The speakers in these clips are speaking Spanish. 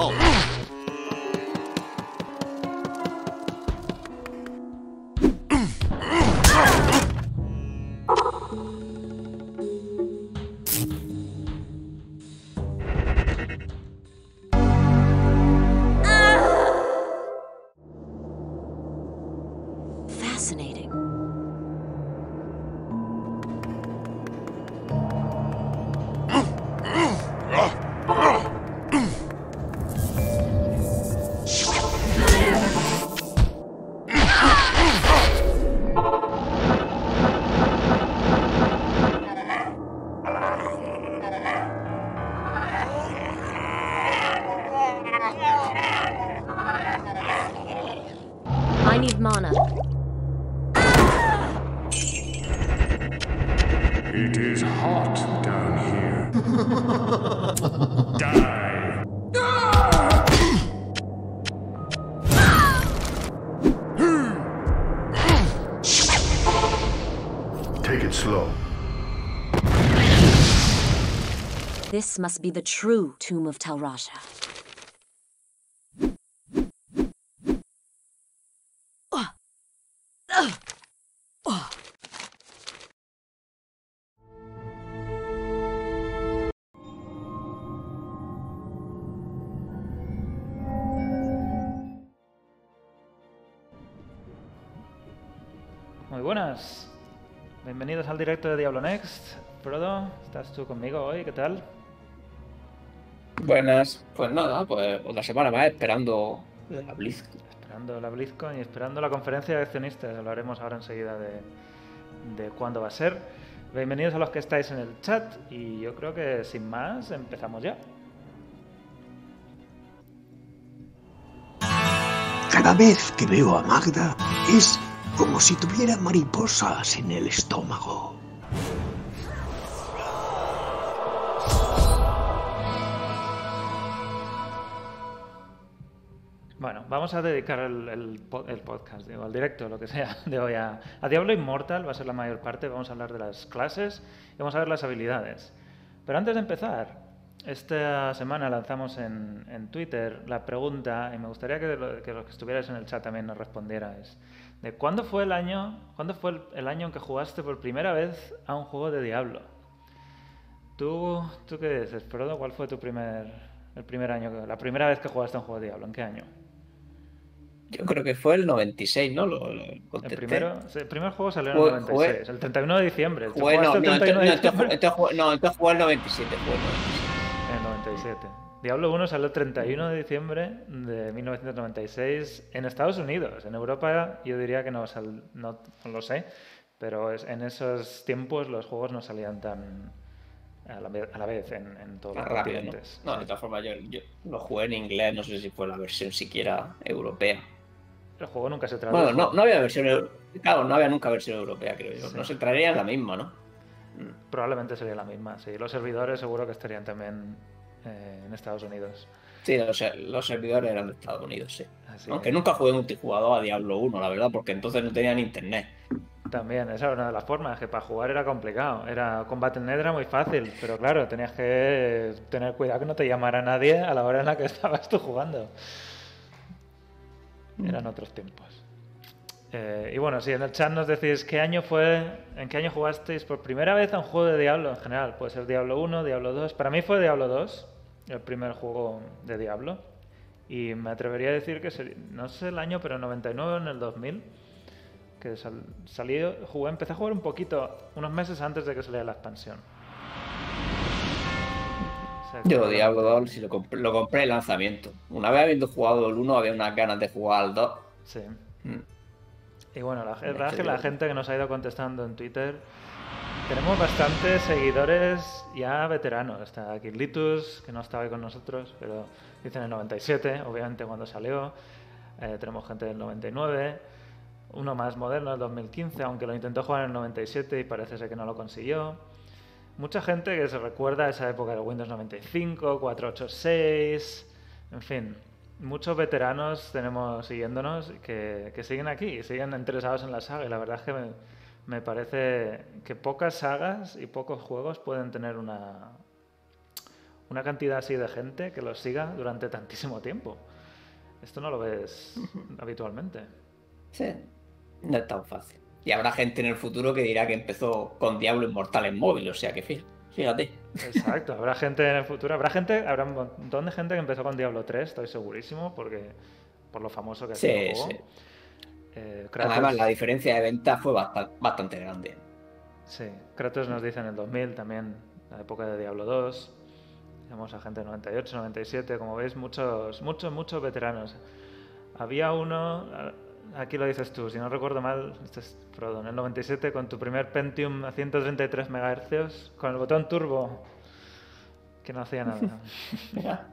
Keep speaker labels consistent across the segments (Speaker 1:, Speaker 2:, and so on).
Speaker 1: Oh.
Speaker 2: Must be the true Tomb of Tel Rasha.
Speaker 3: Muy buenas. Bienvenidos al directo de Diablo Next. Frodo, ¿estás tú conmigo hoy? ¿Qué tal?
Speaker 4: Buenas. Pues nada, pues otra semana más esperando la Blizz.
Speaker 3: Esperando la BlizzCon y esperando la conferencia de accionistas. Hablaremos ahora enseguida de, de cuándo va a ser. Bienvenidos a los que estáis en el chat y yo creo que sin más empezamos ya.
Speaker 5: Cada vez que veo a Magda es como si tuviera mariposas en el estómago.
Speaker 3: Bueno, vamos a dedicar el, el po- el podcast, digo, el directo, lo que sea, de hoy a, Diablo Immortal, va a ser la mayor parte. Vamos a hablar de las clases y vamos a ver las habilidades. Pero antes de empezar, esta semana lanzamos en, Twitter la pregunta, y me gustaría que, lo- que los que estuvierais en el chat también nos respondierais, de cuándo fue el año, cuándo fue el, año en que jugaste por primera vez a un juego de Diablo. ¿Tú, tú qué dices? ¿Cuál fue tu primer, el primer año, la primera vez que jugaste a un juego de Diablo? ¿En qué año?
Speaker 4: Yo creo que fue el 96, ¿no? Lo, lo
Speaker 3: El, primero, el primer juego salió en
Speaker 4: Jugué-
Speaker 3: el 96, el 31 de diciembre. ¿Tú
Speaker 4: Jugué- no,
Speaker 3: el
Speaker 4: no,
Speaker 3: 31 de
Speaker 4: entonces, no, entonces jugué- no, entonces jugué el 97. Fue el 97.
Speaker 3: En el 97. Diablo 1 salió el 31 de diciembre de 1996 en Estados Unidos. En Europa yo diría que no, sal- no, no lo sé, pero es- en esos tiempos los juegos no salían tan a la, a la vez en, en todos
Speaker 4: Más
Speaker 3: los
Speaker 4: rápido, ¿no? No, de todas formas, yo, yo lo jugué en inglés, no sé si fue la versión siquiera europea.
Speaker 3: El juego nunca se tradujo.
Speaker 4: Bueno, no, no había versión Claro, no había nunca versión europea, creo yo.
Speaker 3: Sí.
Speaker 4: No se traería la misma, ¿no?
Speaker 3: Probablemente sería la misma, sí. Los servidores seguro que estarían también eh, en Estados Unidos.
Speaker 4: Sí, los, los servidores eran de Estados Unidos, sí.
Speaker 3: Así
Speaker 4: Aunque
Speaker 3: que-
Speaker 4: nunca jugué multijugador a Diablo 1, la verdad, porque entonces no tenían internet.
Speaker 3: También, esa era una de las formas, que para jugar era complicado. Era Combat.net era muy fácil, pero claro, tenías que tener cuidado que no te llamara nadie a la hora en la que estabas tú jugando. Eran otros tiempos. Eh, y bueno, si en el chat nos decís qué año fue, en qué año jugasteis por primera vez a un juego de Diablo en general, puede ser Diablo 1, Diablo 2. Para mí fue Diablo 2, el primer juego de Diablo. Y me atrevería a decir que sería, no sé el año, pero en 99 o en el 2000 que sal- salí, jugué, empecé a jugar un poquito, unos meses antes de que saliera la expansión. Sea
Speaker 4: Yo Diablo 2 sí lo compré, lo compré en lanzamiento. Una vez habiendo jugado el 1, había unas ganas de jugar al 2.
Speaker 3: Sí.
Speaker 4: Mm.
Speaker 3: Y bueno, la, la la
Speaker 4: quedé-
Speaker 3: gente que nos ha ido contestando en Twitter, tenemos bastantes seguidores ya veteranos. Está Kirlitus, que no estaba ahí con nosotros, pero dice en el 97, obviamente cuando salió. Eh, tenemos gente del 99. Uno más moderno, el 2015, aunque lo intentó jugar en el 97 y parece ser que no lo consiguió. Mucha gente que se recuerda a esa época de Windows 95, 486, en fin. Muchos veteranos tenemos siguiéndonos que, que siguen aquí y siguen interesados en la saga. Y la verdad es que me, me parece que pocas sagas y pocos juegos pueden tener una, una cantidad así de gente que los siga durante tantísimo tiempo. Esto no lo ves habitualmente.
Speaker 4: Sí, no es tan fácil. Y habrá gente en el futuro que dirá que empezó con Diablo Inmortal en móvil, o sea que fí- fíjate.
Speaker 3: Exacto, habrá gente en el futuro, habrá gente, habrá un montón de gente que empezó con Diablo 3, estoy segurísimo, porque por lo famoso que ha sido
Speaker 4: Sí.
Speaker 3: Eh, Kratos,
Speaker 4: Además, la diferencia de venta fue bastante, bastante grande.
Speaker 3: sí, Kratos nos dice en el 2000 también, la época de Diablo 2. Tenemos a gente de 98, 97, como veis, muchos, muchos, muchos veteranos. Había uno, aquí lo dices tú, si no recuerdo mal, este es Frodo, en el 97 con tu primer Pentium a 133 MHz, con el botón turbo, que no hacía nada.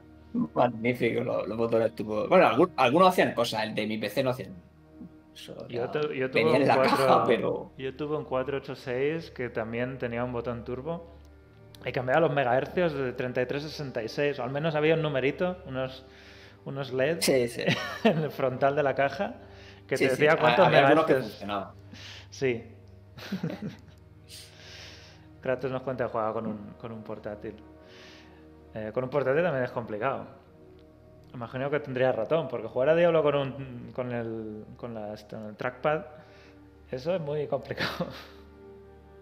Speaker 4: Magnífico, los, los botones turbo. Bueno, algún- algunos hacían cosas, el de mi PC no hacían.
Speaker 3: Yo, tu- yo tuve un
Speaker 4: en la
Speaker 3: 4
Speaker 4: caja, pero.
Speaker 3: yo tuve un 486 que también tenía un botón turbo y cambiaba los megahercios de 33 a 66, o al menos había un numerito, unos, unos LEDs
Speaker 4: Sí, sí.
Speaker 3: en el frontal de la caja que
Speaker 4: Sí,
Speaker 3: te
Speaker 4: sí,
Speaker 3: decía cuántos
Speaker 4: Había algunos que
Speaker 3: megahercios. Sí. Kratos nos cuenta que jugaba con un, con un portátil. Eh, con un portátil también es complicado. Imagino que tendría ratón, porque jugar a Diablo con, un, con, el, con la, el trackpad, eso es muy complicado.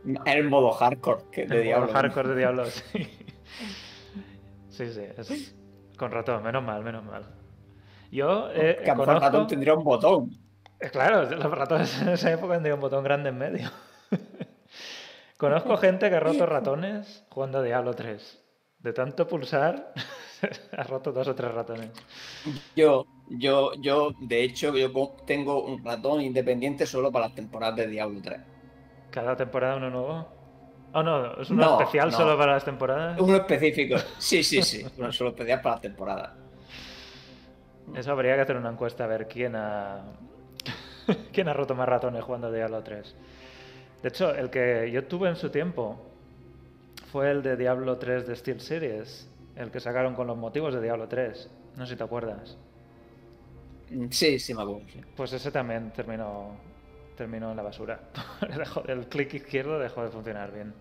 Speaker 4: El modo hardcore que de
Speaker 3: El
Speaker 4: Diablo.
Speaker 3: modo hardcore de Diablo, sí. Sí, sí, es con ratón, menos mal, menos mal. Yo eh,
Speaker 4: Que a lo mejor el
Speaker 3: conozco...
Speaker 4: ratón tendría un botón.
Speaker 3: Eh, Claro, los ratones en esa época tendrían un botón grande en medio. Conozco gente que ha roto ratones jugando a Diablo 3. De tanto pulsar, ha roto dos o tres ratones.
Speaker 4: Yo, yo, yo, de hecho, yo tengo un ratón independiente solo para las temporadas de Diablo 3.
Speaker 3: Cada temporada uno nuevo. Oh, no, es uno
Speaker 4: No,
Speaker 3: especial
Speaker 4: no.
Speaker 3: solo para las temporadas.
Speaker 4: Uno específico. Sí, sí, sí. Uno solo especial para las temporadas.
Speaker 3: Eso habría que hacer una encuesta a ver quién ha. quién ha roto más ratones jugando Diablo 3. De hecho, el que yo tuve en su tiempo fue el de Diablo 3 de Steel Series. El que sacaron con los motivos de Diablo 3. No sé si te acuerdas.
Speaker 4: Mm, Sí, sí, me acuerdo. sí.
Speaker 3: Pues ese también terminó. Terminó en la basura. El clic izquierdo dejó de funcionar bien.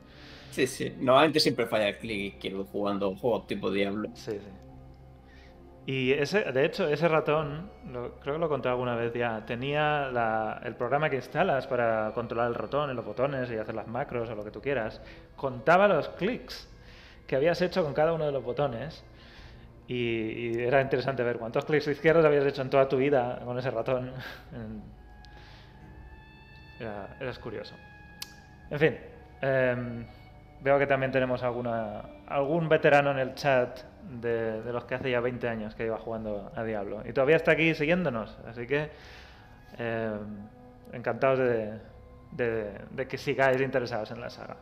Speaker 4: Sí, sí. Normalmente siempre falla el clic izquierdo jugando juegos tipo Diablo.
Speaker 3: Sí, sí. Y ese, de hecho, ese ratón, lo- creo que lo conté alguna vez ya, tenía la- el programa que instalas para controlar el ratón y los botones y hacer las macros o lo que tú quieras. Contaba los clics que habías hecho con cada uno de los botones. Y, y era interesante ver cuántos clics izquierdos habías hecho en toda tu vida con ese ratón. Era, era curioso. En fin, em, veo que también tenemos alguna, algún veterano en el chat de, los que hace ya 20 años que iba jugando a Diablo. Y todavía está aquí siguiéndonos, así que em, encantados de, de- de que sigáis interesados en la saga.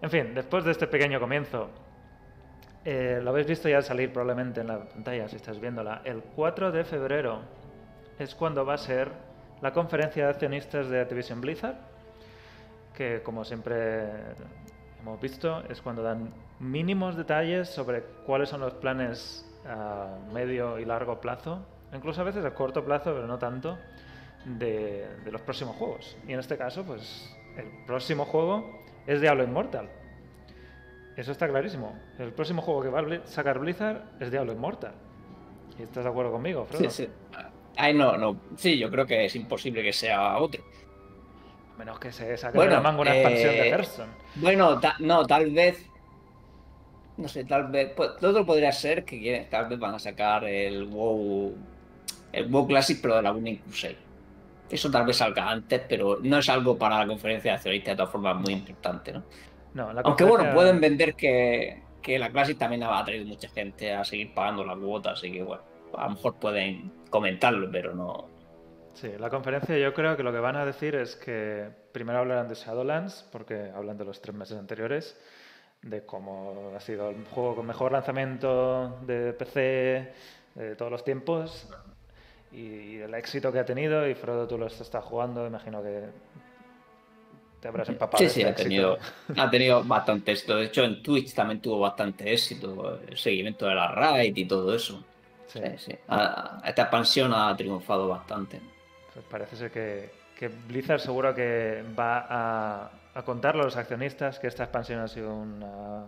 Speaker 3: En fin, después de este pequeño comienzo, eh, lo habéis visto ya salir probablemente en la pantalla si estás viéndola. El 4 de febrero es cuando va a ser la conferencia de accionistas de Activision Blizzard, que como siempre hemos visto es cuando dan mínimos detalles sobre cuáles son los planes a medio y largo plazo, incluso a veces a corto plazo, pero no tanto, de, de los próximos juegos. Y en este caso, pues el próximo juego es Diablo Immortal. Eso está clarísimo. El próximo juego que va a sacar Blizzard es Diablo Immortal. ¿Y estás de acuerdo conmigo, Frodo?
Speaker 4: Sí, sí. Ay, no, no. Sí, yo creo que es imposible que sea otro.
Speaker 3: A menos que se saque
Speaker 4: Bueno,
Speaker 3: de la manga una expansión de
Speaker 4: eh,
Speaker 3: Hearthstone.
Speaker 4: Bueno, ta- no, tal vez. No sé, tal vez. Pues, lo otro podría ser que quieren- tal vez van a sacar el WoW. El WoW Classic, pero de la Burning Crusade. Eso tal vez salga antes, pero no es algo para la conferencia de accionistas de todas formas muy importante, ¿no?
Speaker 3: No, la
Speaker 4: Aunque bueno, pueden vender que, que la Classic también ha atraído mucha gente a seguir pagando la cuota, así que bueno, a lo mejor pueden comentarlo, pero no.
Speaker 3: Sí, la conferencia yo creo que lo que van a decir es que primero hablarán de Shadowlands, porque hablan de los tres meses anteriores, de cómo ha sido el juego con mejor lanzamiento de PC de todos los tiempos y el éxito que ha tenido. Y Frodo, tú lo estás jugando, imagino que te habrás empapado.
Speaker 4: Sí,
Speaker 3: de
Speaker 4: sí, ha tenido, ha tenido bastante éxito. De hecho, en Twitch también tuvo bastante éxito, el seguimiento de la raid y todo eso.
Speaker 3: Sí,
Speaker 4: Sí, esta expansión ha triunfado bastante.
Speaker 3: pues parece ser que, que Blizzard seguro que va a, a contarle a los accionistas que esta expansión ha sido una,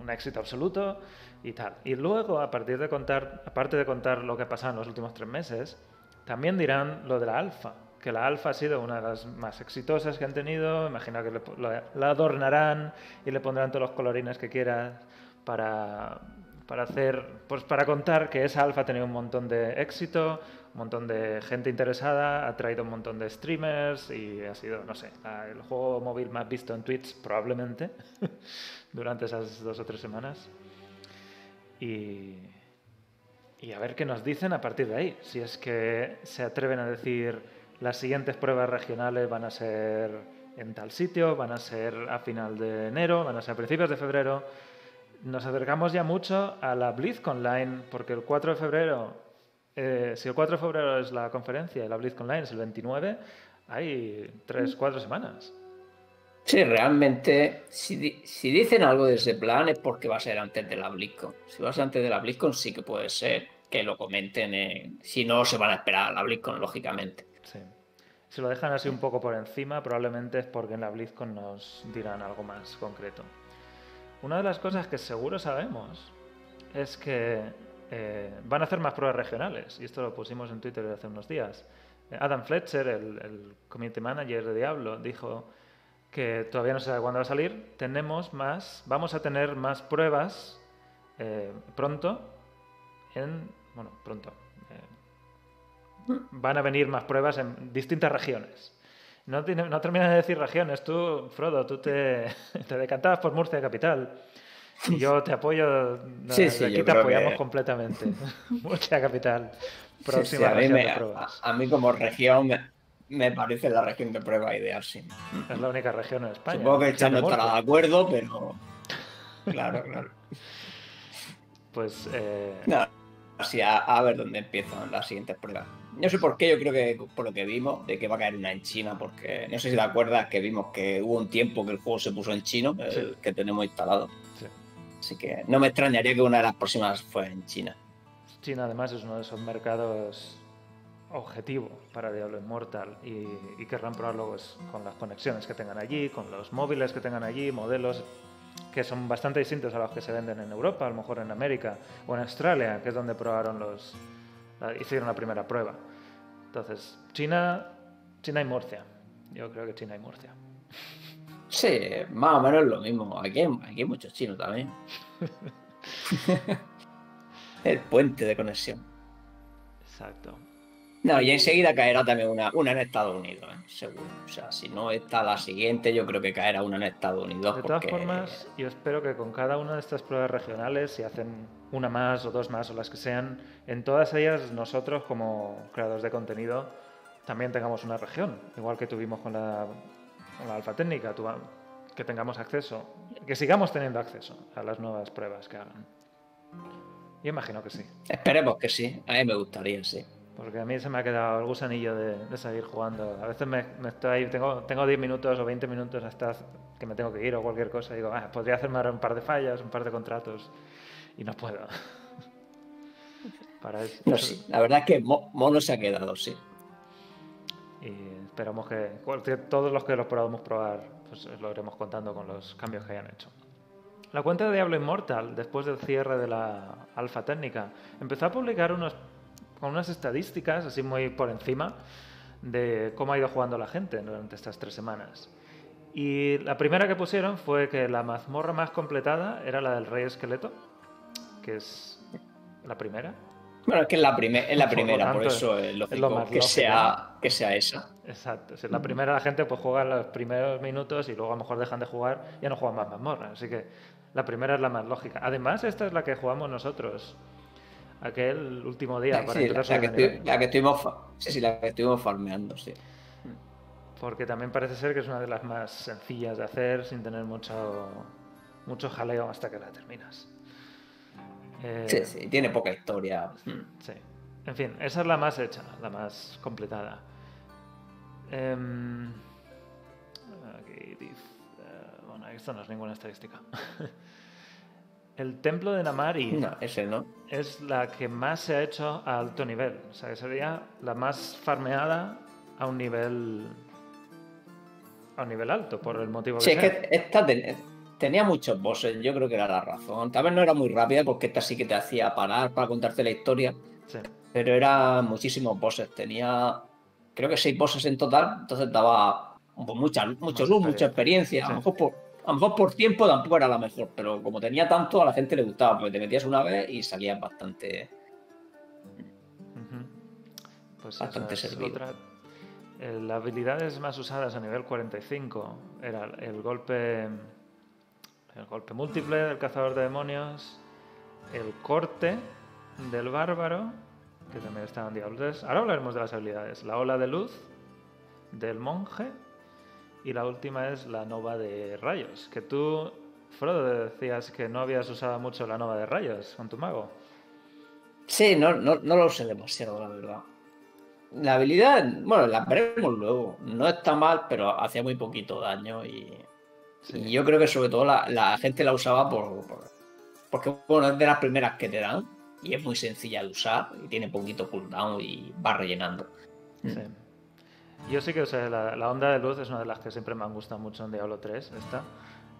Speaker 3: un éxito absoluto y tal. Y luego, a partir de contar, aparte de contar lo que ha pasado en los últimos tres meses, también dirán lo de la alfa, que la alfa ha sido una de las más exitosas que han tenido. Imagino que lo- la adornarán y le pondrán todos los colorines que quieras para, para hacer, pues para contar que esa alfa ha tenido un montón de éxito, un montón de gente interesada, ha traído un montón de streamers y ha sido, no sé, el juego móvil más visto en Twitch probablemente durante esas dos o tres semanas. Y, y a ver qué nos dicen a partir de ahí. Si es que se atreven a decir las siguientes pruebas regionales van a ser en tal sitio, van a ser a final de enero, van a ser a principios de febrero. Nos acercamos ya mucho a la BlizzConline, porque el 4 de febrero, eh, si el 4 de febrero es la conferencia y la BlizzConline es el 29, hay 3, 4 semanas.
Speaker 4: Sí, realmente, si, si dicen algo de ese plan es porque va a ser antes de la BlizzCon. Si va a ser antes de la BlizzCon, sí que puede ser que lo comenten. en- Si no, se van a esperar a la BlizzCon, lógicamente.
Speaker 3: Sí. Si lo dejan así un poco por encima, probablemente es porque en la BlizzCon nos dirán algo más concreto. Una de las cosas que seguro sabemos es que eh, van a hacer más pruebas regionales, y esto lo pusimos en Twitter hace unos días. Eh, Adam Fletcher, el, el community manager de Diablo, dijo que todavía no se sabe cuándo va a salir. Tenemos más, vamos a tener más pruebas eh, pronto en, bueno, pronto. van a venir más pruebas en distintas regiones. No, no terminas de decir regiones. Tú, Frodo, tú te, te decantabas por Murcia capital. Y yo te apoyo.
Speaker 4: Sí,
Speaker 3: desde
Speaker 4: sí,
Speaker 3: aquí te apoyamos
Speaker 4: que-
Speaker 3: completamente. Murcia capital.
Speaker 4: Sí, sí,
Speaker 3: Próxima
Speaker 4: a, mí
Speaker 3: región
Speaker 4: me-
Speaker 3: de
Speaker 4: a- mí como región me, me parece la región de prueba ideal, sí.
Speaker 3: Es la única región en España.
Speaker 4: Supongo que Chan no estará de acuerdo, pero... Claro, claro.
Speaker 3: Pues eh,
Speaker 4: No, así a, a ver dónde empiezan las siguientes pruebas. No sé por qué, yo creo que por lo que vimos, de que va a caer una en China, porque no sé si te acuerdas que vimos que hubo un tiempo que el juego se puso en chino, el
Speaker 3: Sí.
Speaker 4: que tenemos instalado.
Speaker 3: Sí.
Speaker 4: Así que no me extrañaría que una de las próximas fuera en China.
Speaker 3: China además es uno de esos mercados objetivo para Diablo Immortal y, querrán probarlo con las conexiones que tengan allí, con los móviles que tengan allí, modelos que son bastante distintos a los que se venden en Europa, a lo mejor en América o en Australia, que es donde probaron los hicieron la primera prueba. Entonces, China, China y Murcia. Yo creo que China y Murcia.
Speaker 4: Sí, más o menos lo mismo. Aquí hay, aquí hay muchos chinos también. el puente de conexión.
Speaker 3: Exacto.
Speaker 4: No, y enseguida caerá también una, una en Estados Unidos, ¿eh? seguro. O sea, si no está la siguiente, yo creo que caerá una en Estados Unidos.
Speaker 3: De todas
Speaker 4: porque-
Speaker 3: formas, yo espero que con cada una de estas pruebas regionales, si hacen una más o dos más o las que sean, en todas ellas nosotros como creadores de contenido también tengamos una región, igual que tuvimos con la, la alfa técnica, tu- que tengamos acceso, que sigamos teniendo acceso a las nuevas pruebas que hagan. Yo imagino que sí,
Speaker 4: Esperemos que sí. A mí me gustaría, sí.
Speaker 3: porque a mí se me ha quedado el gusanillo de, de seguir jugando. A veces me, me estoy, tengo, tengo 10 minutos o 20 minutos hasta que me tengo que ir o cualquier cosa. Y digo, ah, podría hacerme ahora un par de fallas, un par de contratos. Y no puedo. Para eso.
Speaker 4: No, sí. La verdad es que mo- mono se ha quedado, sí.
Speaker 3: Y esperamos que todos los que los podamos probar, pues lo iremos contando con los cambios que hayan hecho. La cuenta de Diablo Immortal, después del cierre de la alfa técnica, empezó a publicar unos, con unas estadísticas, así muy por encima, de cómo ha ido jugando la gente durante estas tres semanas. Y la primera que pusieron fue que la mazmorra más completada era la del Rey Esqueleto, que es la primera.
Speaker 4: Bueno, es que es la, primer- es la primera, por eso es
Speaker 3: lo más
Speaker 4: que,
Speaker 3: lógico,
Speaker 4: sea, que sea esa.
Speaker 3: Exacto. Si es la primera la gente pues juega los primeros minutos y luego a lo mejor dejan de jugar, ya no juegan más mazmorras. Así que la primera es la más lógica. Además, esta es la que jugamos nosotros aquel último día para
Speaker 4: Sí, la, que estoy- la estuvimos, sí, sí, la que estuvimos farmeando, sí.
Speaker 3: Porque también parece ser que es una de las más sencillas de hacer sin tener mucho, mucho jaleo hasta que la terminas. Eh,
Speaker 4: Sí, sí, tiene poca historia.
Speaker 3: Sí. En fin, esa es la más hecha, la más completada. Em, aquí dice. eh, bueno, esto no es ninguna estadística. El templo de Namari
Speaker 4: No, ese no.
Speaker 3: es la que más se ha hecho a alto nivel. O sea, que sería la más farmeada a un nivel. a un nivel alto, por el motivo que
Speaker 4: Sí, es
Speaker 3: sea.
Speaker 4: que esta tenía muchos bosses, yo creo que era la razón. Tal vez no era muy rápida porque esta sí que te hacía parar para contarte la historia,
Speaker 3: Sí.
Speaker 4: pero eran muchísimos bosses. Tenía, creo que seis bosses en total, entonces daba pues, mucha, mucho luz, mucha experiencia. A, lo mejor por, a lo mejor por tiempo tampoco era la mejor, pero como tenía tanto, a la gente le gustaba, porque te metías una vez y salías bastante.
Speaker 3: Pues
Speaker 4: Bastante
Speaker 3: es
Speaker 4: servido.
Speaker 3: otra. Eh, Las habilidades más usadas a nivel 45 era el golpe el golpe múltiple del cazador de demonios, el corte del bárbaro, que también estaba en Diablo 3. Ahora hablaremos de las habilidades. La ola de luz del monje y la última es la nova de rayos, que tú, Frodo, decías que no habías usado mucho la nova de rayos con tu mago.
Speaker 4: Sí, no, no, no lo usé demasiado, la verdad. La habilidad, bueno, la veremos luego. No está mal, pero hacía muy poquito daño y,
Speaker 3: Sí.
Speaker 4: y yo creo que sobre todo la, la gente la usaba por, por- porque bueno, es de las primeras que te dan y es muy sencilla de usar y tiene poquito cooldown y va rellenando.
Speaker 3: Sí. Yo sí que o sea, la, la onda de luz es una de las que siempre me han gustado mucho en Diablo 3, esta.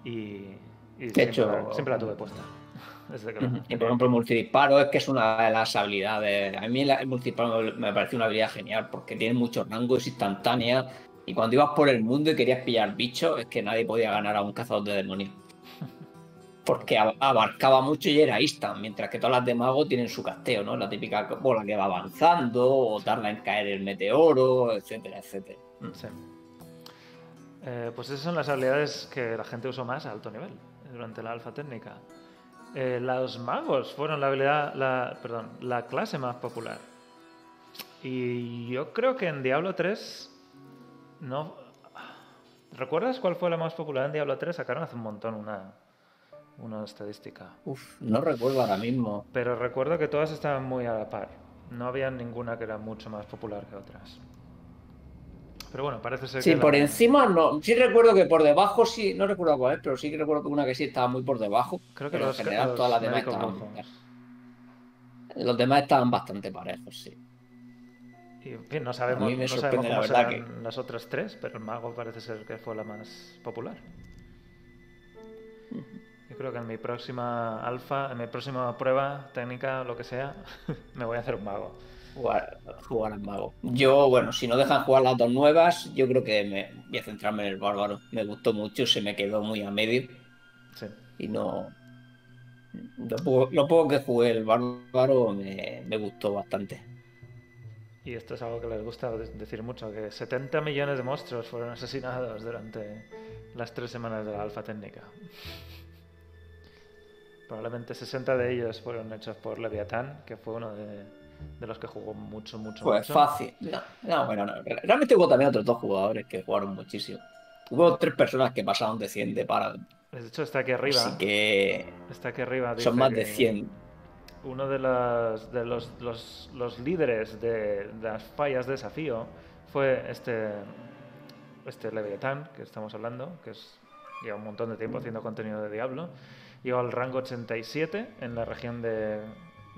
Speaker 3: Y, y siempre,
Speaker 4: hecho-
Speaker 3: siempre la tuve puesta. Desde que la-
Speaker 4: Ujú. Y por ejemplo, el multidisparo es que es una de las habilidades. A mí la- el multidisparo me- me parece una habilidad genial porque tiene muchos rangos instantáneas. Y cuando ibas por el mundo y querías pillar bichos, es que nadie podía ganar a un cazador de demonios. Porque ab- abarcaba mucho y era instant, mientras que todas las de mago tienen su casteo, ¿no? La típica bola que va avanzando, o tarda en caer el meteoro, etcétera, etcétera. Mm.
Speaker 3: Sí. Eh, pues esas son las habilidades que la gente usó más a alto nivel durante la alfa técnica. Eh, los magos fueron la habilidad, la, perdón, la clase más popular. Y yo creo que en Diablo 3 no. ¿Recuerdas cuál fue la más popular en Diablo 3? Sacaron hace un montón una, una estadística.
Speaker 4: Uf, no recuerdo ahora mismo.
Speaker 3: Pero recuerdo que todas estaban muy a la par. No había ninguna que era mucho más popular que otras. Pero bueno, parece ser
Speaker 4: Sí,
Speaker 3: que. la-
Speaker 4: por encima no. Sí recuerdo que por debajo sí, no recuerdo cuál es, pero sí que recuerdo que una que sí estaba muy por debajo.
Speaker 3: Creo que
Speaker 4: pero
Speaker 3: los,
Speaker 4: en general
Speaker 3: los
Speaker 4: todas las demás estaban. Los demás estaban bastante parejos, sí.
Speaker 3: Y en fin, no sabemos, no sabemos
Speaker 4: la
Speaker 3: cómo
Speaker 4: verdad,
Speaker 3: serán las otras tres, pero el mago parece ser que fue la más popular. Yo creo que en mi próxima alfa, en mi próxima prueba técnica, lo que sea, me voy a hacer un mago.
Speaker 4: Jugar, jugar al mago. Yo, bueno, si no dejan jugar las dos nuevas, yo creo que me voy a centrarme en el bárbaro. Me gustó mucho, se me quedó muy a medio
Speaker 3: Sí.
Speaker 4: y no. Lo poco, lo poco que jugué el bárbaro me, me gustó bastante.
Speaker 3: Y esto es algo que les gusta de- decir mucho, que 70 millones de monstruos fueron asesinados durante las tres semanas de la alfa técnica. Probablemente 60 de ellos fueron hechos por Leviatán, que fue uno de, de los que jugó mucho, mucho,
Speaker 4: Pues
Speaker 3: mucho.
Speaker 4: fácil. No, no, bueno, no. Realmente hubo también otros dos jugadores que jugaron muchísimo. Hubo tres personas que pasaron de 100 de para.
Speaker 3: De hecho, está aquí arriba.
Speaker 4: Así que
Speaker 3: Está aquí arriba.
Speaker 4: son
Speaker 3: dice
Speaker 4: más de
Speaker 3: que
Speaker 4: 100.
Speaker 3: Uno de, las, de los, los, los líderes de, de las fallas de desafío fue este, este Leviatán que estamos hablando, que es, lleva un montón de tiempo haciendo contenido de Diablo. Llegó al rango 87 en la región de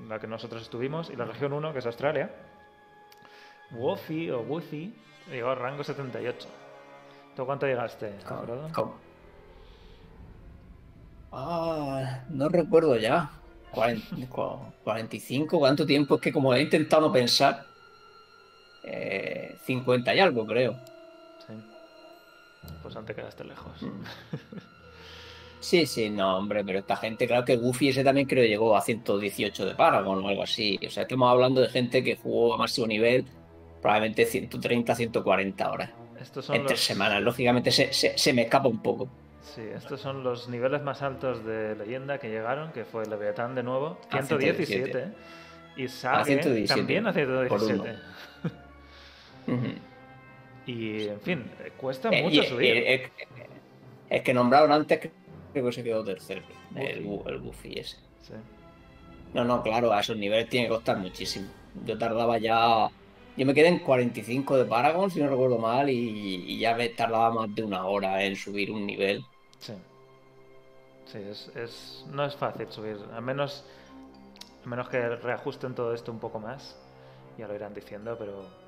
Speaker 3: la que nosotros estuvimos y la región 1, que es Australia. Wofi o Wuthi llegó al rango 78. ¿Tú cuánto llegaste?
Speaker 4: ¿Cómo? Ah, no recuerdo ya. 40, cua- 45, ¿cuánto tiempo? Es que como he intentado no pensar, eh, 50 y algo, creo.
Speaker 3: Sí. Pues antes quedaste lejos.
Speaker 4: Mm. Sí, sí, no, hombre, pero esta gente, claro que Goofy ese también creo llegó a 118 de Paragon o algo así. O sea, estamos hablando de gente que jugó a máximo nivel probablemente 130, 140 horas.
Speaker 3: Estos son
Speaker 4: En tres
Speaker 3: los-
Speaker 4: semanas, lógicamente se, se- se me escapa un poco.
Speaker 3: Sí, estos son los niveles más altos de leyenda que llegaron, que fue Leviatán de nuevo,
Speaker 4: A
Speaker 3: 117.
Speaker 4: 117.
Speaker 3: Y Sage
Speaker 4: 117,
Speaker 3: también a
Speaker 4: por
Speaker 3: 117.
Speaker 4: Ujú.
Speaker 3: Y en fin, eh, cuesta
Speaker 4: Eh,
Speaker 3: mucho
Speaker 4: y-
Speaker 3: subir.
Speaker 4: eh, eh, Es que nombraron antes, creo que se quedó tercero, el,
Speaker 3: Goofy.
Speaker 4: Bu- el Goofy ese.
Speaker 3: Sí.
Speaker 4: No, no, claro, a esos niveles tiene que costar muchísimo. Yo tardaba ya. Yo me quedé en 45 de Paragon, si no recuerdo mal, y, y ya me tardaba más de una hora en subir un nivel.
Speaker 3: Sí. Sí, es, es- no es fácil subir. A menos, a menos que reajusten todo esto un poco más. Ya lo irán diciendo, pero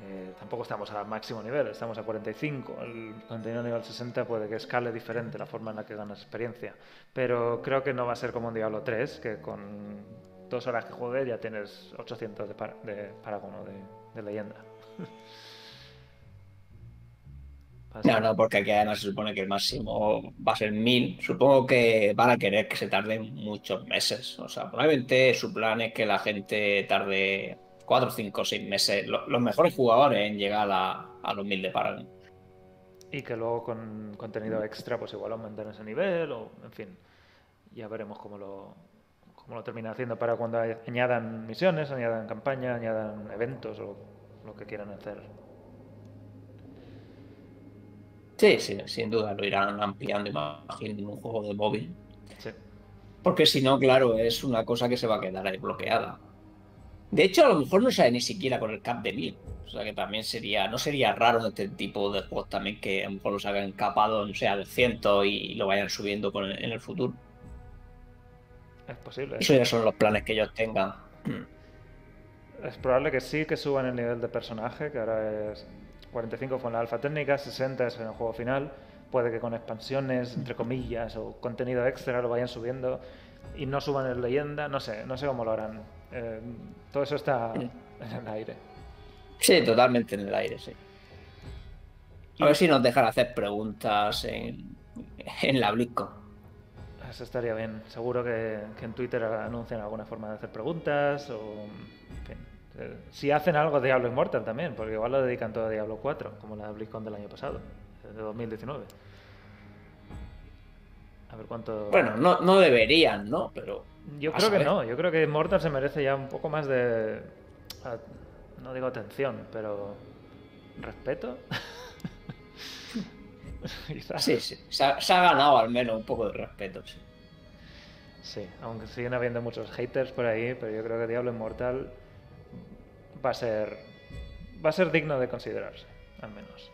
Speaker 3: Eh, tampoco estamos al máximo nivel, estamos a 45. El contenido nivel 60 puede que escale diferente la forma en la que ganas experiencia. Pero creo que no va a ser como un Diablo 3, que con dos horas que juegues ya tienes 800 de, para, de leyenda.
Speaker 4: No, no, porque aquí además se supone que el máximo va a ser 1000. Supongo que van a querer que se tarde muchos meses. O sea, probablemente su plan es que la gente tarde 4, 5, 6 meses. Lo- Los mejores jugadores en llegar a, a los 1000 de Paragon.
Speaker 3: Y que luego con contenido extra, pues igual aumentan ese nivel, o en fin, ya veremos cómo lo, cómo lo terminan haciendo para cuando añadan misiones, añadan campaña, añadan eventos o lo que quieran hacer.
Speaker 4: Sí, sí, sin duda lo irán ampliando, imagino, en un juego de móvil.
Speaker 3: Sí.
Speaker 4: Porque si no, claro, es una cosa que se va a quedar ahí bloqueada. De hecho, a lo mejor no sale ni siquiera con el cap de 1000. O sea que también sería, no sería raro este tipo de juegos también que a lo mejor los hagan capado, no sea de 100 y lo vayan subiendo con el- en el futuro.
Speaker 3: Es posible.
Speaker 4: Eso ya son los planes que ellos tengan.
Speaker 3: Es probable que sí que suban el nivel de personaje, que ahora es 45 fue en la alfa técnica, 60 es en el juego final. Puede que con expansiones, entre comillas, o contenido extra lo vayan subiendo y no suban en leyenda. No sé, no sé cómo lo harán. Eh, todo eso está en el aire.
Speaker 4: Sí, totalmente en el aire, sí. A ver si nos dejan hacer preguntas en, en la BlizzCon.
Speaker 3: Eso estaría bien. Seguro que, que en Twitter anuncian alguna forma de hacer preguntas o... en fin. Eh, Si hacen algo de Diablo Immortal también, porque igual lo dedican todo a Diablo 4, como la BlizzCon del año pasado, de 2019. A ver cuánto...
Speaker 4: Bueno, no, no deberían, ¿no? Pero
Speaker 3: yo creo que no. Yo creo que Immortal se merece ya un poco más de... No digo atención, pero... ¿Respeto? Quizás.
Speaker 4: sí, sí. Se ha, se ha ganado al menos un poco de respeto, sí.
Speaker 3: Sí, aunque siguen habiendo muchos haters por ahí, pero yo creo que Diablo Immortal va a ser va a ser digno de considerarse, al menos.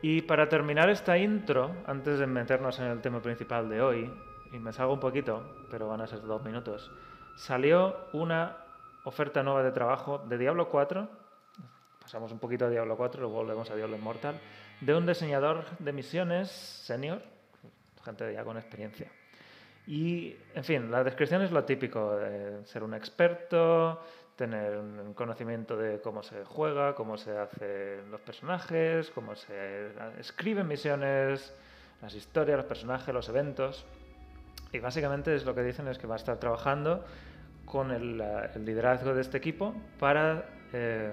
Speaker 3: Y para terminar esta intro, antes de meternos en el tema principal de hoy, y me salgo un poquito, pero van a ser dos minutos, salió una oferta nueva de trabajo de Diablo 4, pasamos un poquito a Diablo 4, luego volvemos a Diablo Immortal, de un diseñador de misiones senior, gente ya con experiencia. Y, en fin, la descripción es lo típico, de ser un experto, tener un conocimiento de cómo se juega, cómo se hacen los personajes, cómo se escriben misiones, las historias, los personajes, los eventos. Y básicamente es lo que dicen es que va a estar trabajando con el, liderazgo de este equipo para, eh,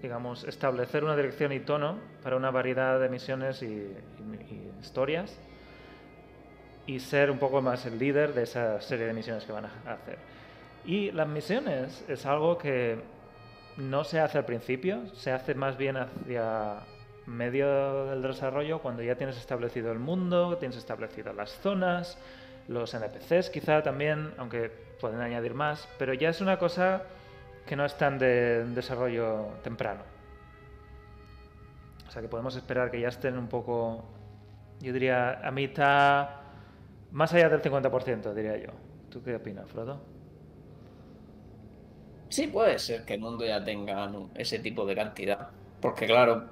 Speaker 3: digamos, establecer una dirección y tono para una variedad de misiones y- y historias y ser un poco más el líder de esa serie de misiones que van a hacer. Y las misiones es algo que no se hace al principio, se hace más bien hacia medio del desarrollo cuando ya tienes establecido el mundo, tienes establecidas las zonas, los NPCs quizá también, aunque pueden añadir más, pero ya es una cosa que no es tan de desarrollo temprano. O sea que podemos esperar que ya estén un poco, yo diría, a mitad, más allá del 50%, diría yo. ¿Tú qué opinas, Frodo?
Speaker 4: Sí, puede ser que el mundo ya tenga ese tipo de cantidad. Porque claro,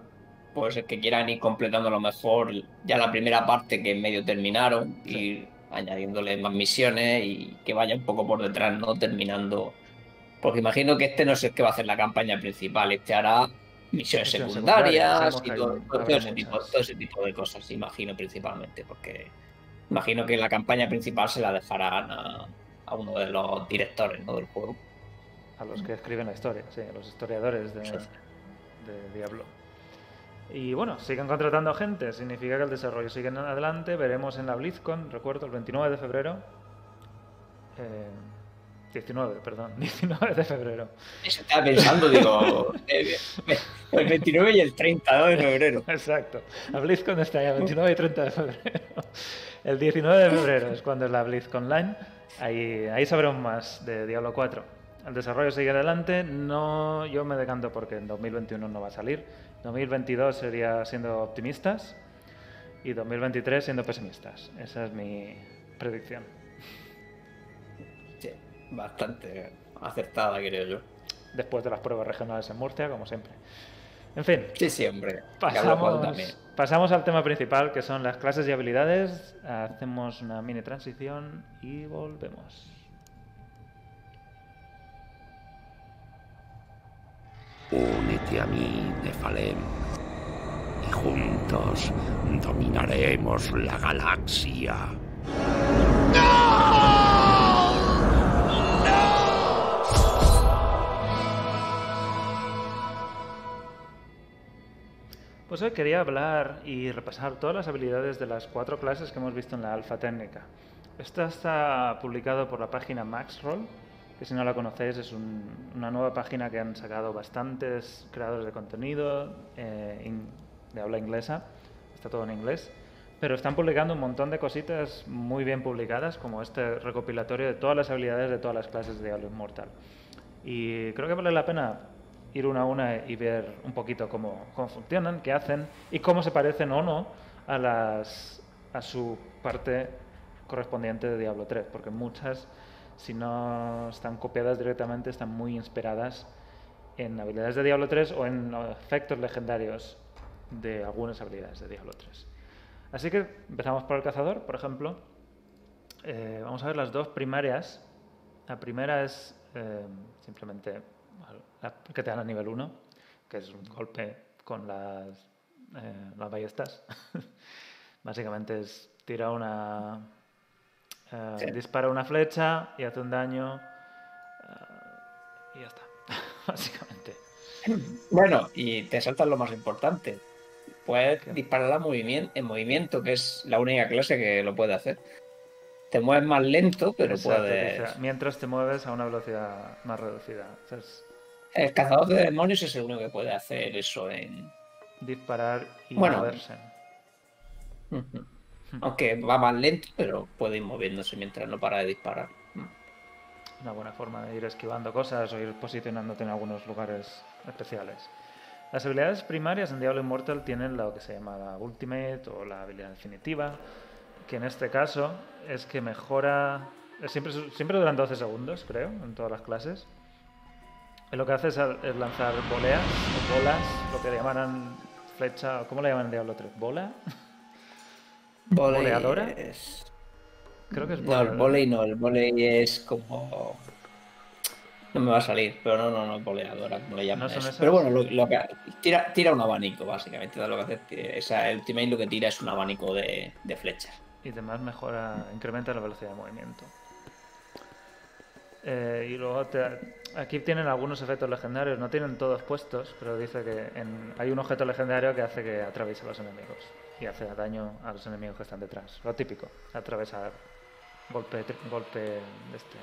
Speaker 4: puede ser que quieran ir completando a lo mejor ya la primera parte que medio terminaron, ir añadiéndole más misiones y que vaya un poco por detrás, ¿no? Terminando. Porque imagino que este no es el que va a hacer la campaña principal, este hará misiones secundarias y todo, ese tipo, todo ese tipo de cosas, imagino principalmente, porque imagino que la campaña principal se la dejarán a, a uno de los directores ¿no? del juego.
Speaker 3: A los que escriben la historia, sí, a los historiadores de, Diablo. Y bueno, siguen contratando gente, significa que el desarrollo sigue adelante. Veremos en la BlizzCon, recuerdo, el 29 de febrero. Eh, 19, perdón, 19 de febrero.
Speaker 4: Eso estaba pensando, digo, eh, el 29 y el 30 ¿no? de febrero.
Speaker 3: Exacto. La BlizzCon está ya 29 y 30 de febrero. El 19 de febrero es cuando es la BlizzCon Online. Ahí, ahí sabremos más de Diablo 4. El desarrollo sigue adelante. No, yo me decanto porque en 2021 no va a salir. 2022 sería siendo optimistas y 2023 siendo pesimistas. Esa es mi predicción.
Speaker 4: Sí, bastante acertada, creo yo.
Speaker 3: después de las pruebas regionales en Murcia, como siempre. En fin,
Speaker 4: Sí,
Speaker 3: pasamos,
Speaker 4: también.
Speaker 3: pasamos al tema principal, que son las clases y habilidades. Hacemos una mini transición y volvemos.
Speaker 1: Únete a mí, Nefalem, y juntos dominaremos la galaxia.
Speaker 3: Pues hoy quería hablar y repasar todas las habilidades de las cuatro clases que hemos visto en la alfa técnica. Esta está publicado por la página Maxroll, que si no la conocéis es un- una nueva página que han sacado bastantes creadores de contenido eh, in- de habla inglesa. Está todo en inglés. Pero están publicando un montón de cositas muy bien publicadas, como este recopilatorio de todas las habilidades de todas las clases de Diablo Immortal. Y creo que vale la pena ir una a una y ver un poquito cómo, cómo funcionan, qué hacen y cómo se parecen o no a, las, a su parte correspondiente de Diablo 3, porque muchas, si no están copiadas directamente, están muy inspiradas en habilidades de Diablo 3 o en efectos legendarios de algunas habilidades de Diablo 3. Así que empezamos por el cazador, por ejemplo. Eh, vamos a ver las dos primarias. La primera es eh, simplemente la que te dan a nivel 1, que es un golpe con las, eh, las ballestas. Básicamente es tira una. Eh,
Speaker 4: Sí.
Speaker 3: Dispara una flecha y hace un daño. eh, y ya está. Básicamente.
Speaker 4: Bueno, y te saltas lo más importante. Puedes
Speaker 3: ¿Qué?
Speaker 4: disparar a movimien- en movimiento, que es la única clase que lo puede hacer. Te mueves más lento, pero
Speaker 3: Exacto,
Speaker 4: puedes.
Speaker 3: mientras te mueves a una velocidad más reducida. O sea, es
Speaker 4: El cazador de demonios es el único que puede hacer eso en.
Speaker 3: disparar y
Speaker 4: Bueno.
Speaker 3: moverse.
Speaker 4: Aunque va más lento, pero puede ir moviéndose mientras no para de disparar.
Speaker 3: Una buena forma de ir esquivando cosas o ir posicionándote en algunos lugares especiales. Las habilidades primarias en Diablo Immortal tienen lo que se llama la Ultimate o la habilidad definitiva, que en este caso es que mejora. Siempre, siempre duran 12 segundos, creo, en todas las clases. Y lo que hace es, es lanzar voleas o bolas, lo que llaman flecha. ¿Cómo le llaman en Diablo 3? ¿Bola?
Speaker 4: Voley
Speaker 3: ¿Voleadora?
Speaker 4: es-
Speaker 3: Creo que es
Speaker 4: No, el volei no, el volei es como. No me va a salir, pero no, no, no voleadora, como le llaman. Pero bueno, lo, lo que tira, tira un abanico, básicamente. Lo que hace, esa ultimate lo que tira es un abanico de, de flechas.
Speaker 3: y además mejora, incrementa la velocidad de movimiento. Eh, y luego te- aquí tienen algunos efectos legendarios, no tienen todos puestos, pero dice que en- hay un objeto legendario que hace que atraviese a los enemigos y hace daño a los enemigos que están detrás. Lo típico, atravesar golpe, golpe de este.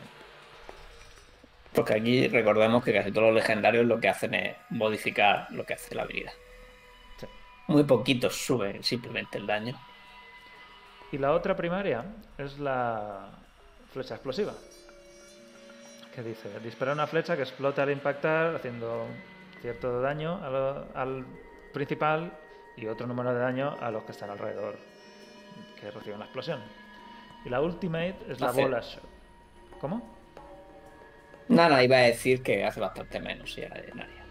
Speaker 4: Porque aquí recordemos que casi todos los legendarios lo que hacen es modificar lo que hace la habilidad.
Speaker 3: Sí.
Speaker 4: Muy poquitos suben simplemente el daño.
Speaker 3: Y la otra primaria es la flecha explosiva. Que dice, dispara una flecha que explota al impactar, haciendo cierto daño al principal y otro número de daño a los que están alrededor, que reciben la explosión. Y la ultimate es la
Speaker 4: Hace-
Speaker 3: bola shot. ¿Cómo?
Speaker 4: Nada, iba a decir que hace bastante menos si era en área.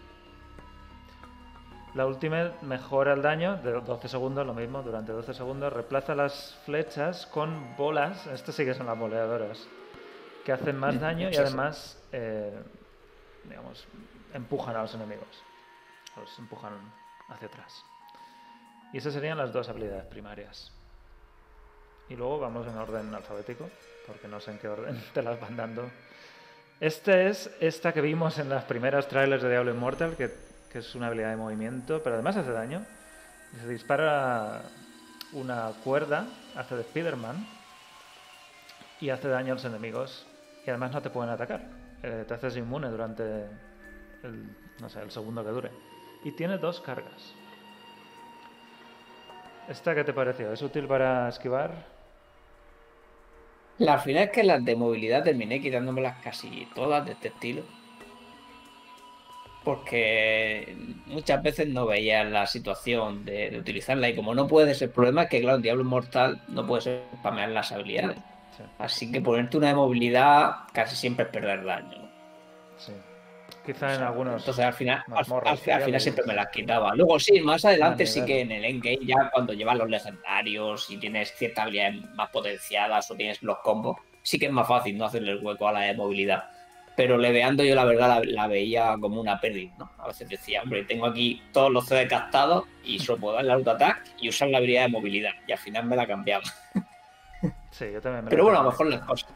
Speaker 3: La ultimate mejora el daño de 12 segundos, lo mismo, durante 12 segundos. Reemplaza las flechas con bolas, estas sí que son las boleadoras, que hacen más
Speaker 4: Mm,
Speaker 3: daño y además, eh, digamos, empujan a los enemigos. Los empujan hacia atrás. Y esas serían las dos habilidades primarias. Y luego vamos en orden alfabético, porque no sé en qué orden te las van dando. Esta es esta que vimos en las primeras trailers de Diablo Immortal, que, que es una habilidad de movimiento, pero además hace daño. Se dispara una cuerda, hace de Spider-Man, y hace daño a los enemigos. Y además no te pueden atacar. Eh, te haces inmune durante el, no sé, el segundo que dure. Y tiene dos cargas. ¿Esta qué te pareció? ¿Es útil para esquivar?
Speaker 4: La final es que las de movilidad terminé quitándomelas casi todas de este estilo. Porque muchas veces no veía la situación de, de utilizarla. Y como no puede ser, el problema es que, claro, en Diablo Inmortal no puedes spamear las habilidades.
Speaker 3: Sí.
Speaker 4: Así que ponerte una de movilidad casi siempre es perder daño.
Speaker 3: Sí. Quizá en algunos.
Speaker 4: Entonces al final, al, al- al final siempre me las quitaba. Luego sí, más adelante sí que en el endgame ya cuando llevas los legendarios y tienes ciertas habilidades más potenciadas o tienes los combos, sí que es más fácil no hacerle el hueco a la de movilidad. Pero leveando yo la verdad la, la veía como una pérdida, ¿no? A veces decía, hombre, tengo aquí todos los CD captados y solo puedo darle auto attack y usar la habilidad de movilidad. Y al final me la cambiaba.
Speaker 3: Sí, yo también me
Speaker 4: Pero bueno, a lo mejor las cosas.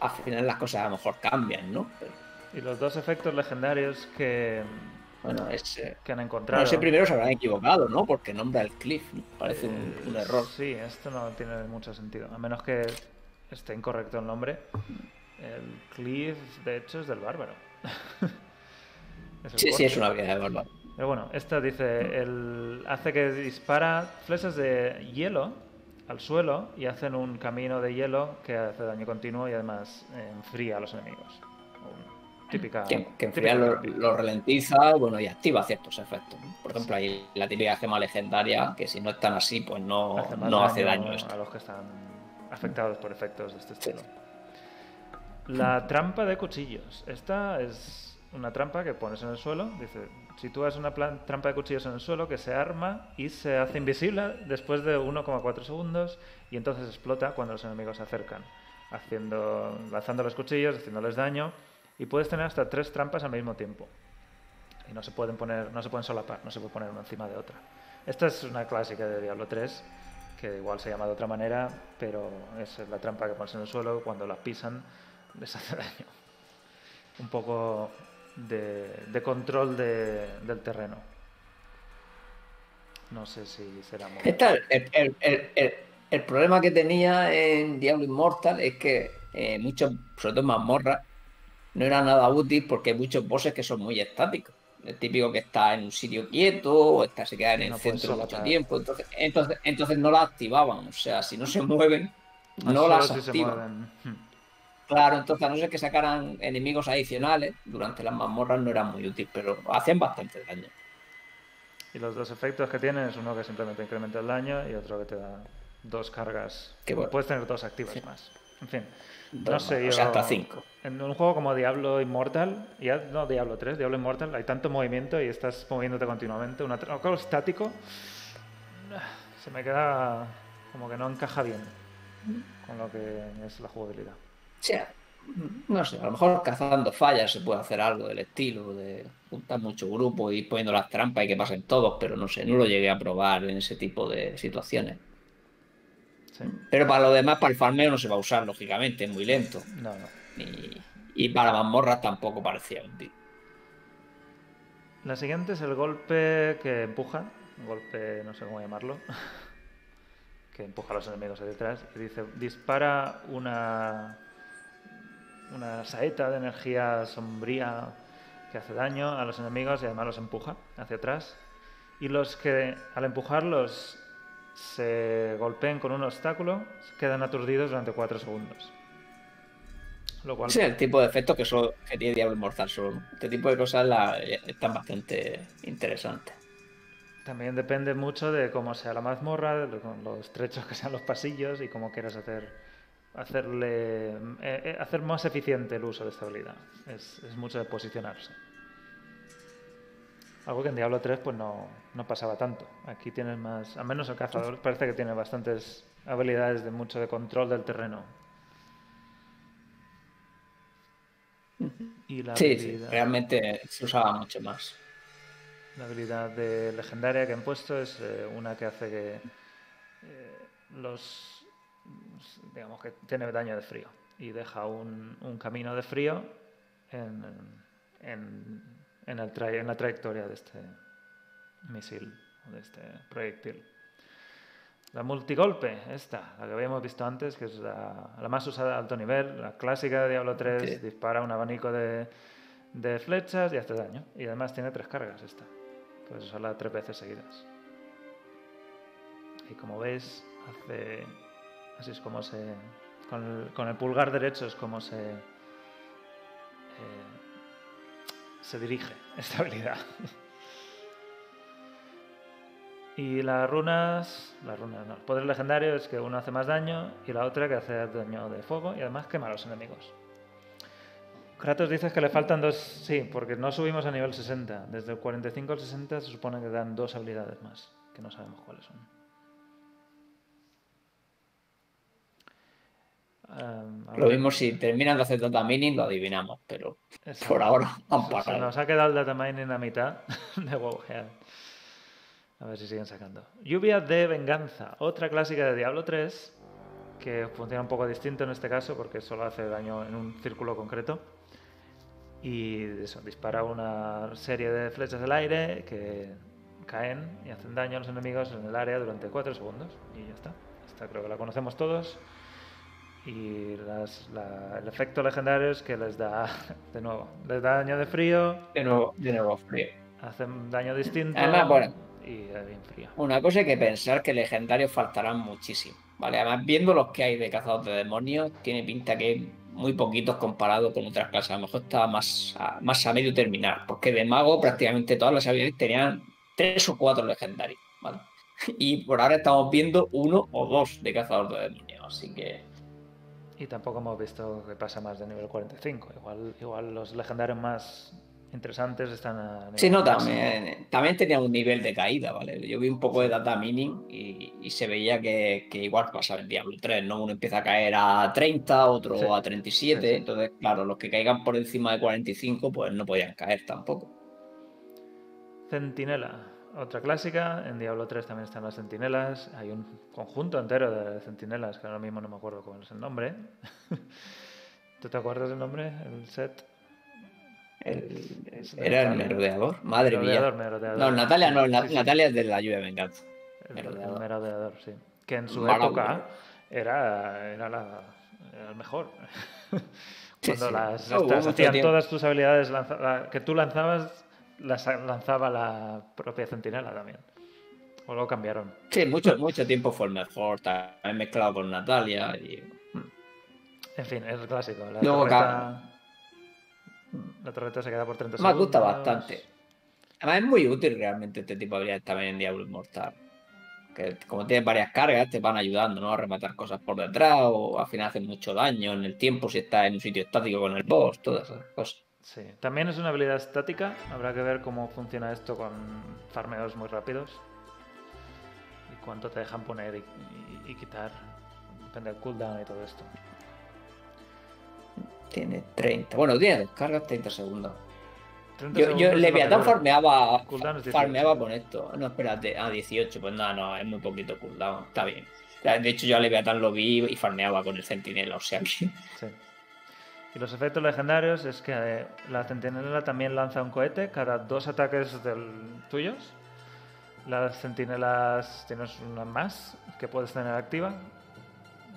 Speaker 4: Al final las cosas a lo mejor cambian, ¿no? Pero,
Speaker 3: Y los dos efectos legendarios que,
Speaker 4: bueno, es. eh,
Speaker 3: que han encontrado.
Speaker 4: Sé, primero se habrán equivocado, ¿no? Porque nombra el cliff. Parece un,
Speaker 3: Eh,
Speaker 4: un error.
Speaker 3: Sí, esto no tiene mucho sentido. A menos que esté incorrecto el nombre. El Cleave, de hecho, es del bárbaro. Es
Speaker 4: Sí, sí, es una habilidad de bárbaro.
Speaker 3: Pero bueno, esta dice, el, hace que dispara flechas de hielo al suelo y hacen un camino de hielo que hace daño continuo y además enfría a los enemigos. Típica...
Speaker 4: Que, que enfriar lo, ralentiza, bueno, y activa ciertos efectos. ¿no? Por ejemplo, hay la típica gema legendaria, que si no están así, pues no,
Speaker 3: Hace
Speaker 4: no hace daño
Speaker 3: a los que están afectados por efectos de este estilo. La trampa de cuchillos. Esta es una trampa que pones en el suelo. Dice, sitúas una trampa de cuchillos en el suelo que se arma y se hace invisible después de 1,4 segundos y entonces explota cuando los enemigos se acercan, haciendo, lanzando los cuchillos, haciéndoles daño y puedes tener hasta tres trampas al mismo tiempo. Y no se pueden poner, no se pueden solapar, no se puede poner una encima de otra. Esta es una clásica de Diablo 3, que igual se llama de otra manera, pero es la trampa que pones en el suelo, cuando la pisan les hace daño. Un poco de, control de- del terreno. No sé si será muy...
Speaker 4: El, problema que tenía en Diablo Immortal es que eh, muchos, sobre todo mazmorras, no era nada útil porque hay muchos bosses que son muy estáticos. El típico que está en un sitio quieto o está, se queda en el
Speaker 3: no
Speaker 4: centro mucho tiempo. Entonces, entonces, entonces no la activaban. O sea, si no se mueven, no las activan.
Speaker 3: Hmm.
Speaker 4: Claro, entonces a no ser que sacaran enemigos adicionales, durante las mazmorras no eran muy útiles, pero hacían bastante daño.
Speaker 3: Y los dos efectos que tienen es uno que simplemente incrementa el daño y otro que te da dos cargas.
Speaker 4: Bueno.
Speaker 3: Puedes tener dos activas
Speaker 4: Sí.
Speaker 3: más. En fin. No sé,
Speaker 4: o sea, hasta cinco.
Speaker 3: En un juego como Diablo Immortal, ya no Diablo 3, Diablo Immortal, hay tanto movimiento y estás moviéndote continuamente. Un algo estático se me queda como que no encaja bien con lo que es la jugabilidad.
Speaker 4: Sea, no sé, a lo mejor cazando fallas se puede hacer algo del estilo, de juntar mucho grupo y ir poniendo las trampas y que pasen todos, pero no sé, no lo llegué a probar en ese tipo de situaciones.
Speaker 3: Sí.
Speaker 4: Pero para lo demás, para el farmeo no se va a usar, lógicamente, es muy lento.
Speaker 3: No, no.
Speaker 4: Y, y para mazmorras tampoco parecía útil.
Speaker 3: La siguiente es el golpe que empuja, un golpe, no sé cómo llamarlo, que empuja a los enemigos hacia detrás. Y dice, dispara una, una saeta de energía sombría que hace daño a los enemigos y además los empuja hacia atrás. Y los que al empujarlos se golpeen con un obstáculo quedan aturdidos durante 4 segundos. Lo cual
Speaker 4: Ese es el tipo de efectos que, solo, que tiene Diablo Immortal solo. ¿no? Este tipo de cosas la- están bastante interesantes.
Speaker 3: También depende mucho de cómo sea la mazmorra, de lo estrechos que sean los pasillos y cómo quieras hacer hacerle eh, eh, hacer más eficiente el uso de esta habilidad. Es, es mucho de posicionarse. Algo que en Diablo 3 pues no, no pasaba tanto. Aquí tienes más, al menos el cazador parece que tiene bastantes habilidades de mucho de control del terreno. Y la
Speaker 4: Sí, sí,
Speaker 3: habilidad-
Speaker 4: realmente se usaba mucho más.
Speaker 3: la habilidad de legendaria que han puesto es eh, una que hace que eh, los digamos que tiene daño de frío y deja un, un camino de frío en, en, en el tra- en la trayectoria de este misil o de este proyectil. La multigolpe, esta, la que habíamos visto antes, que es la, la más usada a alto nivel, la clásica de Diablo 3,
Speaker 4: Sí.
Speaker 3: dispara un abanico de, de flechas y hace daño. Y además tiene tres cargas esta. Puedes usarla tres veces seguidas. Y como veis, hace. Así es como se. Con el, con el pulgar derecho es como se. eh, se dirige esta habilidad. y las runas. Las runas no. El poder legendario es que uno hace más daño y la otra que hace daño de fuego y además quema a los enemigos. Kratos dices que le faltan dos. Sí, porque no subimos a nivel 60. Desde el 45 al 60 se supone que dan dos habilidades más, que no sabemos cuáles son. Um, a
Speaker 4: Lo mismo si terminan de hacer data mining, lo adivinamos, pero por ahora han
Speaker 3: Se nos ha quedado el data mining a mitad de Wowhead. A ver si siguen sacando. Lluvia de venganza, otra clásica de Diablo 3, que funciona un poco distinto en este caso porque solo hace daño en un círculo concreto. Y eso, dispara una serie de flechas del aire que caen y hacen daño a los enemigos en el área durante 4 segundos. Y ya está. Esta creo que la conocemos todos. Y las- la- el efecto legendario es que les da, de nuevo, les da daño de frío,
Speaker 4: De nuevo, de nuevo frío.
Speaker 3: hacen daño distinto
Speaker 4: Además, bueno.
Speaker 3: y bien frío.
Speaker 4: Una cosa hay que pensar que legendarios faltarán muchísimo. ¿vale? Además, viendo los que hay de cazadores de demonios, tiene pinta que muy poquitos comparado con otras clases. A lo mejor está más a, más a medio terminar. Porque de mago prácticamente todas las habilidades tenían tres o cuatro legendarios. ¿vale? Y por ahora estamos viendo uno o dos de cazador de demonios. Así que
Speaker 3: Y tampoco hemos visto que pasa más de nivel 45. Igual, igual los legendarios más interesantes están a nivel
Speaker 4: Sí, no,
Speaker 3: 40.
Speaker 4: también, también tenía un nivel de caída, ¿vale? Yo vi un poco de data mining y, y se veía que, que igual pasaba en Diablo 3, ¿no? Uno empieza a caer a 30, otro
Speaker 3: Sí,
Speaker 4: a 37,
Speaker 3: sí, sí.
Speaker 4: entonces, claro, los que caigan por encima de 45, pues no podían caer tampoco.
Speaker 3: Centinela, otra clásica. En Diablo 3 también están las centinelas. Hay un conjunto entero de centinelas que ahora mismo no me acuerdo cuál es el nombre. ¿Tú te acuerdas del nombre? El set.
Speaker 4: El- era el merodeador, madre
Speaker 3: Merodeador,
Speaker 4: mía.
Speaker 3: merodeador.
Speaker 4: No, Natalia no, Na-
Speaker 3: Sí, sí.
Speaker 4: Natalia es de la lluvia de venganza.
Speaker 3: El,
Speaker 4: Merodeador.
Speaker 3: el merodeador, sí. Que en su época era, era, la, era el mejor. Cuando
Speaker 4: sí.
Speaker 3: las estas hacían todas tus habilidades lanza- la- que tú lanzabas, las lanzaba la propia centinela también. O lo cambiaron.
Speaker 4: Sí, mucho, mucho tiempo fue el mejor, también mezclado con Natalia. Y...
Speaker 3: En fin, es el clásico. La
Speaker 4: Luego
Speaker 3: torreta, la torreta se queda por 30
Speaker 4: Me
Speaker 3: segundos.
Speaker 4: gusta bastante. Además es muy útil realmente este tipo de habilidades también en Diablo Inmortal. Que como tienes varias cargas te van ayudando ¿no? a rematar cosas por detrás o al final hacen mucho daño en el tiempo si estás en un sitio estático con el boss, todas esas cosas.
Speaker 3: Sí, también es una habilidad estática. Habrá que ver cómo funciona esto con farmeos muy rápidos. Y cuánto te dejan poner y, y- y quitar. Depende del cooldown y todo esto.
Speaker 4: Tiene 30. Bueno, tiene descargas 30 segundos.
Speaker 3: 30
Speaker 4: Yo,
Speaker 3: segundos
Speaker 4: yo Leviatán farmeaba,
Speaker 3: Cooldown es 18.
Speaker 4: farmeaba con esto. No, espérate, a 18. Pues nada, no, es muy poquito cooldown. Está bien. De hecho, yo a Leviatán lo vi y farmeaba con el centinela, o sea que.
Speaker 3: Sí. Y los efectos legendarios es que eh, la centinela también lanza un cohete cada dos ataques del tuyos. Las centinelas tienes una más que puedes tener activa.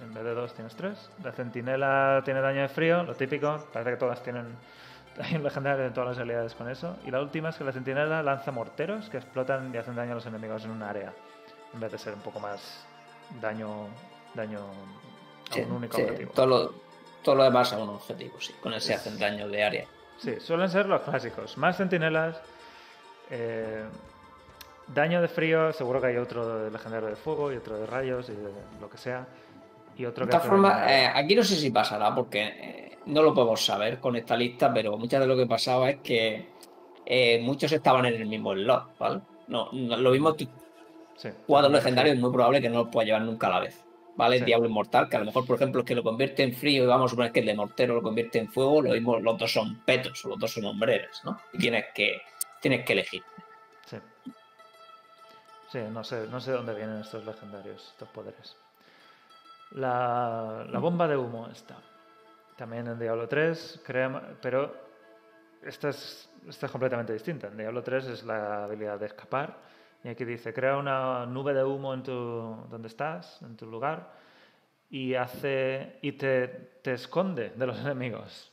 Speaker 3: En vez de dos tienes tres. La centinela tiene daño de frío, lo típico. Parece que todas tienen daño legendario de todas las habilidades con eso. Y la última es que la centinela lanza morteros que explotan y hacen daño a los enemigos en un área. En vez de ser un poco más daño, daño a
Speaker 4: Sí,
Speaker 3: un único
Speaker 4: sí,
Speaker 3: objetivo.
Speaker 4: todo, lo, todo lo demás a un objetivo, sí. Con ese hacen daño de área.
Speaker 3: Sí, suelen ser los clásicos. Más centinelas. eh, daño de frío, seguro que hay otro de legendario de fuego y otro de rayos y de lo que sea. Y otro
Speaker 4: De todas formas, eh, aquí no sé si pasará porque eh, no lo podemos saber con esta lista, pero muchas de lo que pasaba es que eh, muchos estaban en el mismo slot, ¿vale? No, no- lo mismo
Speaker 3: sí,
Speaker 4: cuadros
Speaker 3: sí.
Speaker 4: legendarios es muy probable que no los pueda llevar nunca a la vez. ¿Vale?
Speaker 3: Sí.
Speaker 4: Diablo Inmortal, que a lo mejor, por ejemplo, es que lo convierte en frío y vamos a suponer que el de mortero lo convierte en fuego, lo mismo, los dos son petos o los dos son hombreras, ¿no? Y tienes que, tienes que elegir.
Speaker 3: Sí. Sí, no sé, no sé dónde vienen estos legendarios, estos poderes. La, la bomba de humo está. También en Diablo 3, crea- pero esta es, esta es completamente distinta. En Diablo 3 es la habilidad de escapar. Y aquí dice, crea una nube de humo en tu donde estás, en tu lugar, y hace y te, te esconde de los enemigos.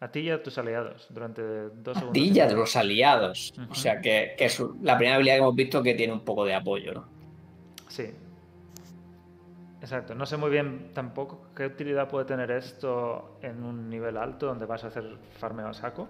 Speaker 3: A ti y a tus aliados durante dos segundos. y
Speaker 4: Dilla de
Speaker 3: medio.
Speaker 4: los aliados. O sea, que, que es la primera habilidad que hemos visto que tiene un poco de apoyo, ¿no?
Speaker 3: Sí. Exacto. No sé muy bien tampoco qué utilidad puede tener esto en un nivel alto donde vas a hacer farmeo a saco.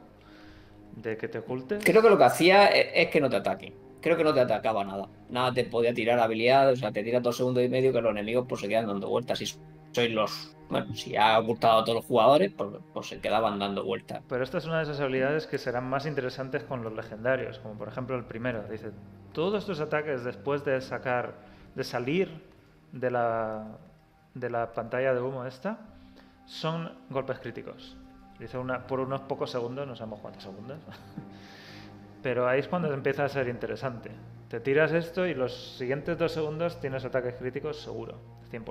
Speaker 3: De que te ocultes.
Speaker 4: Creo que lo que hacía es, es que no te ataquen. Creo que no te atacaba nada. Nada te podía tirar habilidades, o sea, te tiras dos segundos y medio que los enemigos pues se quedan dando vueltas y sois los. Bueno, si ha ocultado a todos los jugadores, pues, pues se quedaban dando vueltas.
Speaker 3: Pero esta es una de esas habilidades que serán más interesantes con los legendarios, como por ejemplo el primero. Dice, todos tus ataques después de sacar, de salir de la, de la pantalla de humo esta, son golpes críticos. Dice una, por unos pocos segundos, no sabemos cuántos segundos. Pero ahí es cuando empieza a ser interesante. Te tiras esto y los siguientes dos segundos tienes ataques críticos seguro, 100%.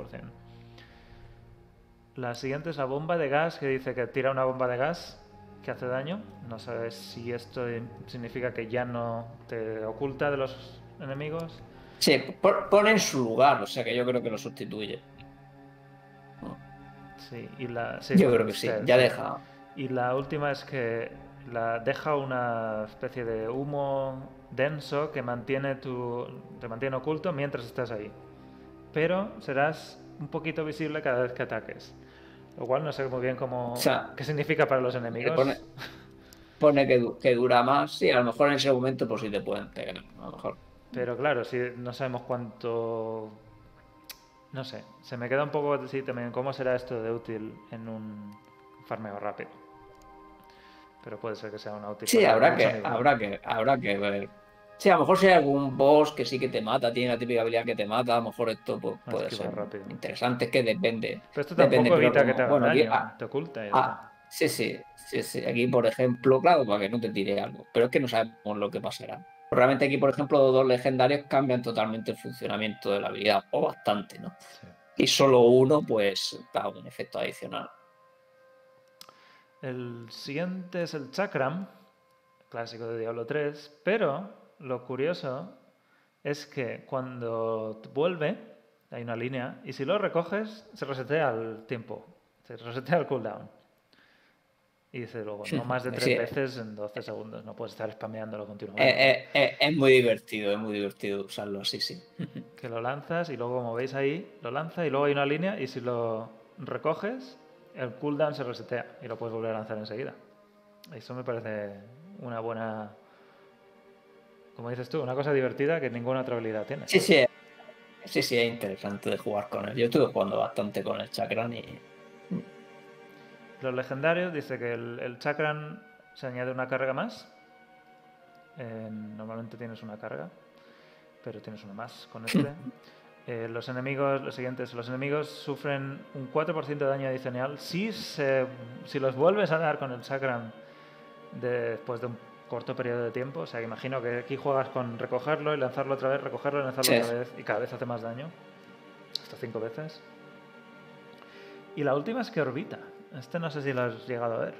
Speaker 3: La siguiente es la bomba de gas, que dice que tira una bomba de gas que hace daño. No sabes si esto significa que ya no te oculta de los enemigos.
Speaker 4: Sí, po- pone en su lugar, o sea que yo creo que lo sustituye.
Speaker 3: Sí, y la, sí,
Speaker 4: Yo creo que sí, ya deja.
Speaker 3: Y la última es que la deja una especie de humo denso que mantiene tu, te mantiene oculto mientras estás ahí. Pero serás un poquito visible cada vez que ataques. Lo cual no sé muy bien cómo,
Speaker 4: O sea,
Speaker 3: qué significa para los enemigos.
Speaker 4: pone- Pone que, du- que dura más, sí, a lo mejor en ese momento pues sí te pueden pegar, a lo mejor.
Speaker 3: Pero claro, si no sabemos cuánto... No sé, se me queda un poco así también cómo será esto de útil en un farmeo rápido. Pero puede ser que sea una útil.
Speaker 4: Sí, habrá que, habrá que, habrá que ver. Sí, a lo mejor si hay algún boss que sí que te mata, tiene la típica habilidad que te mata, a lo mejor esto pues,
Speaker 3: Ah,
Speaker 4: puede ser
Speaker 3: rápido.
Speaker 4: interesante, es que depende.
Speaker 3: Pero esto
Speaker 4: Depende,
Speaker 3: tampoco
Speaker 4: pero
Speaker 3: evita que
Speaker 4: como-
Speaker 3: te haga
Speaker 4: bueno, aquí- ah,
Speaker 3: te oculta y
Speaker 4: Ah, sí, sí, sí, sí. Aquí, por ejemplo, claro, para que no te tire algo. Pero es que no sabemos lo que pasará. Realmente aquí, por ejemplo, los dos legendarios cambian totalmente el funcionamiento de la habilidad, o bastante, ¿no?
Speaker 3: Sí.
Speaker 4: Y solo uno, pues, da un efecto adicional.
Speaker 3: El siguiente es el Chakram, clásico de Diablo 3, pero lo curioso es que cuando vuelve, hay una línea, y si lo recoges, se resetea al tiempo, se resetea el cooldown. Y dice luego, no más de tres
Speaker 4: Sí.
Speaker 3: veces en 12 segundos, no puedes estar spameándolo continuamente.
Speaker 4: Eh, eh, eh, es muy divertido, es muy divertido usarlo así, sí.
Speaker 3: que lo lanzas y luego, como veis ahí, lo lanza y luego hay una línea y si lo recoges, el cooldown se resetea y lo puedes volver a lanzar enseguida. Eso me parece una buena, como dices tú, una cosa divertida que ninguna otra habilidad tiene.
Speaker 4: Sí, sí, sí, sí, es interesante de jugar con él. Yo estuve jugando bastante con el Chakran y
Speaker 3: Los legendarios dice que el, el chakran se añade una carga más. Eh, normalmente tienes una carga, pero tienes una más con este. Eh, los enemigos, los siguientes, los enemigos sufren un 4% de daño adicional si, se, si los vuelves a dar con el chakran después de un corto periodo de tiempo. O sea, que imagino que aquí juegas con recogerlo y lanzarlo otra vez, recogerlo y lanzarlo
Speaker 4: Sí.
Speaker 3: otra vez, y cada vez hace más daño. Hasta cinco veces. Y la última es que orbita. Este no sé si lo has llegado a ver.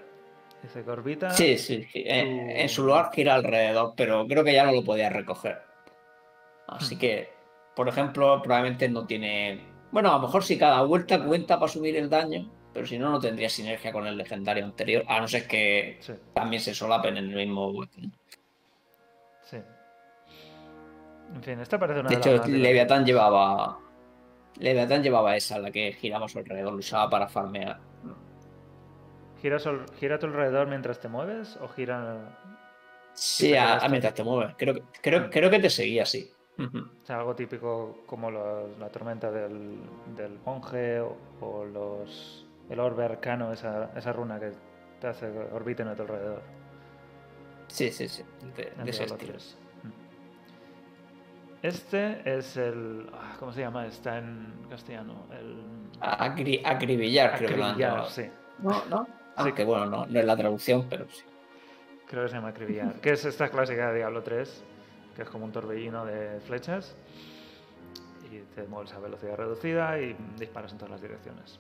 Speaker 3: Dice que orbita.
Speaker 4: Sí, sí, sí. En,
Speaker 3: tu-
Speaker 4: en su lugar gira alrededor, pero creo que ya no lo podía recoger. Así que, por ejemplo, probablemente no tiene. Bueno, a lo mejor si cada vuelta cuenta para subir el daño, pero si no, no tendría sinergia con el legendario anterior, a no ser que
Speaker 3: Sí,
Speaker 4: también se solapen en el mismo weapon.
Speaker 3: sí. En fin, esta parece una
Speaker 4: De hecho. Leviatán llevaba. Leviatán llevaba esa, la que giramos alrededor, lo usaba para farmear.
Speaker 3: ¿Gira, sol- ¿Gira a tu alrededor mientras te mueves o gira
Speaker 4: Sí,
Speaker 3: te
Speaker 4: a- mientras te mueves. Creo, que- creo, creo que te seguía
Speaker 3: o sea, algo típico como los- la tormenta del, del monje o, o los el orbe arcano, esa, esa runa que te hace que orbiten a tu alrededor?
Speaker 4: Sí, sí, sí. De, de ese
Speaker 3: Diablo
Speaker 4: estilo.
Speaker 3: 3. Este es el... ah, ¿Cómo se llama? Está en castellano. El...
Speaker 4: Acri- acribillar, creo que lo han llamado.
Speaker 3: sí.
Speaker 4: No, no. Aunque bueno, no, no es la traducción, pero sí.
Speaker 3: Creo que se llama acribillar. que es esta clásica de Diablo 3, que es como un torbellino de flechas. Y te mueves a velocidad reducida y disparas en todas las direcciones.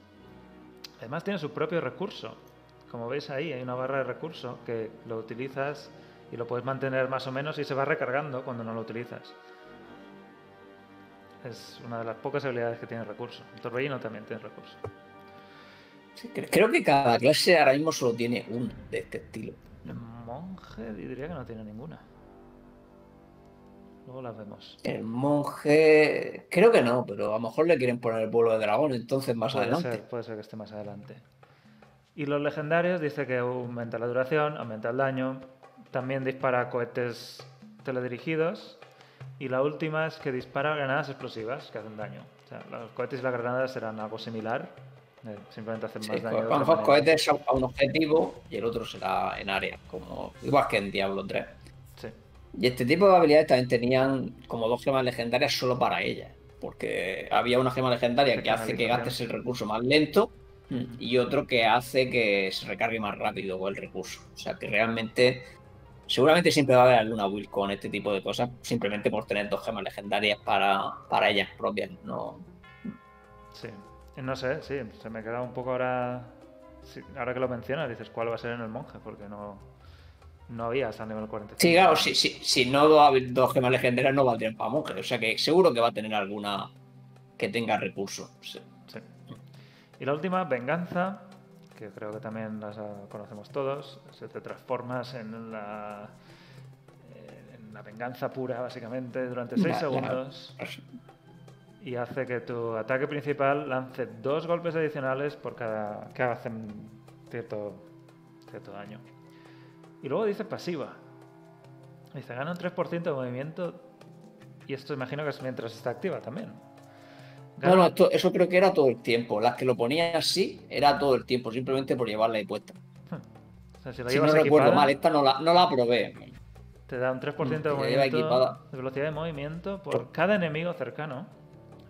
Speaker 3: Además tiene su propio recurso. Como veis ahí, hay una barra de recurso que lo utilizas y lo puedes mantener más o menos y se va recargando cuando no lo utilizas. Es una de las pocas habilidades que tiene recurso. El torbellino también tiene recurso.
Speaker 4: Sí, Creo que cada clase ahora mismo solo tiene uno de este estilo.
Speaker 3: El monje diría que no tiene ninguna. Luego las vemos.
Speaker 4: El monje, creo que no, pero a lo mejor le quieren poner el vuelo de dragón, entonces más
Speaker 3: puede
Speaker 4: adelante.
Speaker 3: Ser, puede ser que esté más adelante. Y los legendarios dice que aumenta la duración, aumenta el daño, también dispara cohetes teledirigidos y la última es que dispara granadas explosivas que hacen daño. O sea, los cohetes y las granadas serán algo similar. eh, simplemente hacen más
Speaker 4: Sí,
Speaker 3: daño. de
Speaker 4: con los cohetes a un objetivo y el otro será en área, como igual que en Diablo 3. Y este tipo de habilidades también tenían como dos gemas legendarias solo para ellas. Porque había una gema legendaria que hace que gastes el recurso más lento y otro que hace que se recargue más rápido el recurso. O sea que realmente, seguramente siempre va a haber alguna build con este tipo de cosas, simplemente por tener dos gemas legendarias para, para ellas propias. No,
Speaker 3: Sí. No sé, sí, se me queda un poco ahora. sí, ahora que lo mencionas, dices cuál va a ser en el monje, porque no, no había hasta nivel 45.
Speaker 4: Sí, claro, si, si, si no dos, dos gemas legendarias no valdrían para monje. O sea que seguro que va a tener alguna que tenga recursos. Sí.
Speaker 3: Sí. Y la última, venganza, que creo que también las conocemos todos. Se te transformas en la. eh, en la venganza pura, básicamente, durante 6
Speaker 4: La- la-
Speaker 3: segundos. Y hace que tu ataque principal lance dos golpes adicionales por cada. que hacen cierto, cierto daño. Y luego dice pasiva. Dice, gana un 3% de movimiento. Y esto imagino que es mientras está activa también.
Speaker 4: No, no, esto- eso creo que era todo el tiempo. Las que lo ponía así era todo el tiempo, simplemente por llevarla ahí puesta.
Speaker 3: O sea, si la
Speaker 4: Si no recuerdo mal, esta no la, no la probé.
Speaker 3: te da un 3% de movimiento, de velocidad de movimiento por
Speaker 4: Por-
Speaker 3: cada enemigo cercano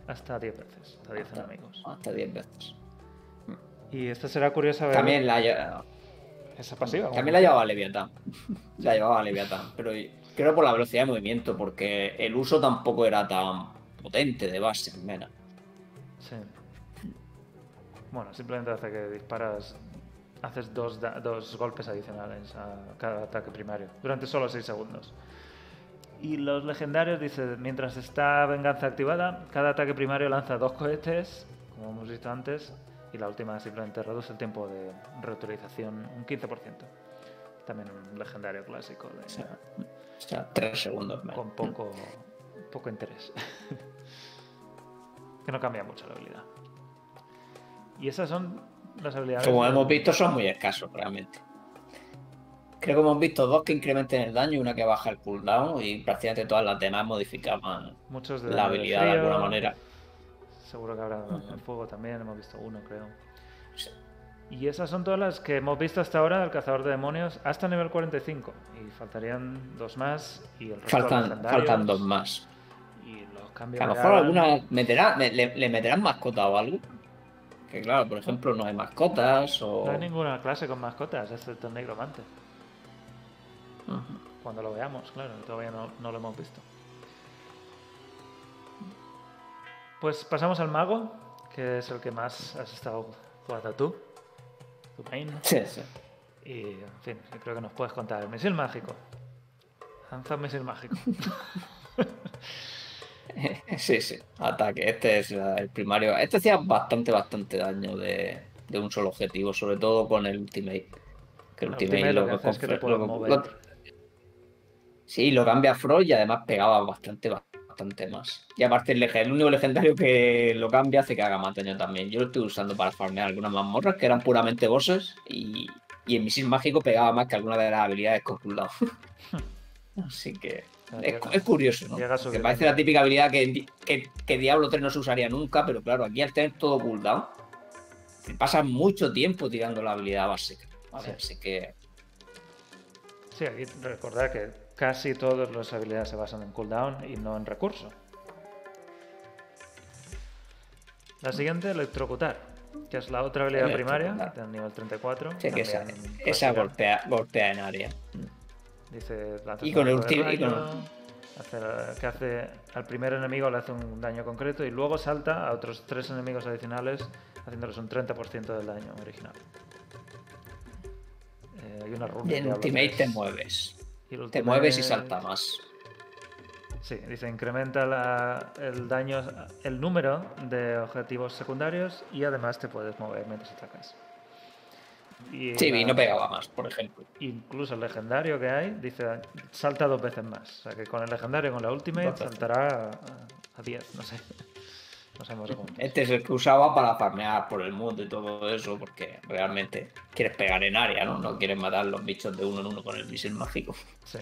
Speaker 3: hasta 10 veces, hasta 10
Speaker 4: Hasta-
Speaker 3: enemigos.
Speaker 4: Hasta 10 veces.
Speaker 3: Y esta será curiosa ver
Speaker 4: También la,
Speaker 3: esa pasiva.
Speaker 4: también la llevaba Leviatán. La llevaba Leviatán. Pero creo por la velocidad de movimiento, porque el uso tampoco era tan potente de base, menos.
Speaker 3: Sí. Bueno, simplemente hace que disparas, haces dos, dos golpes adicionales a cada ataque primario durante solo 6 segundos. Y los legendarios dice, mientras está venganza activada, cada ataque primario lanza dos cohetes, como hemos visto antes, y la última simplemente reduce el tiempo de reutilización un 15%. También un legendario clásico de,
Speaker 4: O sea, 3 segundos menos.
Speaker 3: con poco, poco interés. que no cambia mucho la habilidad. Y esas son las habilidades.
Speaker 4: Como hemos visto, son muy escasos realmente. Creo que hemos visto dos que incrementen el daño y una que baja el cooldown y prácticamente todas las demás modificaban
Speaker 3: muchos de
Speaker 4: la
Speaker 3: de
Speaker 4: habilidad de alguna manera.
Speaker 3: Seguro que habrá en fuego también, hemos visto uno, creo. Y esas son todas las que hemos visto hasta ahora del cazador de demonios hasta nivel 45. Y faltarían dos más y el resto
Speaker 4: Faltan,
Speaker 3: legendarios.
Speaker 4: faltan dos más.
Speaker 3: Y los cambios
Speaker 4: a lo
Speaker 3: de
Speaker 4: mejor alguna meterá, me- le, le meterán mascota o algo. Que claro, por ejemplo, no hay mascotas o.
Speaker 3: No hay ninguna clase con mascotas, excepto el negromante.
Speaker 4: Ujú.
Speaker 3: Cuando lo veamos, claro, todavía no, no lo hemos visto. Pues pasamos al mago, que es el que más has estado jugando tú. Tu main.
Speaker 4: Sí, sí.
Speaker 3: Y, en fin, yo creo que nos puedes contar. El misil mágico. Lanza un misil mágico.
Speaker 4: Sí, sí. Ataque. Este es el primario. Este hacía bastante, bastante daño de, de un solo objetivo, sobre todo con el ultimate. Que el ultimate,
Speaker 3: lo
Speaker 4: lo,
Speaker 3: que hace es que te
Speaker 4: confe-
Speaker 3: puedes
Speaker 4: lo-
Speaker 3: mover.
Speaker 4: lo- Sí, lo cambia a Frost y además pegaba bastante, bastante más. Y aparte el, el único legendario que lo cambia hace que haga más daño también. Yo lo estoy usando para farmear algunas mazmorras que eran puramente bosses y, y el misil mágico pegaba más que alguna de las habilidades con cooldown. Así que es, es curioso, ¿no? Que parece la típica habilidad que, que, que Diablo 3 no se usaría nunca, pero claro, aquí al tener todo cooldown, te pasas mucho tiempo tirando la habilidad básica. ¿vale?
Speaker 3: Sí.
Speaker 4: Así que
Speaker 3: Sí, aquí recordar que casi todas las habilidades se basan en cooldown y no en recurso. La siguiente, electrocutar, que es la otra habilidad primaria, del nivel 34.
Speaker 4: sí que esa, esa golpea, golpea en área.
Speaker 3: Dice, lanza
Speaker 4: Y con el
Speaker 3: hace- que hace al primer enemigo le hace un daño concreto y luego salta a otros tres enemigos adicionales haciéndoles un 30% del daño original. Eh, hay una runa.
Speaker 4: Y en Ultimate
Speaker 3: 3.
Speaker 4: te mueves.
Speaker 3: Y
Speaker 4: Te mueves y salta más.
Speaker 3: Sí, dice incrementa la- el daño, el número de objetivos secundarios y además te puedes mover mientras atacas. Y
Speaker 4: Sí,
Speaker 3: la-
Speaker 4: y no pegaba más, por ejemplo.
Speaker 3: Incluso el legendario que hay dice salta dos veces más. O sea que con el legendario con la ultimate saltará a- a 10, no sé. No sabemos cómo.
Speaker 4: Este es el que usaba para farmear por el mundo y todo eso, porque realmente quieres pegar en área, ¿no? No quieres matar los bichos de uno en uno con el misil mágico.
Speaker 3: Sí,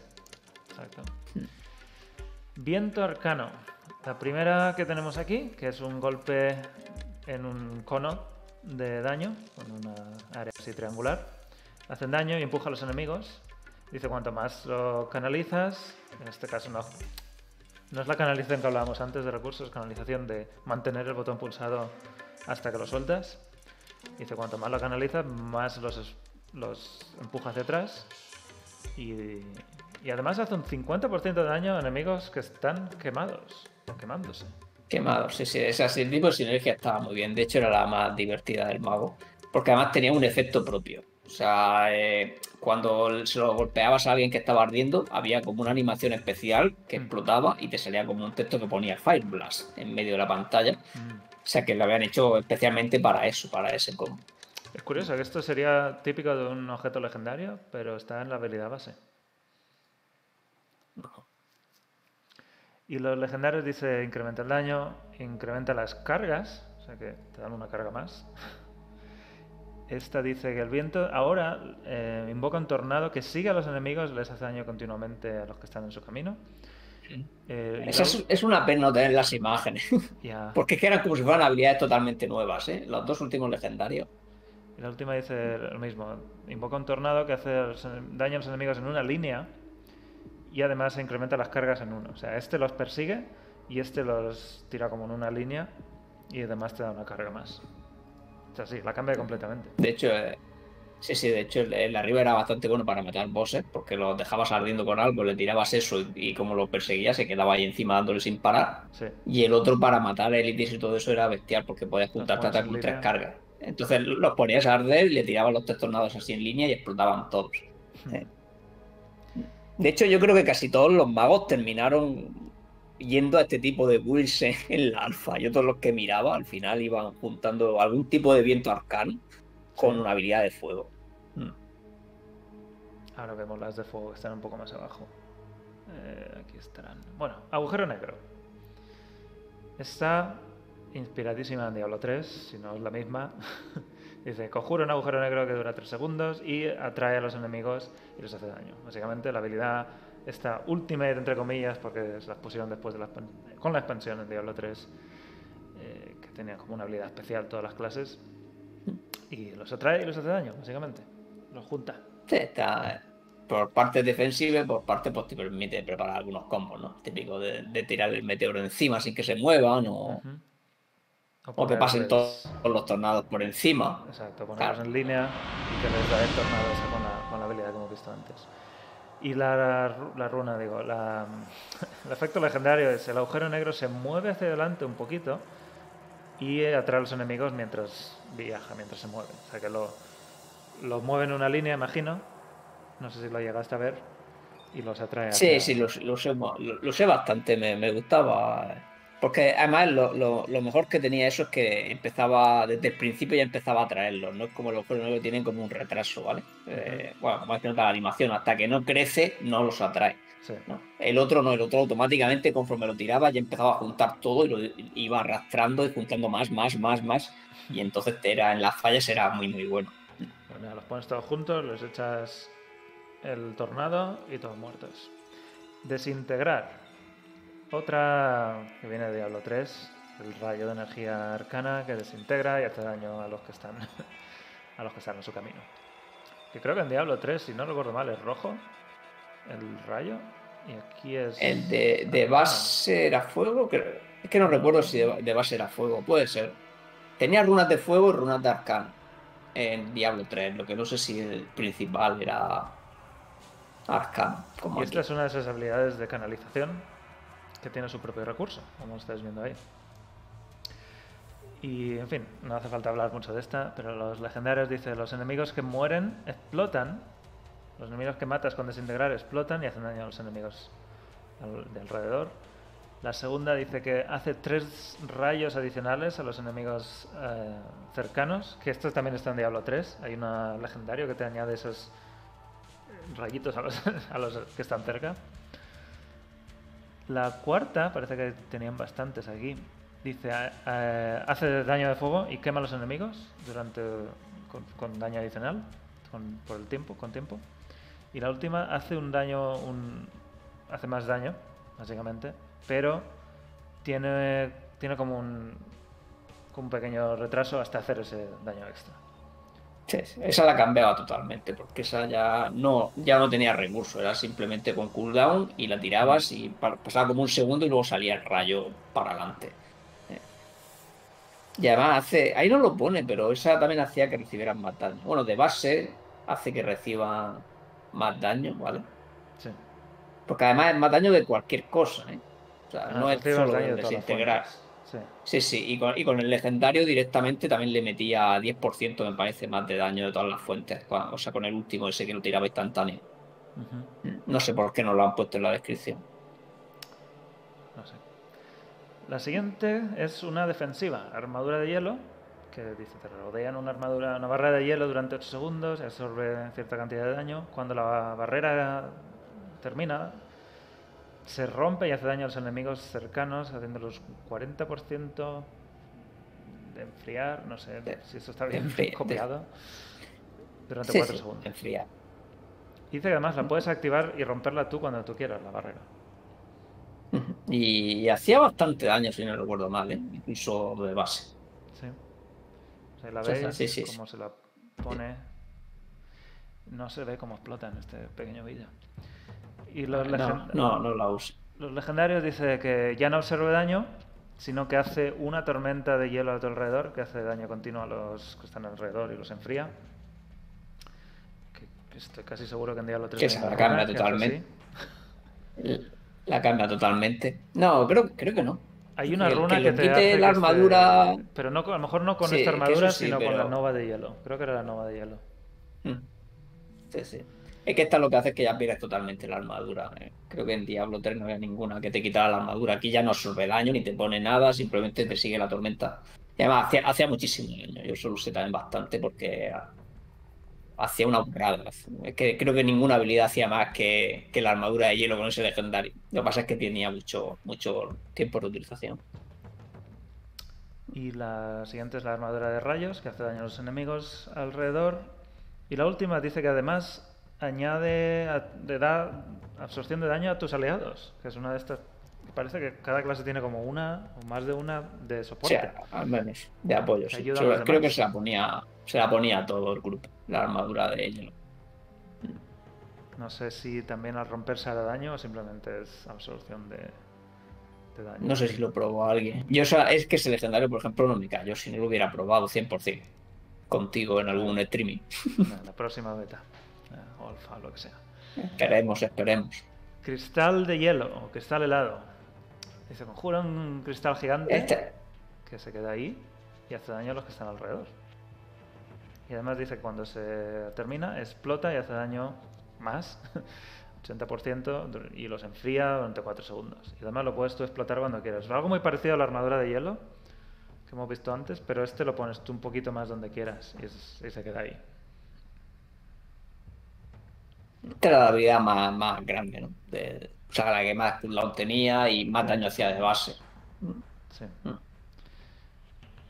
Speaker 3: exacto. Viento arcano. La primera que tenemos aquí, que es un golpe en un cono de daño, con una área así triangular. Hacen daño y empuja a los enemigos. Dice cuanto más lo canalizas, en este caso no, es la canalización que hablábamos antes de recursos, canalización de mantener el botón pulsado hasta que lo sueltas. Dice cuanto más lo canalizas, más los, los empuja hacia. Y, y además hace un 50% de daño a enemigos que están quemados o quemándose.
Speaker 4: Quemado, sí, sí, el tipo de sinergia estaba muy bien. De hecho, era la más divertida del mago. Porque además tenía un efecto propio. O sea, eh, cuando se lo golpeabas a alguien que estaba ardiendo, había como una animación especial que
Speaker 3: Mm.
Speaker 4: explotaba y te salía como un texto que ponía Fire Blast en medio de la pantalla.
Speaker 3: Mm.
Speaker 4: O sea, que lo habían hecho especialmente para eso, para ese combo.
Speaker 3: Es curioso que esto sería típico de un objeto legendario, pero está en la habilidad base. Y los legendarios dice incrementa el daño, incrementa las cargas, o sea que te dan una carga más. Esta dice que el viento ahora eh, invoca un tornado que sigue a los enemigos, les hace daño continuamente a los que están en su camino. Eh, y
Speaker 4: Esa
Speaker 3: la
Speaker 4: es, una pena no tener las imágenes. Porque es que eran como si fueran habilidades totalmente nuevas, ¿eh? Los dos últimos legendarios.
Speaker 3: Y la última dice lo mismo. Invoca un tornado que hace daño a los enemigos en una línea y además incrementa las cargas en uno. O sea, este los persigue y este los tira como en una línea y además te da una carga más. O sea, sí, la cambia completamente.
Speaker 4: De hecho, eh, sí, sí, de hecho el, el arriba era bastante bueno para matar bosses, porque los dejabas ardiendo con algo, le tirabas eso y, y como lo perseguía se quedaba ahí encima dándole sin parar.
Speaker 3: Sí.
Speaker 4: Y el otro para matar élites y todo eso era bestial, porque podías juntarte hasta con tres cargas. Entonces los ponías a arder y le tirabas los tres tornados así en línea y explotaban todos. Eh. De hecho, yo creo que casi todos los magos terminaron yendo a este tipo de builds en, la alfa. Yo todos los que miraba al final iban juntando algún tipo de viento arcano con una habilidad de fuego. Mm.
Speaker 3: Ahora vemos las de fuego que están un poco más abajo. Eh, aquí estarán. Bueno, agujero negro. Está inspiradísima en Diablo 3, si no es la misma. Dice, conjura un agujero negro que dura 3 segundos y atrae a los enemigos y les hace daño. Básicamente la habilidad, esta ultimate entre comillas, porque se las pusieron después de la, con la expansión en Diablo 3, eh, que tenía como una habilidad especial todas las clases. Y los atrae y les hace daño, básicamente. Los junta.
Speaker 4: Sí, está eh, por parte defensiva y por parte pues te permite preparar algunos combos, ¿no? Típico de, de tirar el meteoro encima sin que se muevan o, o que pasen todos los tornados por encima.
Speaker 3: Exacto, ponerlos
Speaker 4: Claro.
Speaker 3: en línea y que les da el tornado esa con la, con la habilidad que hemos visto antes. Y la, la runa, digo, la, el efecto legendario es el agujero negro se mueve hacia adelante un poquito y atrae a los enemigos mientras viaja, mientras se mueve. O sea que lo, lo mueve en una línea, imagino. No sé si lo llegaste a ver. Y los atrae.
Speaker 4: Sí,
Speaker 3: hacia-
Speaker 4: sí, lo, lo sé, lo, lo sé bastante, me, me gustaba. Porque además lo, lo- lo mejor que tenía eso es que empezaba, desde el principio ya empezaba a traerlos, no es como los juegos que tienen como un retraso, ¿vale? Eh, bueno, como es que nota la animación, hasta que no crece, no los atrae.
Speaker 3: Sí.
Speaker 4: ¿no? El otro no, el otro automáticamente conforme lo tiraba ya empezaba a juntar todo y lo iba arrastrando y juntando más, más, más, más. Y entonces era, en las fallas era muy, muy bueno.
Speaker 3: Pues nada, los pones todos juntos, les echas el tornado y todos muertos. Desintegrar. Otra que viene de Diablo 3, el rayo de energía arcana que desintegra y hace daño a los que están a los que están en su camino. Que creo que en Diablo 3, si no recuerdo mal, es rojo el rayo y aquí es
Speaker 4: El de, de base era fuego, creo. Es que no recuerdo si de, de base era fuego, puede ser. Tenía runas de fuego y runas de arcano en Diablo 3, lo que no sé si el principal era arcano. Como
Speaker 3: Y
Speaker 4: aquí.
Speaker 3: esta es una de esas habilidades de canalización que tiene su propio recurso, como estáis viendo ahí. Y, en fin, no hace falta hablar mucho de esta, pero los legendarios dicen, los enemigos que mueren explotan, los enemigos que matas con desintegrar explotan y hacen daño a los enemigos de alrededor. La segunda dice que hace tres rayos adicionales a los enemigos eh, cercanos, que esto también está en Diablo 3, hay un legendario que te añade esos rayitos a los, a los que están cerca. La cuarta, parece que tenían bastantes aquí. Dice, hace daño de fuego y quema a los enemigos durante con, con daño adicional, con- por el tiempo, con tiempo. Y la última hace un daño, un, hace más daño, básicamente, pero tiene, tiene como un, como un pequeño retraso hasta hacer ese daño extra.
Speaker 4: Sí, esa la cambiaba totalmente, porque esa ya no, ya no tenía recurso, era simplemente con cooldown y la tirabas y pa- pasaba como un segundo y luego salía el rayo para adelante. Eh. Y además hace, ahí no lo pone, pero esa también hacía que recibieran más daño. Bueno, de base hace que reciban más daño, ¿vale?
Speaker 3: Sí.
Speaker 4: Porque además es más daño de cualquier cosa, ¿eh? O sea,
Speaker 3: Ah,
Speaker 4: no es solo de desintegrar.
Speaker 3: Sí.
Speaker 4: Sí, sí, y con, y con el legendario directamente también le metía 10% me parece más de daño de todas las fuentes. O sea, con el último ese que lo tiraba instantáneo.
Speaker 3: Ujú.
Speaker 4: No sé por qué no lo han puesto en la descripción.
Speaker 3: No sé. La siguiente es una defensiva, armadura de hielo, que dice te rodean una armadura, una barrera de hielo durante 8 segundos absorbe cierta cantidad de daño. Cuando la barrera termina, se rompe y hace daño a los enemigos cercanos, haciéndolos un 40% de enfriar, no sé
Speaker 4: De-
Speaker 3: si esto está bien
Speaker 4: de-
Speaker 3: copiado, durante
Speaker 4: Sí,
Speaker 3: 4
Speaker 4: sí,
Speaker 3: segundos.
Speaker 4: enfriar.
Speaker 3: Dice que además la puedes activar y romperla tú cuando tú quieras, la barrera.
Speaker 4: Y, hacía bastante daño, si no recuerdo mal, ¿eh? incluso de base.
Speaker 3: Sí. O sea, la veis
Speaker 4: sí, sí.
Speaker 3: cómo se la pone. No se ve cómo explota en este pequeño vídeo. Y los,
Speaker 4: No,
Speaker 3: legen-
Speaker 4: no, no la uso.
Speaker 3: los legendarios dice que ya no absorbe daño, sino que hace una tormenta de hielo a tu alrededor, que hace daño continuo a los que están alrededor y los enfría. Que, que estoy casi seguro que en Diablo 3
Speaker 4: Que se la cambia totalmente. La cambia totalmente. No, creo, creo que no.
Speaker 3: Hay una
Speaker 4: El
Speaker 3: runa
Speaker 4: que
Speaker 3: que, te
Speaker 4: quite
Speaker 3: hace
Speaker 4: la armadura-
Speaker 3: Pero no, a lo mejor no con
Speaker 4: Sí,
Speaker 3: esta armadura,
Speaker 4: sí,
Speaker 3: sino con la nova de hielo. Creo que era la nova de hielo.
Speaker 4: Mm. Sí, sí. Es que esta lo que hace es que ya pierdes totalmente la armadura. eh. Creo que en Diablo 3 no había ninguna que te quitara la armadura. Aquí ya no absorbe daño ni te pone nada, simplemente te sigue la tormenta. Y además hacía, hacía muchísimo daño. Yo solo sé también bastante porque ha- hacía una burrada. Es que creo que ninguna habilidad hacía más que, que la armadura de hielo con ese legendario. Lo que pasa es que tenía mucho, mucho tiempo de utilización.
Speaker 3: Y la siguiente es la armadura de rayos, que hace daño a los enemigos alrededor. Y la última dice que además añade, a- le da absorción de daño a tus aliados, que es una de estas... Parece que cada clase tiene como una o más de una de soporte.
Speaker 4: sea, al menos de apoyo. Sí.
Speaker 3: ayuda
Speaker 4: creo que se la ponía, se la ponía a todo el grupo, la armadura de hielo.
Speaker 3: No sé si también al romperse hará daño o simplemente es absorción de, de daño.
Speaker 4: No sé si lo probó alguien. Yo o sea, es que ese legendario, por ejemplo, no me cayó si no lo hubiera probado 100% contigo en algún streaming.
Speaker 3: En la próxima beta. Eh, O alfa, lo que sea.
Speaker 4: Esperemos, esperemos.
Speaker 3: Cristal de hielo o cristal helado. Dice, conjura un cristal gigante
Speaker 4: Este,
Speaker 3: que se queda ahí y hace daño a los que están alrededor. Y además dice que cuando se termina, explota y hace daño más, 80%, dur- y los enfría durante 4 segundos. Y además lo puedes tú explotar cuando quieras. Algo muy parecido a la armadura de hielo que hemos visto antes, pero este lo pones tú un poquito más donde quieras y, es- y se queda ahí.
Speaker 4: Esta era la habilidad más, más grande, ¿no? De- o sea, la que más cooldown tenía y más daño hacía de base.
Speaker 3: Sí.
Speaker 4: Mm.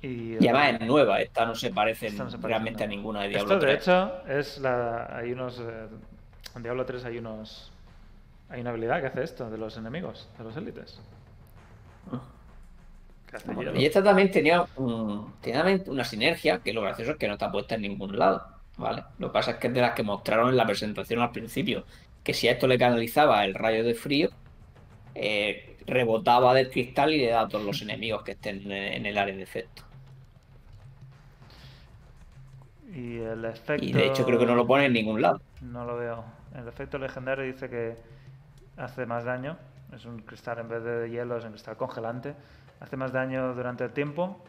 Speaker 3: Y,
Speaker 4: Y además es nueva, esta no se parece
Speaker 3: Esta no se parece,
Speaker 4: realmente a ninguna de Diablo
Speaker 3: Esto, de
Speaker 4: 3.
Speaker 3: hecho, es la. Hay unos. eh, en Diablo 3 hay unos. Hay una habilidad que hace esto de los enemigos, de los élites.
Speaker 4: Y esta también tenía, un- tenía una sinergia, que lo gracioso es que no está puesta en ningún lado, ¿vale? Lo que pasa es que es de las que mostraron en la presentación al principio, que si a esto le canalizaba el rayo de frío, eh, rebotaba del cristal y le daba a todos los enemigos que estén en, en el área de efecto.
Speaker 3: Y el efecto.
Speaker 4: Y de hecho creo que no lo pone en ningún lado.
Speaker 3: No lo veo. El efecto legendario dice que hace más daño. Es un cristal en vez de hielo, es un cristal congelante. Hace más daño durante el tiempo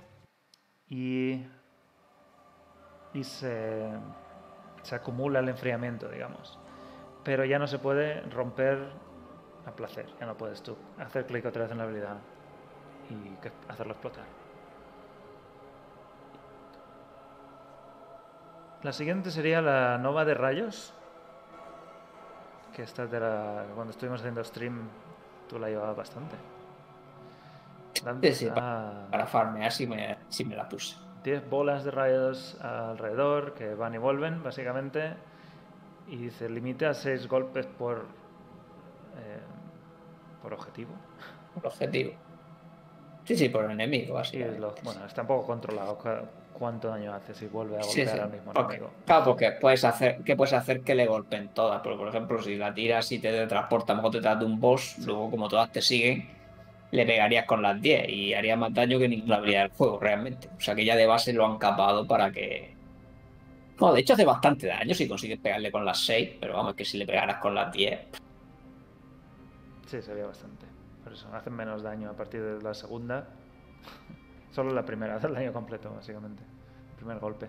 Speaker 3: y. y se. se acumula el enfriamiento, digamos. Pero ya no se puede romper a placer. Ya no puedes tú hacer clic otra vez en la habilidad y hacerlo explotar. La siguiente sería la Nova de Rayos. Que esta de la. Cuando estuvimos haciendo stream, tú la llevabas bastante.
Speaker 4: Sí, sí,
Speaker 3: ah,
Speaker 4: Para farmear si me, si me la puse.
Speaker 3: 10 bolas de rayos alrededor que van y vuelven, básicamente. Y dice: limita a 6 golpes por. eh, por objetivo.
Speaker 4: Por objetivo. Sí, sí, por el enemigo, así.
Speaker 3: Bueno, está un poco controlado cuánto daño hace si vuelve a golpear
Speaker 4: sí.
Speaker 3: al mismo
Speaker 4: Porque-
Speaker 3: enemigo.
Speaker 4: claro, porque puedes hacer, que puedes hacer que le golpeen todas. Pero, por ejemplo, si la tiras y te transporta a lo mejor detrás de un boss, luego como todas te siguen, le pegarías con las 10 y haría más daño que ninguna habilidad del juego, realmente. O sea que ya de base lo han capado para que. No, de hecho hace bastante daño si consigues pegarle con las 6, pero vamos, que si le pegaras con las 10.
Speaker 3: Sí, se ve bastante. Por eso, hacen menos daño a partir de la segunda. Solo la primera hace el daño completo, básicamente. El primer golpe.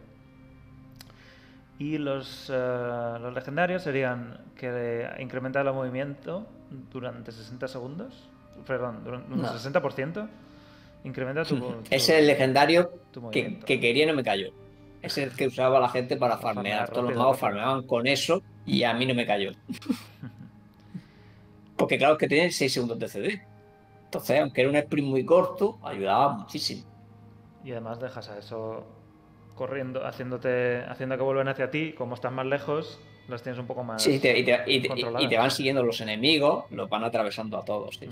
Speaker 3: Y los, eh, los legendarios serían que incrementa el movimiento durante 60 segundos. Perdón, un
Speaker 4: No.
Speaker 3: 60%. Incrementa tu. tu-
Speaker 4: Ese es el legendario
Speaker 3: tu
Speaker 4: que, quería y no me cayó. Es el que usaba la gente para farmear.
Speaker 3: farmear
Speaker 4: Todos los magos farmeaban con eso y a mí no me cayó. Porque claro, es que tiene 6 segundos de CD. Entonces, aunque era un sprint muy corto, ayudaba muchísimo.
Speaker 3: Y además dejas a eso corriendo, haciéndote, haciendo que vuelvan hacia ti. Como estás más lejos, los tienes un poco más.
Speaker 4: Sí, y te, y te- y te- y
Speaker 3: controladas.
Speaker 4: te van siguiendo los enemigos, los van atravesando a todos. sí.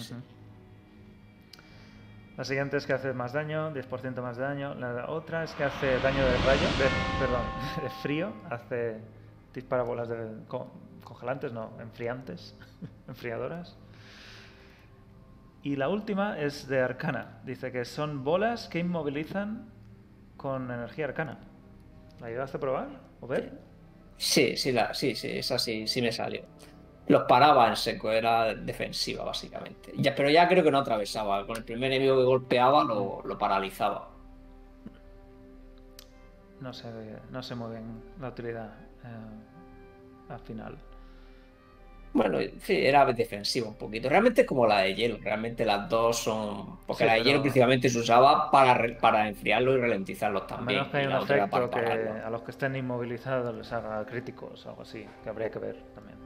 Speaker 3: La siguiente es que hace más daño, 10% más de daño. La otra es que hace daño de rayo, de, perdón, de frío. Hace dispara bolas de co- congelantes, no, enfriantes, enfriadoras. Y la última es de arcana. Dice que son bolas que inmovilizan con energía arcana. ¿La llegaste a probar o ver?
Speaker 4: Sí, sí, la, sí, sí, esa sí, sí me salió. Los paraba en seco, era defensiva básicamente. Ya, pero ya creo que no atravesaba. Con el primer enemigo que golpeaba lo, lo paralizaba.
Speaker 3: No sé, no sé muy bien la utilidad eh, al final.
Speaker 4: Bueno, sí, era defensiva un poquito. Realmente es como la de hielo. Realmente las dos son. Porque
Speaker 3: Sí,
Speaker 4: la de
Speaker 3: pero-
Speaker 4: hielo principalmente se usaba para, re- para enfriarlo y ralentizarlos
Speaker 3: A
Speaker 4: también.
Speaker 3: menos que haya
Speaker 4: y
Speaker 3: un efecto
Speaker 4: para
Speaker 3: que a los que estén inmovilizados les haga críticos o algo así, que habría que ver también.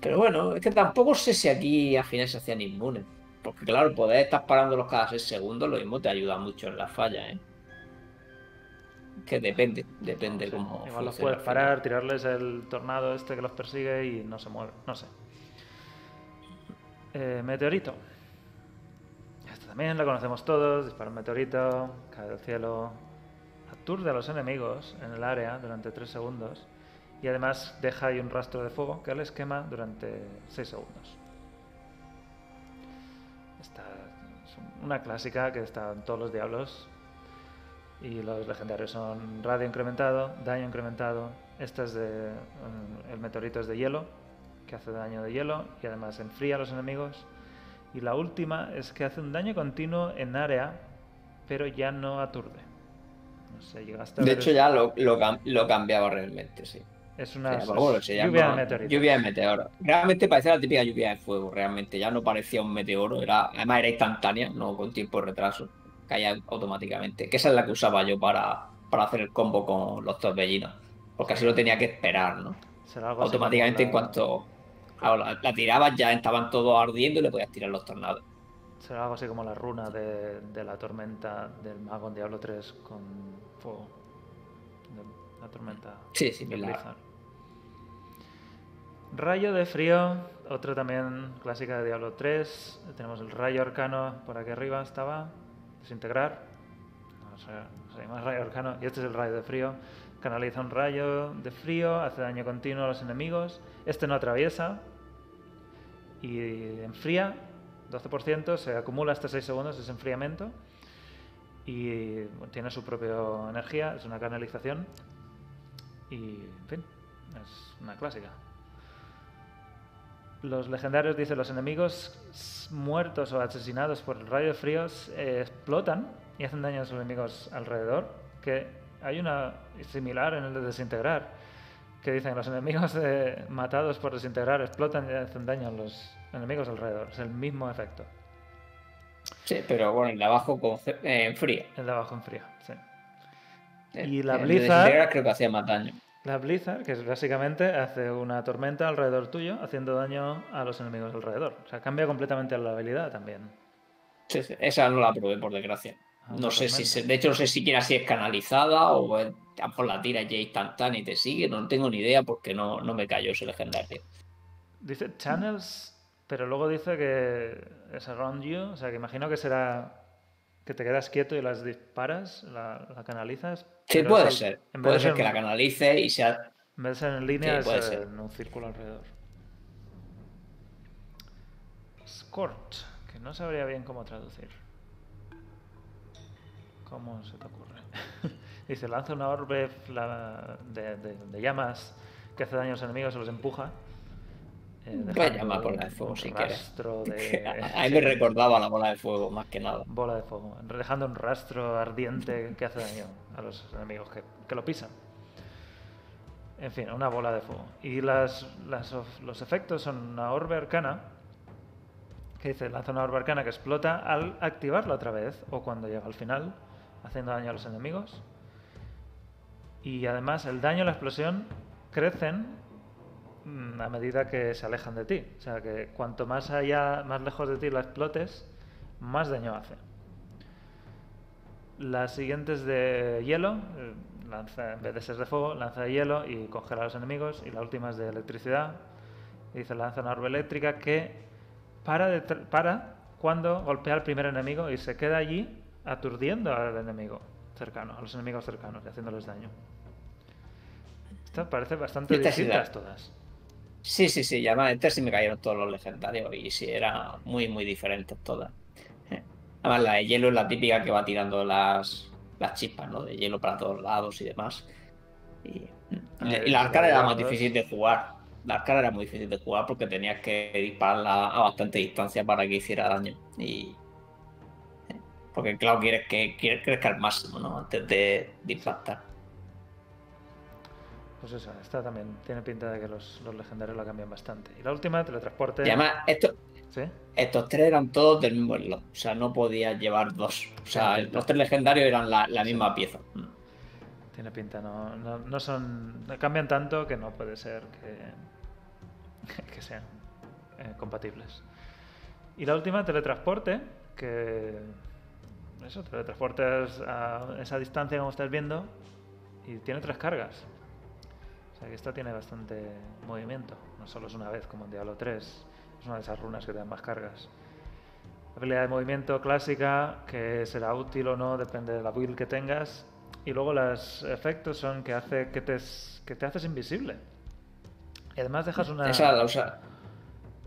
Speaker 4: Pero bueno, es que tampoco sé si aquí al final se hacían inmunes. Porque claro, poder estar parándolos cada 6 segundos, lo mismo te ayuda mucho en la falla, ¿eh? Que depende, depende
Speaker 3: Sí,
Speaker 4: cómo.
Speaker 3: Igual los puedes parar, tirarles el tornado este que los persigue y no se mueve, no sé. Eh, meteorito. Esta también la conocemos todos, dispara un meteorito, cae del cielo, aturde a los enemigos en el área durante 3 segundos y además deja ahí un rastro de fuego que les quema durante 6 segundos. Esta es una clásica que está en todos los diablos y los legendarios son radio incrementado, daño incrementado. Este es de. mm, El meteorito es de hielo, que hace daño de hielo y además enfría a los enemigos. Y la última es que hace un daño continuo en área, pero ya no aturde. No sé, llegaste a
Speaker 4: De hecho,
Speaker 3: eso?
Speaker 4: ya lo, lo, cam- lo cambiaba realmente, sí.
Speaker 3: Es
Speaker 4: O
Speaker 3: una
Speaker 4: sea, pues bueno, se
Speaker 3: lluvia de meteoritos.
Speaker 4: lluvia de meteoro. Realmente parecía la típica lluvia de fuego, realmente. Ya no parecía un meteoro, era, además era instantánea, no con tiempo de retraso. Caía automáticamente. Que esa es la que usaba yo para, para hacer el combo con los torbellinos. Porque así lo tenía que esperar, ¿no?
Speaker 3: Será algo
Speaker 4: Automáticamente en cuanto la, la tirabas ya estaban todos ardiendo y le podías tirar los tornados.
Speaker 3: Será algo así como la runa de, de la tormenta del mago en Diablo 3 con fuego. De la tormenta.
Speaker 4: Sí.
Speaker 3: Blizzard. Rayo de frío, otro también clásica de Diablo 3. Tenemos el rayo arcano por aquí arriba, estaba. Desintegrar. No sé, se llama rayo arcano. Y este es el rayo de frío. Canaliza un rayo de frío, hace daño continuo a los enemigos. Este no atraviesa. Y enfría 12%, se acumula hasta 6 segundos ese enfriamiento. Y tiene su propia energía, es una canalización. Y, en fin, es una clásica. Los legendarios dicen los enemigos muertos o asesinados por el rayo de fríos eh, explotan y hacen daño a los enemigos alrededor. Que hay una similar en el de desintegrar. Que dicen los enemigos eh, matados por desintegrar explotan y hacen daño a los enemigos alrededor. Es el mismo efecto.
Speaker 4: Sí, pero bueno, el de abajo con, eh.
Speaker 3: El de abajo en frío, sí.
Speaker 4: El-
Speaker 3: Y la Blizzard-
Speaker 4: creo que hacía más daño.
Speaker 3: La Blizzard, que es básicamente hace una tormenta alrededor tuyo, haciendo daño a los enemigos alrededor. O sea, cambia completamente la habilidad también.
Speaker 4: Sí, sí, esa no la probé, por desgracia.
Speaker 3: Ah,
Speaker 4: No sé si, se- de hecho, no sé siquiera si es canalizada o es- a lo mejor la tira ya instantánea y te sigue. No tengo ni idea porque no, no me cayó ese legendario.
Speaker 3: Dice channels Pero luego dice que es around you, o sea que imagino que será que te quedas quieto y las disparas, la, la canalizas.
Speaker 4: Sí, puede
Speaker 3: es
Speaker 4: ser.
Speaker 3: en
Speaker 4: Puede
Speaker 3: de
Speaker 4: ser que la canalice y sea.
Speaker 3: En vez de ser en línea,
Speaker 4: Sí,
Speaker 3: es
Speaker 4: ser.
Speaker 3: en un círculo alrededor. Scorch, que no sabría bien cómo traducir. ¿Cómo se te ocurre? Dice, lanza una orbe de- de llamas que hace daño a los enemigos, se los empuja. Eh,
Speaker 4: llamar bola de
Speaker 3: un-
Speaker 4: fuego si quieres.
Speaker 3: de...
Speaker 4: A mí me recordaba la bola de fuego, más que nada.
Speaker 3: Bola de fuego, dejando un rastro ardiente que hace daño a los enemigos que, que lo pisan. En fin, una bola de fuego. Y las, los efectos son una orbe arcana, que dice, lanza una orbe arcana que explota al activarla otra vez, o cuando llega al final, haciendo daño a los enemigos. Y además el daño y la explosión crecen a medida que se alejan de ti. O sea que cuanto más allá, más lejos de ti la explotes, más daño hace. Las siguientes de hielo, eh, lanza, en vez de ser de fuego, lanza de hielo y congela a los enemigos. Y la última es de electricidad. y Dice, lanza una orbe eléctrica que para, de para cuando golpea al primer enemigo y se queda allí aturdiendo al enemigo cercano, a los enemigos cercanos y haciéndoles daño. Estas parecen bastante distintas todas.
Speaker 4: Sí, sí, sí. Ya este sí me cayeron todos los legendarios y sí, era muy, muy diferentes todas. Eh. Además, la de hielo es la típica que va tirando las, las chispas, ¿no? De hielo para todos lados y demás. Y,
Speaker 3: Ah,
Speaker 4: y la arcana era más difícil de jugar. La arcana era muy difícil de jugar porque tenías que dispararla a bastante distancia para que hiciera daño. Y. eh, Porque, claro, quieres que quieres crezca al máximo, ¿no? Antes de, de impactar.
Speaker 3: Pues eso, esta también tiene pinta de que los, los legendarios la cambian bastante. Y la última, teletransporte.
Speaker 4: Y además, esto,
Speaker 3: ¿Sí?
Speaker 4: Estos tres eran todos del mismo slot, o sea, no podías llevar dos. O sea, los tres legendarios eran la, la misma pieza. Mm.
Speaker 3: Tiene pinta, no, no, no son. cambian tanto que no puede ser que, que sean eh, compatibles. Y la última, teletransporte, que. Eso, teletransportes a esa distancia como estás viendo y tiene tres cargas. O sea que esta tiene bastante movimiento. No solo es una vez como en Diablo 3, es una de esas runas que te dan más cargas. Habilidad de movimiento clásica, que será útil o no, depende de la build que tengas. Y luego los efectos son que hace que te, que te haces invisible. Y además dejas una,
Speaker 4: Esa la usa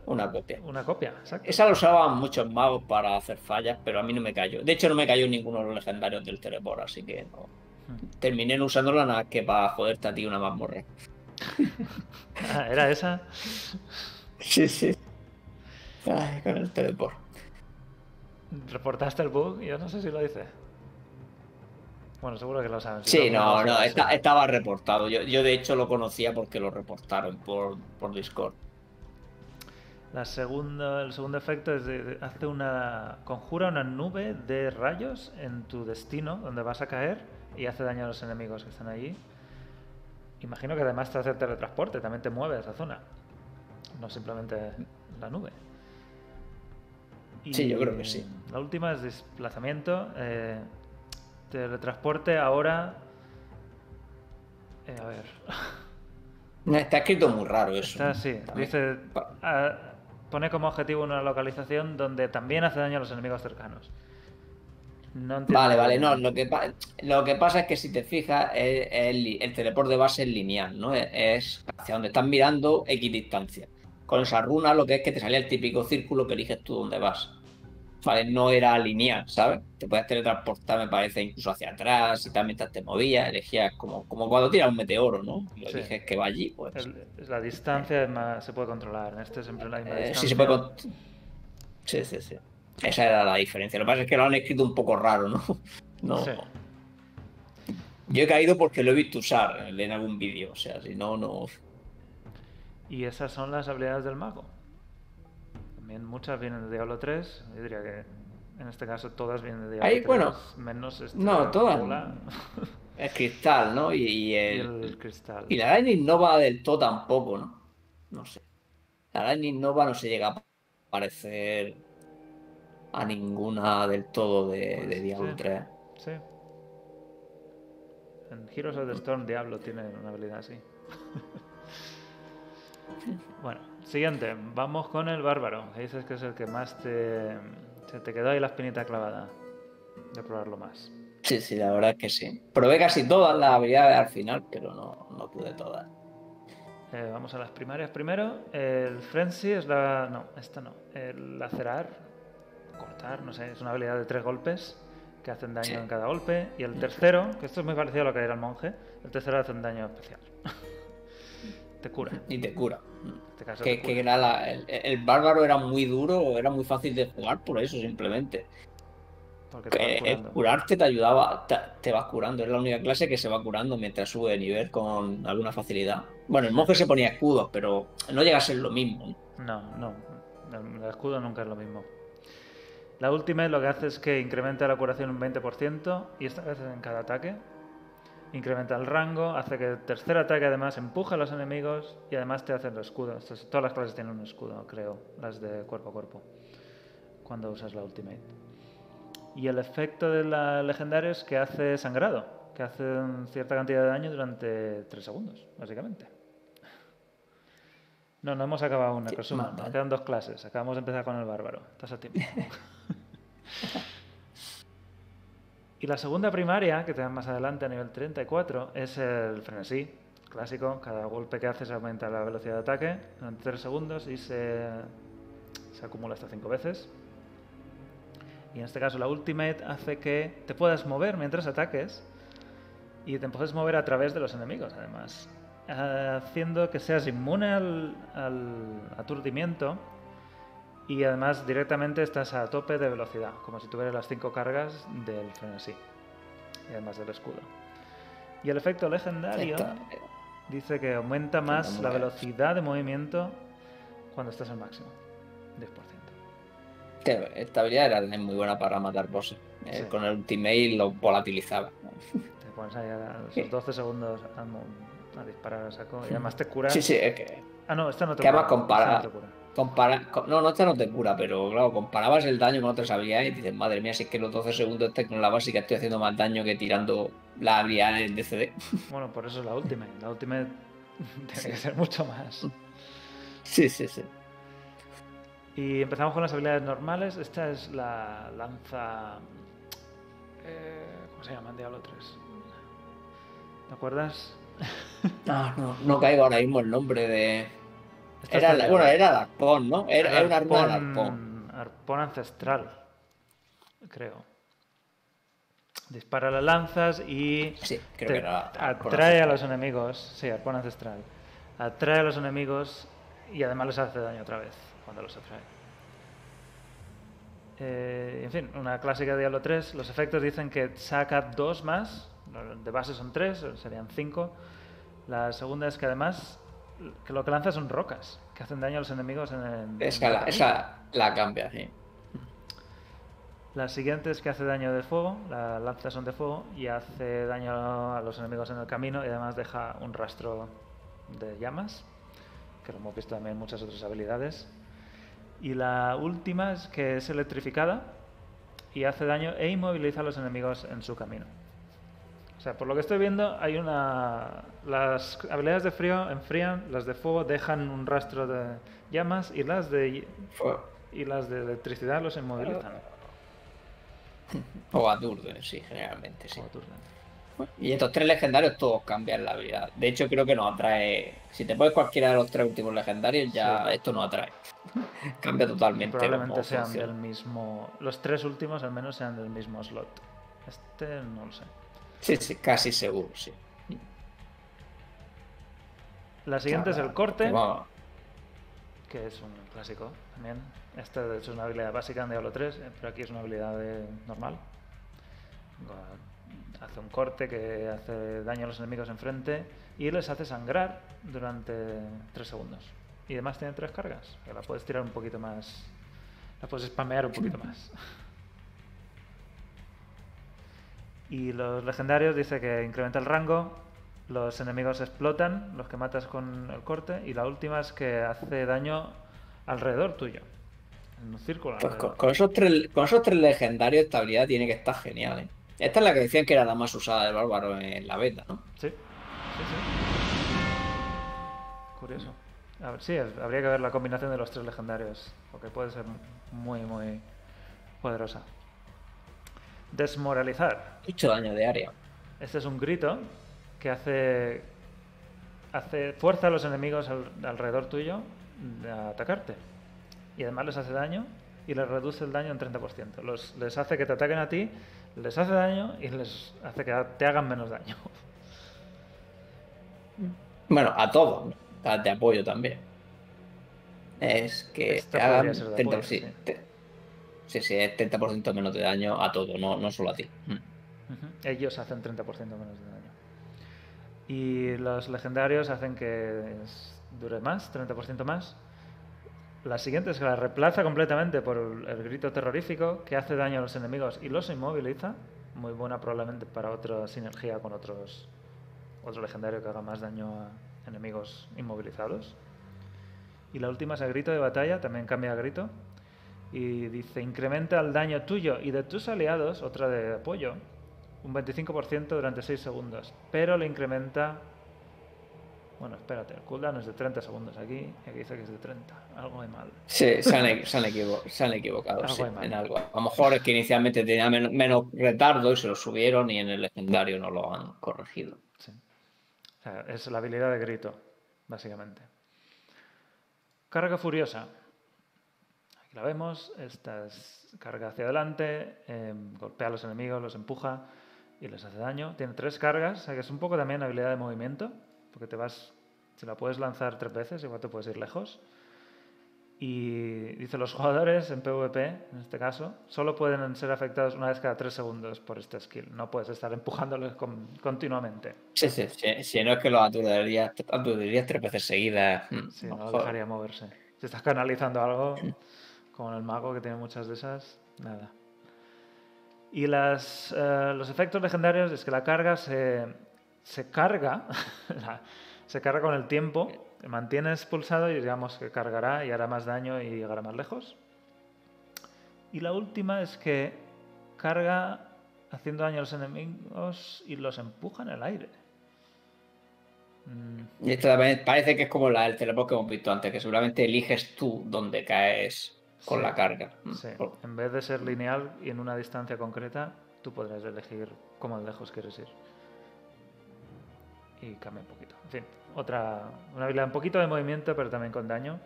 Speaker 4: una copia.
Speaker 3: una copia, exacto.
Speaker 4: Esa la usaban muchos magos para hacer fallas, pero a mí no me cayó. De hecho, no me cayó ninguno de los legendarios del teleport, así que no. Terminé no usándola nada que para joderte a ti una mazmorra.
Speaker 3: Ah, ¿Era esa?
Speaker 4: Sí, sí. Ay, con el teleport.
Speaker 3: ¿Reportaste el bug? Yo no sé si lo hice. Bueno, seguro que lo saben. si
Speaker 4: Sí, no, no, estaba reportado. Yo, yo de hecho lo conocía porque lo reportaron por, por Discord.
Speaker 3: La segunda, el segundo efecto es de, de- hace una conjura una nube de rayos en tu destino donde vas a caer y hace daño a los enemigos que están allí. Imagino que además te hace teletransporte, también te mueve a esa zona, no simplemente la nube.
Speaker 4: Sí, yo creo que sí.
Speaker 3: La última es desplazamiento. eh, teletransporte ahora. eh, a ver.
Speaker 4: Está escrito muy raro eso.
Speaker 3: Está.
Speaker 4: También.
Speaker 3: Dice. Ah, pone como objetivo una localización donde también hace daño a los enemigos cercanos. No entiendo
Speaker 4: Vale, vale, no, lo que, lo que pasa es que si te fijas, el, el, el teleport de base es lineal, ¿no? Es, es hacia donde estás mirando X distancia. Con esa runa lo que es que te salía el típico círculo que eliges tú dónde vas. Vale, no era lineal, ¿sabes? Te puedes teletransportar, me parece, incluso hacia atrás y tal mientras te movías, elegías como, como cuando tiras un meteoro, ¿no? Lo
Speaker 3: Sí.
Speaker 4: eliges que va allí, pues.
Speaker 3: El- la distancia es más- se puede controlar. En este es siempre la misma
Speaker 4: Eh,
Speaker 3: distancia.
Speaker 4: sí, se puede. Sí, sí, sí. Esa era la diferencia. Lo que pasa es que lo han escrito un poco raro, ¿no? No.
Speaker 3: Sí.
Speaker 4: Yo he caído porque lo he visto usar en algún vídeo. O sea, si no, no.
Speaker 3: Y esas son las habilidades del mago. También muchas vienen de Diablo 3. Yo diría que en este caso todas vienen de Diablo
Speaker 4: Ahí,
Speaker 3: 3.
Speaker 4: bueno,
Speaker 3: menos este
Speaker 4: no, todas.
Speaker 3: bola
Speaker 4: El cristal, ¿no? Y, y
Speaker 3: y
Speaker 4: el.
Speaker 3: el cristal.
Speaker 4: Y la Lightning Nova del todo tampoco, ¿no? No sé. La Lightning Nova no se llega a parecer a ninguna del todo de, de
Speaker 3: Pues,
Speaker 4: Diablo
Speaker 3: sí.
Speaker 4: 3.
Speaker 3: Sí. En Heroes of the Storm Diablo tiene una habilidad así. Bueno, siguiente. Vamos con el bárbaro. que Dices que es el que más te... Se te quedó ahí la espinita clavada. De probarlo más.
Speaker 4: Sí, sí, la verdad es que sí. Probé casi todas las habilidades al final, pero no, no pude todas.
Speaker 3: Eh, vamos a las primarias primero. El Frenzy es la. No, esta no. El lacerar, cortar, no sé, es una habilidad de tres golpes que hacen daño
Speaker 4: Sí.
Speaker 3: en cada golpe. Y el tercero, que esto es muy parecido a lo que era el monje, el tercero hace un daño especial. te cura.
Speaker 4: Y te cura.
Speaker 3: este caso
Speaker 4: Que,
Speaker 3: te
Speaker 4: que
Speaker 3: cura.
Speaker 4: era la- el, el bárbaro era muy duro, era muy fácil de jugar por eso, simplemente.
Speaker 3: Porque te curando.
Speaker 4: curarte te ayudaba, te, te vas curando. Es la única clase que se va curando mientras sube de nivel con alguna facilidad. Bueno, el monje se ponía escudos, pero no llega a ser lo mismo.
Speaker 3: No, no. El escudo nunca es lo mismo. La última lo que hace es que incrementa la curación un 20% y esta vez en cada ataque. Incrementa el rango, hace que el tercer ataque además empuje a los enemigos y además te hace el escudo. Estas- todas las clases tienen un escudo, creo, las de cuerpo a cuerpo, cuando usas la ultimate. Y el efecto de la legendaria es que hace sangrado, que hace cierta cantidad de daño durante 3 segundos, básicamente. No, no hemos acabado
Speaker 4: Sí,
Speaker 3: resumen.
Speaker 4: más
Speaker 3: Nos quedan dos clases. Acabamos de empezar con el bárbaro. Estás a tiempo. y la segunda primaria, que te dan más adelante a nivel 34, es el frenesí. Clásico. Cada golpe que haces aumenta la velocidad de ataque durante 3 segundos y se, se acumula hasta 5 veces. Y en este caso la ultimate hace que te puedas mover mientras ataques y te puedes mover a través de los enemigos, además. Haciendo que seas inmune al, al aturdimiento y además directamente estás a tope de velocidad, como si tuvieras las cinco cargas del frenesí. Y además del escudo. Y el efecto legendario dice que aumenta más la velocidad de movimiento cuando estás al máximo. 10%.
Speaker 4: que esta habilidad era muy buena para matar bosses. Eh,
Speaker 3: Sí.
Speaker 4: Con el ultimate lo volatilizaba.
Speaker 3: Te pones ahí a esos 12 segundos a, disparar a saco y además te cura.
Speaker 4: Sí, sí, es que
Speaker 3: Ah, no, esta no te
Speaker 4: Que
Speaker 3: cura.
Speaker 4: además compara-
Speaker 3: esta no te cura.
Speaker 4: Compara, no, no, esta no te cura, pero claro, comparabas el daño con otras habilidades y dices, madre mía, si es que los 12 segundos este con la básica estoy haciendo más daño que tirando las habilidades de CD.
Speaker 3: Bueno, por eso es la última. La última tiene
Speaker 4: Sí.
Speaker 3: que ser mucho más.
Speaker 4: Sí, sí, sí.
Speaker 3: Y empezamos con las habilidades normales. Esta es la lanza. eh, ¿Cómo se llama en Diablo 3? ¿Te acuerdas?
Speaker 4: Ah, no, no caigo ahora mismo el nombre de. Era, la- bueno, era el arpón, ¿no? Era, era un arma del
Speaker 3: arpón-
Speaker 4: arpón.
Speaker 3: Ancestral, creo. Dispara las lanzas y
Speaker 4: Sí, creo
Speaker 3: te
Speaker 4: que era.
Speaker 3: atrae a los enemigos. Sí, arpón ancestral. Atrae a los enemigos y además les hace daño otra vez cuando los atrae. Eh, en fin, una clásica de Diablo 3. Los efectos dicen que saca dos más. De base son tres, serían cinco. La segunda es que además que lo que lanza son rocas que hacen daño a los enemigos en el.
Speaker 4: Esa, la, esa la cambia, sí.
Speaker 3: La siguiente es que hace daño de fuego, las lanzas son de fuego y hace daño a los enemigos en el camino y además deja un rastro de llamas, que lo hemos visto también en muchas otras habilidades. Y la última es que es electrificada y hace daño e inmoviliza a los enemigos en su camino. O sea, por lo que estoy viendo, hay una. Las habilidades de frío enfrían, las de fuego dejan un rastro de llamas y las de
Speaker 4: Fue-
Speaker 3: y las de electricidad los inmovilizan.
Speaker 4: O aturden, sí, generalmente, sí.
Speaker 3: O aturden.
Speaker 4: Y estos tres legendarios todos cambian la habilidad. De hecho, creo que nos atrae. Si te pones cualquiera de los tres últimos legendarios, ya
Speaker 3: Sí.
Speaker 4: esto nos atrae. Cambia totalmente.
Speaker 3: Probablemente sean
Speaker 4: funciona.
Speaker 3: del mismo. Los tres últimos al menos sean del mismo slot. Este no lo sé.
Speaker 4: Sí, sí, casi seguro, sí.
Speaker 3: La siguiente es el corte, que es un clásico también. Esta de hecho es una habilidad básica en Diablo 3, eh, pero aquí es una habilidad de- normal. Hace un corte que hace daño a los enemigos enfrente y les hace sangrar durante 3 segundos. Y además tiene tres cargas, que la puedes tirar un poquito más. La puedes spamear un poquito más. Y los legendarios dice que incrementa el rango, los enemigos explotan, los que matas con el corte, y la última es que hace daño alrededor tuyo. En un círculo.
Speaker 4: Pues con, esos tres, con esos tres legendarios, esta habilidad tiene que estar genial, ¿eh? Esta es la que decían que era la más usada del bárbaro en la beta, ¿no?
Speaker 3: Sí, sí, sí. Curioso. A ver, sí, habría que ver la combinación de los tres legendarios, porque puede ser muy, muy poderosa. Desmoralizar.
Speaker 4: Mucho daño de área.
Speaker 3: Este es un grito que hace, hace fuerza a los enemigos al- alrededor tuyo a atacarte. Y además les hace daño y les reduce el daño en 30%. Los, les hace que te ataquen a ti, les hace daño y les hace que te hagan menos daño.
Speaker 4: Bueno, a. A- De apoyo también. Es que
Speaker 3: Esta
Speaker 4: te hagan
Speaker 3: podría ser de
Speaker 4: 30,
Speaker 3: apoyo,
Speaker 4: sí,
Speaker 3: sí.
Speaker 4: te- sí, sí, es 30% menos de daño a todo, no, no solo a ti. Mm.
Speaker 3: Ellos hacen 30% menos de daño. Y los legendarios hacen que dure más, 30% más. La siguiente es que la reemplaza completamente por el, el grito terrorífico que hace daño a los enemigos y los inmoviliza. Muy buena probablemente para otra sinergia con otros otro legendario que haga más daño a enemigos inmovilizados. Y la última es el grito de batalla, también cambia a grito. Y dice, incrementa el daño tuyo y de tus aliados, otra de apoyo, un 25% durante 6 segundos. Pero le incrementa... Bueno, espérate, el cooldown es de 30 segundos aquí, y aquí dice que es de 30. Algo hay mal.
Speaker 4: Sí, se han, se han equivo- se han equivocado
Speaker 3: Algo
Speaker 4: sí, en algo. A lo mejor es que inicialmente tenía men- menos retardo y se lo subieron y en el legendario no lo han corregido.
Speaker 3: Sí. O sea, es la habilidad de grito, básicamente. Carga furiosa. La vemos. Esta es carga hacia adelante, eh, golpea a los enemigos, los empuja y les hace daño. Tiene tres cargas, o sea que es un poco también habilidad de movimiento, porque te vas, si la puedes lanzar tres veces, igual te puedes ir lejos. Y dice, los jugadores en PvP, en este caso, solo pueden ser afectados una vez cada tres segundos por este skill. No puedes estar empujándoles con- continuamente.
Speaker 4: Sí, sí, sí, si no es que los aturdirías, aturdirías tres veces seguidas. mm,
Speaker 3: Sí,
Speaker 4: lo
Speaker 3: no dejaría moverse. Si estás canalizando algo, como el mago que tiene muchas de esas, nada. Y las, eh, los efectos legendarios es que la carga se, se carga, se carga con el tiempo, te mantienes pulsado y digamos que cargará y hará más daño y llegará más lejos. Y la última es que carga haciendo daño a los enemigos y los empuja en el aire. Mm,
Speaker 4: Y esto también parece que es como la del teleport que hemos visto antes, que seguramente eliges tú dónde caes con
Speaker 3: Sí.
Speaker 4: la carga. Mm,
Speaker 3: Sí,
Speaker 4: por-
Speaker 3: en vez de ser lineal y en una distancia concreta, tú podrás elegir cómo lejos quieres ir. Y cambia un poquito. En fin, otra, una habilidad un poquito de movimiento, pero también con daño.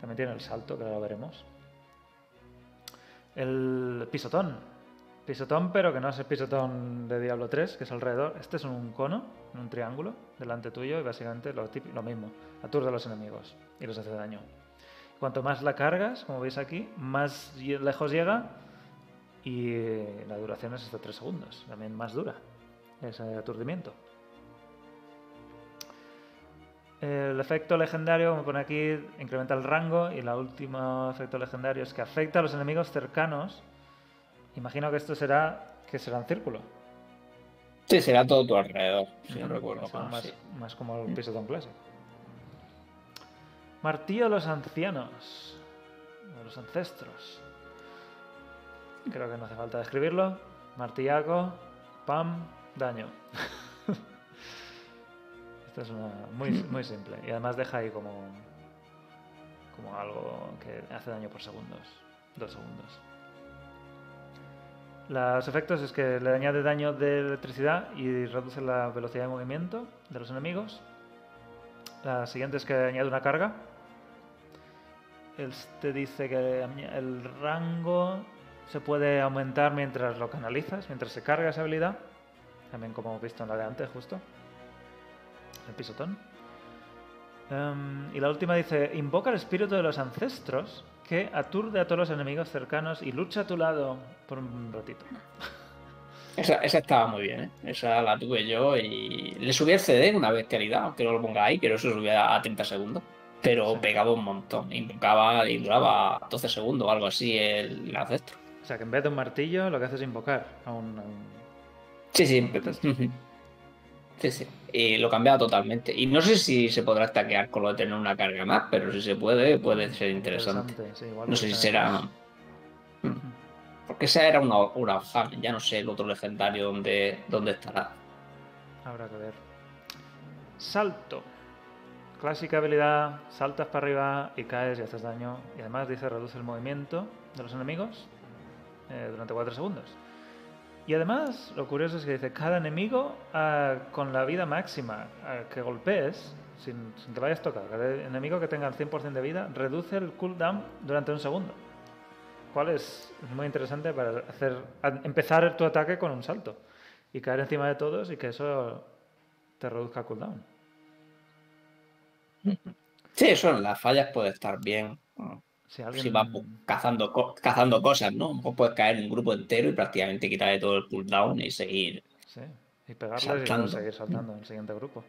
Speaker 3: También tiene el salto, que ahora lo veremos. El pisotón. Pisotón, pero que no es el pisotón de Diablo 3, que es alrededor. Este es un cono, un triángulo, delante tuyo, y básicamente lo, típico- lo mismo. Aturde a los enemigos y les hace daño. Cuanto más la cargas, como veis aquí, más lejos llega y eh, la duración es hasta 3 segundos. También más dura ese aturdimiento. El efecto legendario, como pone aquí, incrementa el rango y el último efecto legendario es que afecta a los enemigos cercanos. Imagino que esto será que será en círculo.
Speaker 4: Sí, será todo tu alrededor, si no recuerdo
Speaker 3: más,
Speaker 4: sí.
Speaker 3: más como el pisotón clásico. Martillo de los ancianos. De los ancestros. Creo que no hace falta describirlo. Martillaco, pam, daño. Esto es una, muy, muy simple. Y además deja ahí como, como algo que hace daño por segundos. Dos segundos. Los efectos es que le añade daño de electricidad y reduce la velocidad de movimiento de los enemigos. La siguiente es que añade una carga. Este dice que el rango se puede aumentar mientras lo canalizas, mientras se carga esa habilidad. También como hemos visto en la de antes, justo. El pisotón. Em, y la última dice, invoca el espíritu de los ancestros que aturde a todos los enemigos cercanos y lucha a tu lado por un ratito.
Speaker 4: Esa, esa estaba muy bien, ¿eh? Esa la tuve yo y le subí el CD una bestialidad, aunque no lo ponga ahí, no se subía a 30 segundos. Pero
Speaker 3: Sí.
Speaker 4: pegaba un montón, invocaba y duraba 12 segundos o algo así el ancestro.
Speaker 3: O sea que en vez de un martillo lo que haces es invocar a un... a un-
Speaker 4: Sí, sí. Sí, sí. Y lo cambiaba totalmente. Y no sé si se podrá stackear con lo de tener una carga más, pero si se puede, puede ser interesante.
Speaker 3: sí, igual
Speaker 4: No sé si
Speaker 3: ser-
Speaker 4: será. Porque esa era una, una ya no sé el otro legendario dónde, dónde estará.
Speaker 3: Habrá que ver. Salto. Clásica habilidad, saltas para arriba y caes y haces daño. Y además dice reduce el movimiento de los enemigos eh, durante 4 segundos. Y además, lo curioso es que dice, cada enemigo ah, con la vida máxima ah, que golpees, sin, sin que vayas a tocar, cada enemigo que tenga el 100% de vida, reduce el cooldown durante un segundo. Cual es muy interesante para hacer, empezar tu ataque con un salto y caer encima de todos y que eso te reduzca el cooldown.
Speaker 4: Sí, eso en las fallas puede estar bien.
Speaker 3: Si alguien...
Speaker 4: Si vas cazando, co- cazando cosas, ¿no? A lo mejor puedes caer en un grupo entero y prácticamente quitarle todo el cooldown y seguir.
Speaker 3: Sí, y pegarles y seguir saltando en el siguiente grupo.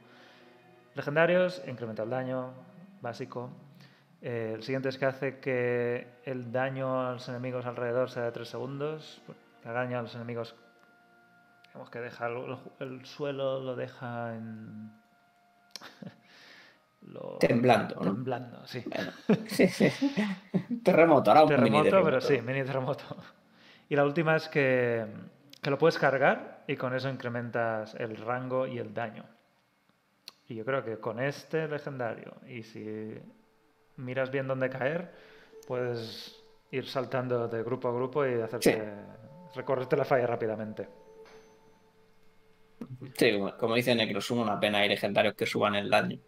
Speaker 3: Legendarios, incrementa el daño, básico. Eh, el siguiente es que hace que el daño a los enemigos alrededor sea de 3 segundos. Haga daño a los enemigos. Digamos que deja el, el suelo, lo deja en. lo-
Speaker 4: Temblando, ¿no?
Speaker 3: Temblando, sí.
Speaker 4: Terremoto, ahora un mini
Speaker 3: Terremoto, pero
Speaker 4: terremoto.
Speaker 3: sí, mini terremoto. Y la última es que, que lo puedes cargar y con eso incrementas el rango y el daño. Y yo creo que con este legendario, y si miras bien dónde caer, puedes ir saltando de grupo a grupo y hacerte, recorrerte la falla rápidamente.
Speaker 4: Sí, como, dice Necrosum, una pena hay legendarios que suban el daño.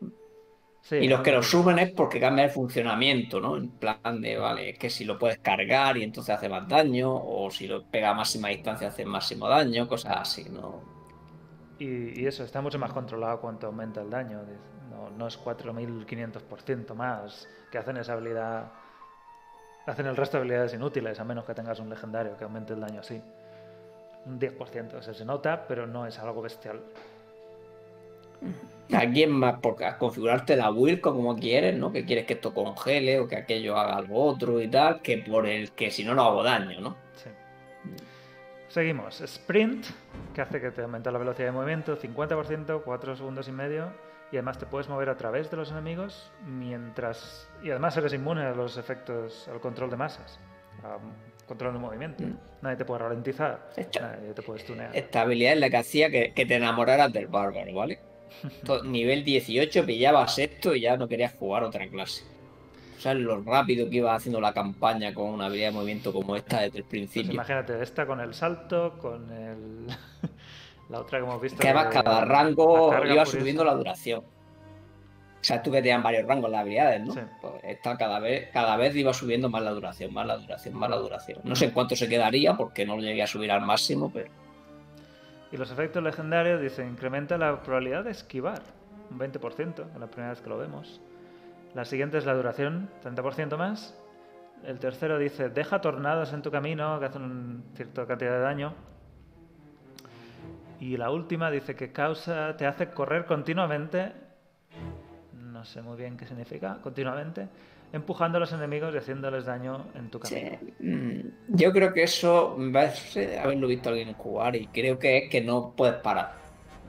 Speaker 3: Sí,
Speaker 4: Y los que lo suben es porque cambia el funcionamiento, ¿no? En plan de, vale, es que si lo puedes cargar y entonces hace más daño, o si lo pega a máxima distancia hace máximo daño, cosas así, ¿no?
Speaker 3: Y, y eso, está mucho más controlado cuanto aumenta el daño. No, no es 4500% más que hacen esa habilidad. Hacen el resto de habilidades inútiles, a menos que tengas un legendario que aumente el daño así. Un 10%, o sea, se nota, pero no es algo bestial.
Speaker 4: Aquí es más por configurarte la build como quieres, ¿no? Que quieres que esto congele o que aquello haga algo otro y tal, que por el que si no, no hago daño, ¿no?
Speaker 3: Sí. Seguimos. Sprint, que hace que te aumente la velocidad de movimiento 50%, 4 segundos y medio. Y además te puedes mover a través de los enemigos mientras. Y además eres inmune a los efectos, al control de masas, control de movimiento.
Speaker 4: Mm.
Speaker 3: Nadie te puede ralentizar,
Speaker 4: Esto-
Speaker 3: nadie te puede stunear.
Speaker 4: Esta habilidad es la que hacía que, que te enamoraras del bárbaro, ¿vale? Nivel 18 pillabas esto y ya no querías jugar otra clase. O sea, lo rápido que ibas haciendo la campaña con una habilidad de movimiento como esta desde el
Speaker 3: Pues
Speaker 4: principio.
Speaker 3: imagínate, esta con el salto, con el. La otra que hemos visto.
Speaker 4: que además
Speaker 3: de-
Speaker 4: cada rango iba subiendo la duración. O sea, tú que tenían varios rangos las habilidades, ¿no?
Speaker 3: Sí.
Speaker 4: Pues esta cada vez, cada vez iba subiendo más la duración, más la duración, más la duración. No sé en cuánto se quedaría porque no lo llegué a subir al máximo, pero
Speaker 3: Y los efectos legendarios dicen incrementa la probabilidad de esquivar un 20%, en la primera vez que lo vemos. La siguiente es la duración, 30% más. El tercero dice deja tornados en tu camino que hacen una cierta cantidad de daño. Y la última dice que causa, te hace correr continuamente. No sé muy bien qué significa, continuamente, empujando a los enemigos y haciéndoles daño en tu camino.
Speaker 4: Sí, mm, yo creo que eso me parece haberlo visto alguien jugar y creo que es que no puedes parar.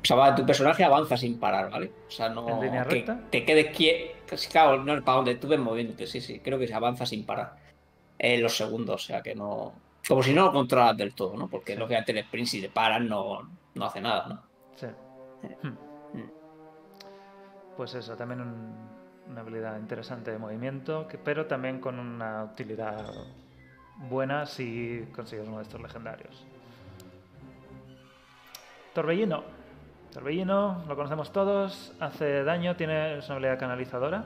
Speaker 4: O sea, va, tu personaje avanza sin parar, ¿vale? O sea, no
Speaker 3: ¿En línea
Speaker 4: que
Speaker 3: recta?
Speaker 4: te quedes quieto. Claro, no para donde tú ves moviéndote, sí, sí. Creo que se avanza sin parar. En los segundos, o sea que no. Como si no lo controlas del todo, ¿no? Porque
Speaker 3: Sí.
Speaker 4: lógicamente el sprint si te paras no, no hace nada, ¿no?
Speaker 3: Sí. Hmm. Pues eso, también un- una habilidad interesante de movimiento, que- pero también con una utilidad buena si consigues uno de estos legendarios. Torbellino. Torbellino, lo conocemos todos, hace daño, tiene es una habilidad canalizadora,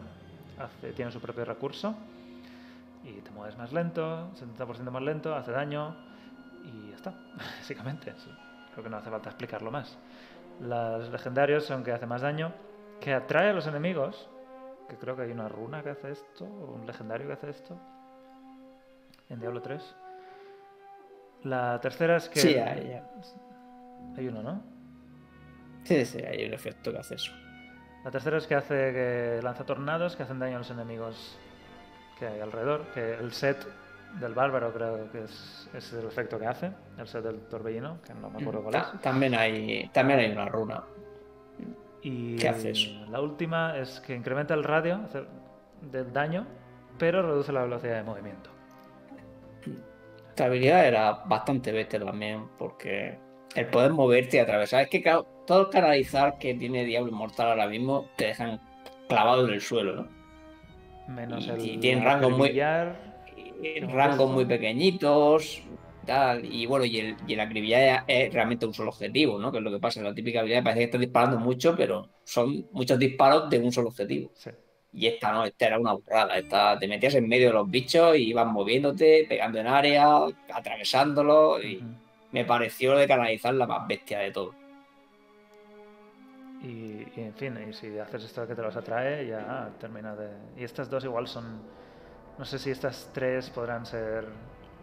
Speaker 3: hace, tiene su propio recurso y te mueves más lento, 70% más lento, hace daño y ya está, básicamente. sí. Creo que no hace falta explicarlo más. Los legendarios son que hace más daño, que atrae a los enemigos, que creo que hay una runa que hace esto, o un legendario que hace esto, en Diablo 3. La tercera es que...
Speaker 4: Sí, hay,
Speaker 3: Hay uno, ¿no?
Speaker 4: sí, sí, hay un efecto que hace eso.
Speaker 3: La tercera es que hace que lanza tornados que hacen daño a los enemigos que hay alrededor. Que el set del bárbaro creo que es, es el efecto que hace. El set del torbellino, que no me acuerdo cuál es.
Speaker 4: También hay, también hay una runa.
Speaker 3: Y
Speaker 4: ¿Qué hace eso?
Speaker 3: la última es que incrementa el radio del daño, pero reduce la velocidad de movimiento.
Speaker 4: Esta habilidad era bastante bestia también, porque el poder moverte y atravesar. Es que, claro, todo el canalizar que tiene Diablo Inmortal ahora mismo te dejan clavado en el suelo, ¿no?
Speaker 3: Menos
Speaker 4: Y-
Speaker 3: el.
Speaker 4: y tienen rangos muy-. Rangos muy pequeñitos, tal, y bueno, y el, y el acribillar es realmente un solo objetivo, ¿no? Que es lo que pasa, la típica habilidad parece que estás disparando mucho, pero son muchos disparos de un solo objetivo.
Speaker 3: Sí.
Speaker 4: Y esta no, esta era una burrada. Esta, te metías en medio de los bichos y ibas moviéndote, pegando en área, atravesándolos. Y me pareció de canalizar la más bestia de todo.
Speaker 3: Y, y, en fin, y si haces esto que te los atrae, ya termina de. Y estas dos igual son. No sé si estas tres podrán ser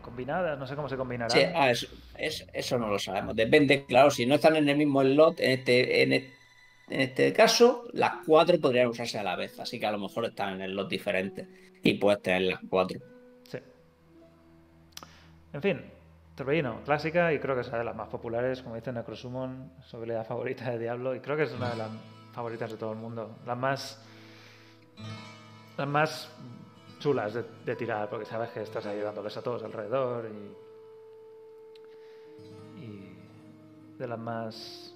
Speaker 3: combinadas, no sé cómo se combinarán.
Speaker 4: Sí, ah, eso, es- eso no lo sabemos. Depende, claro, si no están en el mismo slot, en este, en e- en este caso, las cuatro podrían usarse a la vez. Así que a lo mejor están en slot diferentes. Y puedes tener las cuatro.
Speaker 3: Sí. En fin, Torbellino, clásica y creo que es una de las más populares, como dice Necrosumon, su habilidad favorita de Diablo y creo que es una de las favoritas de todo el mundo. Las más. Las más chulas de, de tirar, porque sabes que estás ayudándoles a todos alrededor y. y de las más.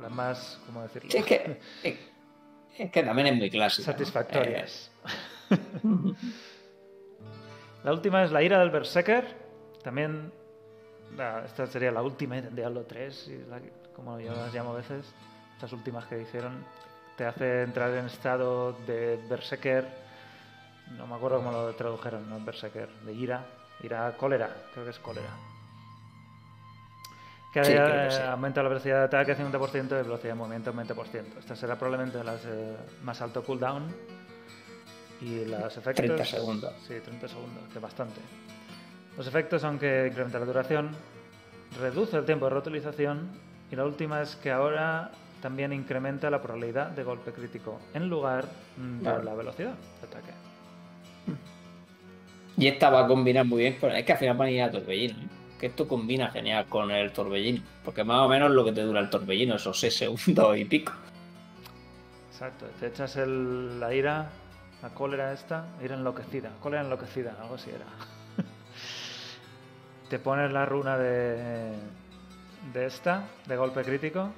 Speaker 3: Las más. ¿Cómo decirlo?
Speaker 4: Sí, es que, es, que también es muy clásica. ¿no?
Speaker 3: satisfactorias. la última es la ira del Berserker. También. esta sería la última de Diablo 3, y la- como yo las llamo a veces. Estas últimas que hicieron. Te hace entrar en estado de Berserker. No me acuerdo cómo lo tradujeron, no Berserker. De ira. Ira cólera, creo que es cólera. Que
Speaker 4: Sí, creo que sí.
Speaker 3: aumenta la velocidad de ataque 50% y velocidad de movimiento 20%. Esta será probablemente las eh, más alto cooldown. Y los efectos.
Speaker 4: 30 segundos.
Speaker 3: Sí, 30 segundos, que bastante. Los efectos, aunque incrementa la duración, reduce el tiempo de reutilización. Y la última es que ahora también incrementa la probabilidad de golpe crítico en lugar de la velocidad de ataque.
Speaker 4: Y esta va a combinar muy bien con. Es que al final van a ir a torbellino. ¿eh? Que esto combina genial con el torbellino. Porque más o menos lo que te dura el torbellino, esos 6 segundos y pico.
Speaker 3: Exacto, te echas el- la ira, la cólera esta, ira enloquecida, cólera enloquecida, algo así era. te pones la runa de, de esta, de golpe crítico,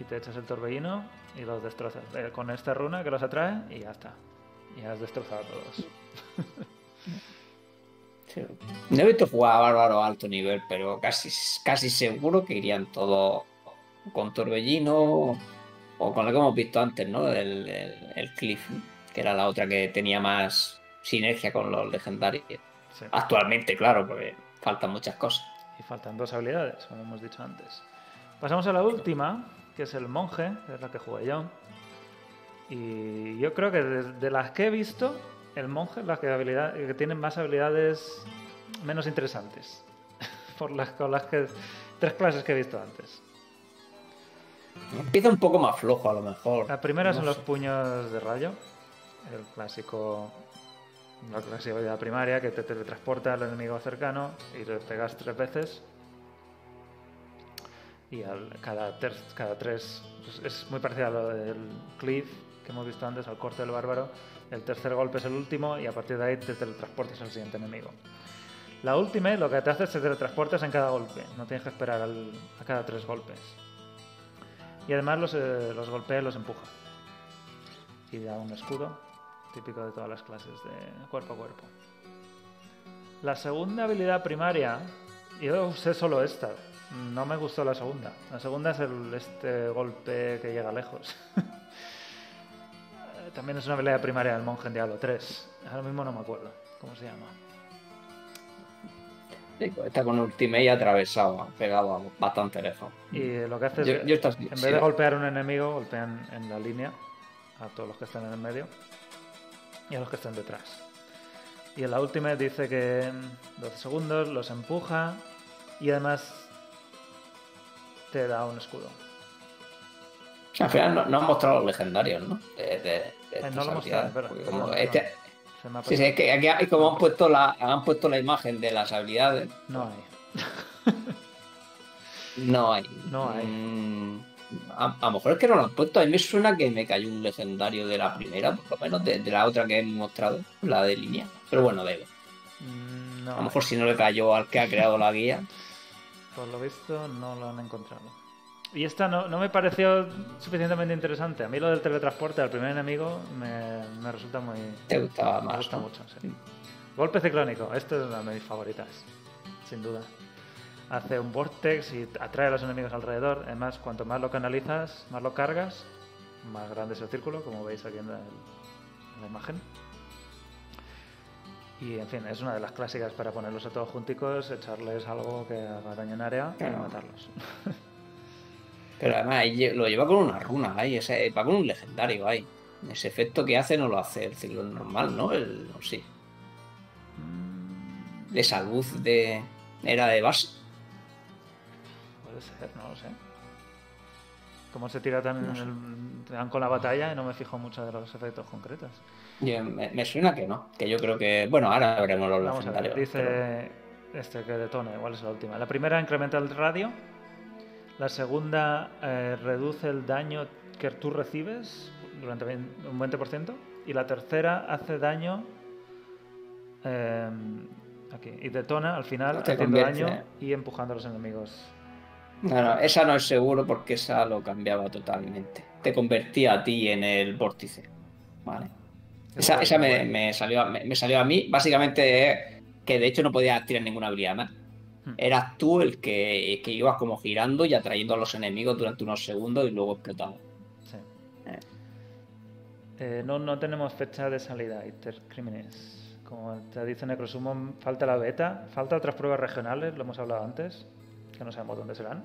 Speaker 3: y te echas el torbellino y los destrozas. Eh, Con esta runa que los atrae y ya está. Y has destrozado a todos.
Speaker 4: Sí. No he visto jugar a Bárbaro a alto nivel, pero casi, casi seguro que irían todos con Torbellino o con lo que hemos visto antes, ¿no? El, el, el Cliff, que era la otra que tenía más sinergia con los legendarios.
Speaker 3: Sí.
Speaker 4: Actualmente, claro, porque faltan muchas cosas.
Speaker 3: Y faltan dos habilidades, como hemos dicho antes. Pasamos a la última, que es el monje, que es la que jugué yo. Y yo creo que de, de las que he visto, el monje es la que, habilidad, que tiene más habilidades menos interesantes. Por las, con las que. Tres clases que he visto antes.
Speaker 4: Empieza un poco más flojo, a lo mejor.
Speaker 3: La primera
Speaker 4: No
Speaker 3: son los puños de rayo. El clásico. La clásica habilidad primaria que te teletransporta al enemigo cercano y le pegas tres veces. Y al- cada, ter- cada tres. pues es muy parecido a lo del cleave que hemos visto antes, al corte del bárbaro. El tercer golpe es el último y a partir de ahí te teletransportas al siguiente enemigo. La última lo que te hace es te teletransportas en cada golpe. No tienes que esperar a cada tres golpes. Y además los, eh, los golpea y los empuja. Y da un escudo, típico de todas las clases de cuerpo a cuerpo. La segunda habilidad primaria, yo usé solo esta. No me gustó la segunda. La segunda es el, este golpe que llega lejos. También es una habilidad primaria del monje en Diablo 3. Ahora mismo no me acuerdo cómo se llama.
Speaker 4: Pues está con Ultimate atravesado, pegado a bastante lejos.
Speaker 3: Y lo que hace es,
Speaker 4: Yo- estas-
Speaker 3: en vez
Speaker 4: sí.
Speaker 3: de golpear a un enemigo, golpean en la línea a todos los que están en el medio y a los que están detrás. Y en la última dice que en 12 segundos los empuja y además te da un escudo.
Speaker 4: Al final no, no han mostrado los legendarios, ¿no? De, de- de
Speaker 3: Eh, no lo espera, espera,
Speaker 4: como
Speaker 3: no,
Speaker 4: este-
Speaker 3: no. Se me ha
Speaker 4: Sí, sí,
Speaker 3: pasado.
Speaker 4: es que aquí hay- como han puesto la, han puesto la imagen de las habilidades,
Speaker 3: No hay.
Speaker 4: no hay.
Speaker 3: No hay.
Speaker 4: Mm, a, a lo mejor es que no lo han puesto. A mí me suena que me cayó un legendario de la primera, por lo menos de, de la otra que hemos mostrado, la de línea. Pero bueno, igual.
Speaker 3: Mm, No
Speaker 4: A lo
Speaker 3: hay.
Speaker 4: mejor si no le cayó al que ha creado la guía.
Speaker 3: Por lo visto no lo han encontrado. Y esta no, no me pareció suficientemente interesante. A mí lo del teletransporte al primer enemigo me, me resulta muy...
Speaker 4: Te gustaba
Speaker 3: Me
Speaker 4: más.
Speaker 3: gusta
Speaker 4: ¿no?
Speaker 3: mucho, sí. Golpe ciclónico, esta es una de mis favoritas, sin duda. Hace un vortex y atrae a los enemigos alrededor. Además, cuanto más lo canalizas, más lo cargas, más grande es el círculo, como veis aquí en la, en la imagen. Y en fin, es una de las clásicas para ponerlos a todos junticos, echarles algo que haga daño en área y
Speaker 4: Claro.
Speaker 3: matarlos.
Speaker 4: Pero además lo lleva con una runa ahí, ese, va con un legendario ahí. Ese efecto que hace no lo hace el ciclón normal, ¿no? El, no, sí.
Speaker 3: Mm,
Speaker 4: Esa luz de. Era de base.
Speaker 3: Puede ser, no lo sé. Como se tira también en el- te dan con la batalla y no me fijo mucho de los efectos concretos.
Speaker 4: Yo- me, me suena que no. Que yo creo que. Bueno, ahora veremos los
Speaker 3: Vamos a ver,
Speaker 4: legendarios.
Speaker 3: dice
Speaker 4: pero-
Speaker 3: este que detone, igual es la última. La primera incrementa el radio, la segunda eh, reduce el daño que tú recibes durante un 20% y la tercera hace daño eh, aquí y detona al final haciendo daño y empujando a los enemigos.
Speaker 4: No, no, esa no es seguro porque esa lo cambiaba totalmente. Te convertía a ti en el vórtice. Vale. Esa, esa me, me salió, a- me, me salió a mí. Básicamente que de hecho no podías tirar ninguna habilidad más.
Speaker 3: Hmm.
Speaker 4: Eras tú el que, que ibas como girando y atrayendo a los enemigos durante unos segundos y luego explotaba.
Speaker 3: Sí.
Speaker 4: Eh.
Speaker 3: Eh, no, no tenemos fecha de salida, Iter Crímenes. Como te dice Necrosummon, falta la beta, falta otras pruebas regionales, lo hemos hablado antes, que no sabemos dónde serán.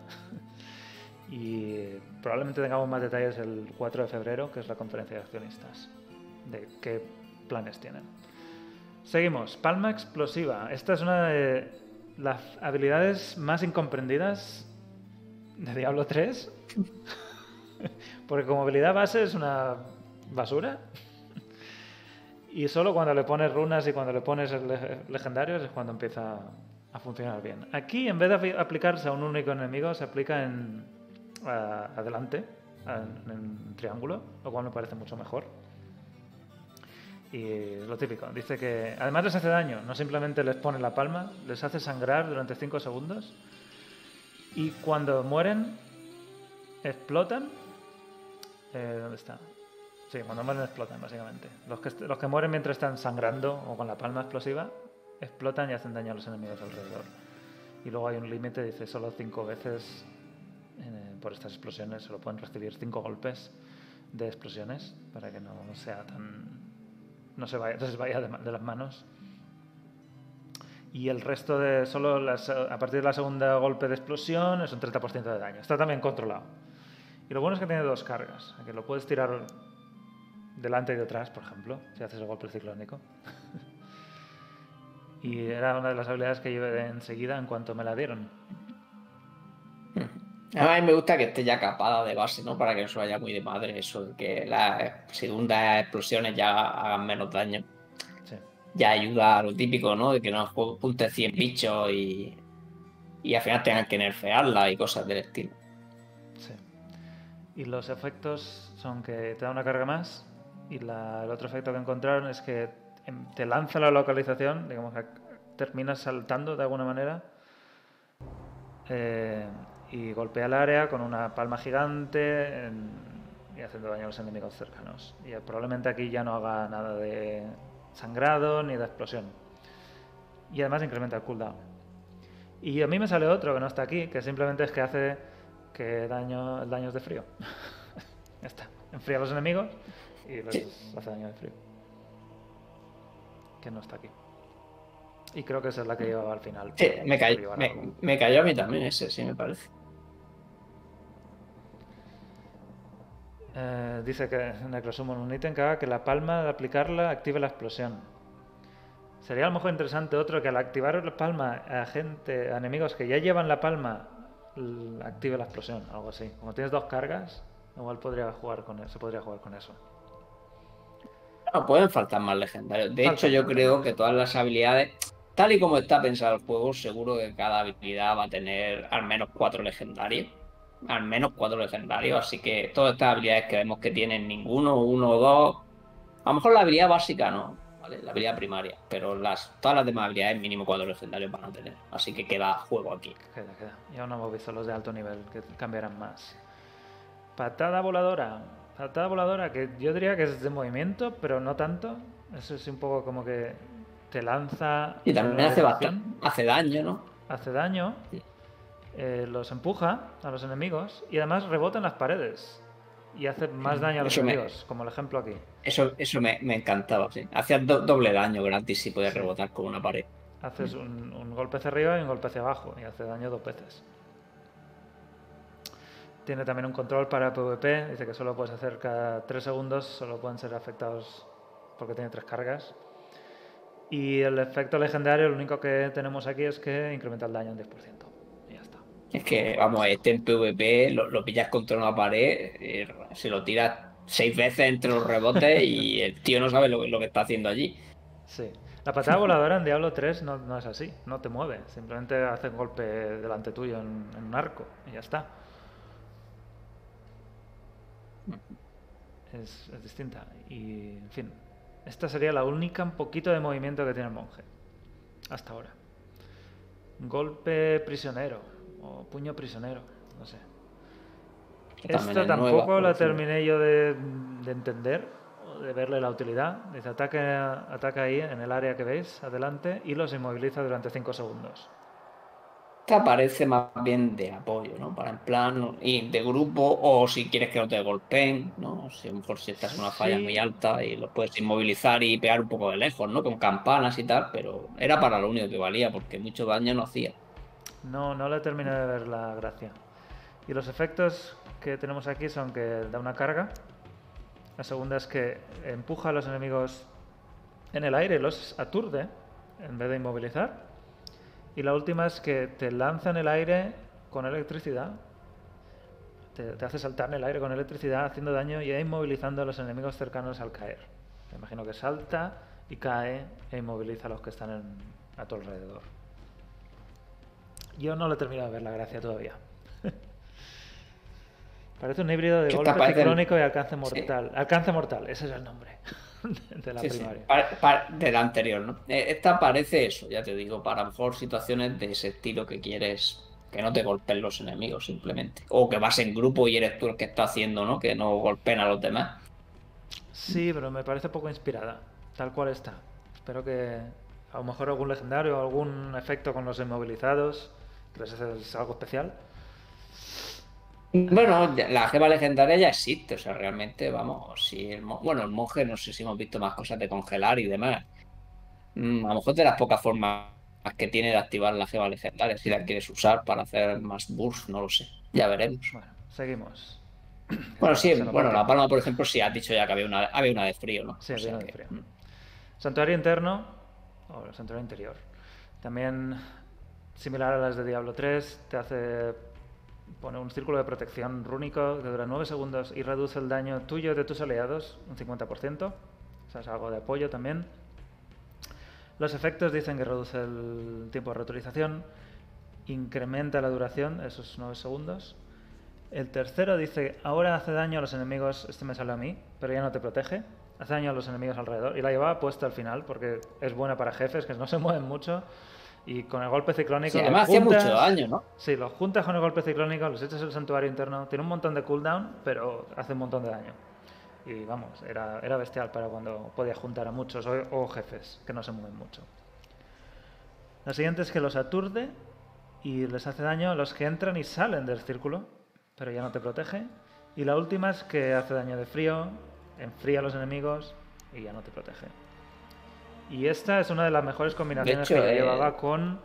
Speaker 3: y probablemente tengamos más detalles el 4 de febrero, que es la conferencia de accionistas, de qué planes tienen. Seguimos, Palma Explosiva. Esta es una de las habilidades más incomprendidas de Diablo 3. Porque como habilidad base es una basura. Y solo cuando le pones runas y cuando le pones legendarios es cuando empieza a funcionar bien. Aquí, en vez de apli- aplicarse a un único enemigo, se aplica en a- adelante, en, en triángulo, lo cual me parece mucho mejor. Y es lo típico. Dice que además les hace daño, no simplemente les pone la palma, les hace sangrar durante 5 segundos. Y cuando mueren, explotan. Eh, ¿Dónde está? Sí, cuando mueren explotan, básicamente. Los que, los que mueren mientras están sangrando o con la palma explosiva, explotan y hacen daño a los enemigos alrededor. Y luego hay un límite, dice solo 5 veces eh, por estas explosiones, solo pueden recibir 5 golpes de explosiones para que no sea tan. No se vaya, vaya de, las manos. Y el resto de. solo a partir de la segunda golpe de explosión es un 30% de daño. Está también controlado. Y lo bueno es que tiene dos cargas. Que lo puedes tirar delante y detrás, por ejemplo, si haces el golpe ciclónico. y era una de las habilidades que llevé enseguida en cuanto me la dieron.
Speaker 4: A mí me gusta que esté ya capada de base, ¿no? Para que no se vaya muy de madre eso, de que las segundas explosiones ya hagan menos daño.
Speaker 3: Sí.
Speaker 4: Ya ayuda a lo típico, ¿no? De que no juntes 100 bichos y, y al final tengan que nerfearla y cosas del estilo.
Speaker 3: Sí. Y los efectos son que te da una carga más y la- el otro efecto que encontraron es que em, te lanza la localización, digamos que terminas saltando de alguna manera eh, y golpea el área con una palma gigante en- y haciendo daño a los enemigos cercanos. Y probablemente aquí ya no haga nada de sangrado ni de explosión. Y además incrementa el cooldown. Y a mí me sale otro que no está aquí, que simplemente es que hace que daño, el daño es de frío. ya está. Enfría a los enemigos y les hace daño de frío. Que no está aquí. Y creo que esa es la que llevaba al final.
Speaker 4: Sí, me cayó, me, me cayó a mí también ese, sí, me parece.
Speaker 3: Eh, dice que Necrosummon un ítem que haga que la palma al aplicarla active la explosión. Sería a lo mejor interesante otro que al activar la palma a gente, a enemigos que ya llevan la palma, active la explosión, algo así. Como tienes dos cargas, igual podría jugar con eso, se podría jugar con eso.
Speaker 4: No, pueden faltar más legendarios. De hecho, yo creo que todas las habilidades, tal y como está pensado el juego, seguro que cada habilidad va a tener al menos cuatro legendarios. Al menos cuatro legendarios. Así que todas estas habilidades que vemos que tienen ninguno, uno o dos. A lo mejor la habilidad básica no. ¿vale? La habilidad primaria. Pero las, todas las demás habilidades mínimo cuatro legendarios van a tener. Así que queda juego aquí.
Speaker 3: Queda, queda. Y aún no hemos visto los de alto nivel que cambiarán más. Patada voladora. Patada voladora que yo diría que es de movimiento, pero no tanto. Eso es un poco como que te lanza.
Speaker 4: Y también hace, hace daño, ¿no?
Speaker 3: Hace daño.
Speaker 4: Sí.
Speaker 3: Eh, los empuja a los enemigos y además rebota en las paredes. Y hace más daño a los
Speaker 4: Eso me-
Speaker 3: enemigos, como el ejemplo aquí.
Speaker 4: Eso, eso me, me encantaba, sí. Hacía do- doble daño gratis si podías
Speaker 3: Sí.
Speaker 4: rebotar con una pared.
Speaker 3: Haces un, un golpe hacia arriba y un golpe hacia abajo y hace daño dos veces. Tiene también un control para PvP, dice que solo puedes hacer cada 3 segundos, solo pueden ser afectados porque tiene tres cargas. Y el efecto legendario, lo único que tenemos aquí es que incrementa el daño en 10%.
Speaker 4: Es que, vamos, este en PvP lo, lo pillas contra una pared, eh, se lo tiras seis veces entre los rebotes y el tío no sabe lo, lo que está haciendo allí.
Speaker 3: Sí. La patada voladora en Diablo 3 no, no es así, no te mueve, simplemente hace un golpe delante tuyo en, en un arco y ya está. Es, es distinta. Y, en fin, esta sería la única un poquito de movimiento que tiene el monje. Hasta ahora. Golpe prisionero o puño prisionero, no sé. Esta
Speaker 4: es
Speaker 3: tampoco
Speaker 4: nueva,
Speaker 3: la terminé yo de, de entender o de verle la utilidad. Dice ataca, ataca ahí en el área que veis, adelante, y los inmoviliza durante 5 segundos.
Speaker 4: Esta parece más bien de apoyo, ¿no? Para en plan y de grupo o si quieres que no te golpeen, ¿no? Si a lo mejor si estás en una falla
Speaker 3: Sí.
Speaker 4: muy alta y los puedes inmovilizar y pegar un poco de lejos, ¿no? Con campanas y tal, pero era para lo único que valía porque mucho daño no hacía.
Speaker 3: No, no le terminé de ver la gracia. Y los efectos que tenemos aquí son que da una carga. La segunda es que empuja a los enemigos en el aire los aturde en vez de inmovilizar. Y la última es que te lanza en el aire con electricidad. Te, hace saltar en el aire con electricidad haciendo daño y inmovilizando a los enemigos cercanos al caer. Me imagino que salta y cae e inmoviliza a los que están a tu alrededor. Yo no le he terminado de ver la gracia todavía. Parece un híbrido de golpe ciclónico y alcance
Speaker 4: Sí.
Speaker 3: mortal. Alcance mortal, ese es el nombre de la
Speaker 4: Sí, sí,
Speaker 3: primaria.
Speaker 4: de la anterior, ¿no? Eh, Esta parece eso, ya te digo, para lo mejor situaciones de ese estilo que quieres que no te golpeen los enemigos simplemente. O que vas en grupo y eres tú el que está haciendo, ¿no? Que no golpeen a los demás.
Speaker 3: Sí, pero me parece poco inspirada, tal cual está. Espero que a lo mejor algún legendario algún efecto con los inmovilizados, que les hace algo especial.
Speaker 4: Bueno, la gema legendaria ya existe, o sea, realmente, vamos, si el bueno, el monje no sé si hemos visto más cosas de congelar y demás. Mm, a lo mejor de las pocas formas que tiene de activar la gema legendaria, si la quieres usar para hacer más burst, no lo sé, ya veremos.
Speaker 3: Bueno, seguimos.
Speaker 4: Bueno, sí, bueno, la palma, por ejemplo, sí has dicho ya que había una, había una de frío, ¿no?
Speaker 3: Sí,
Speaker 4: O
Speaker 3: había
Speaker 4: sea
Speaker 3: una de
Speaker 4: que,
Speaker 3: frío.
Speaker 4: mm.
Speaker 3: Santuario interno o el santuario interior. También similar a las de Diablo 3, te hace pone un círculo de protección rúnico que dura 9 segundos y reduce el daño tuyo de tus aliados un 50%. O sea, es algo de apoyo también. Los efectos dicen que reduce el tiempo de reutilización, incrementa la duración, esos 9 segundos. El tercero dice, ahora hace daño a los enemigos, este me sale a mí, pero ya no te protege. Hace daño a los enemigos alrededor. Y la llevaba puesta al final porque es buena para jefes que no se mueven mucho. Y con el golpe ciclónico...
Speaker 4: Sí, además hacía mucho daño, ¿no?
Speaker 3: Sí, los juntas con el golpe ciclónico, los echas el santuario interno. Tiene un montón de cooldown, pero hace un montón de daño. Y vamos, era, era bestial para cuando podías juntar a muchos o, o jefes que no se mueven mucho. La siguiente es que los aturde y les hace daño a los que entran y salen del círculo, pero ya no te protege. Y la última es que hace daño de frío, enfría a los enemigos y ya no te protege. Y esta es una de las mejores combinaciones
Speaker 4: hecho,
Speaker 3: que
Speaker 4: eh,
Speaker 3: llevaba con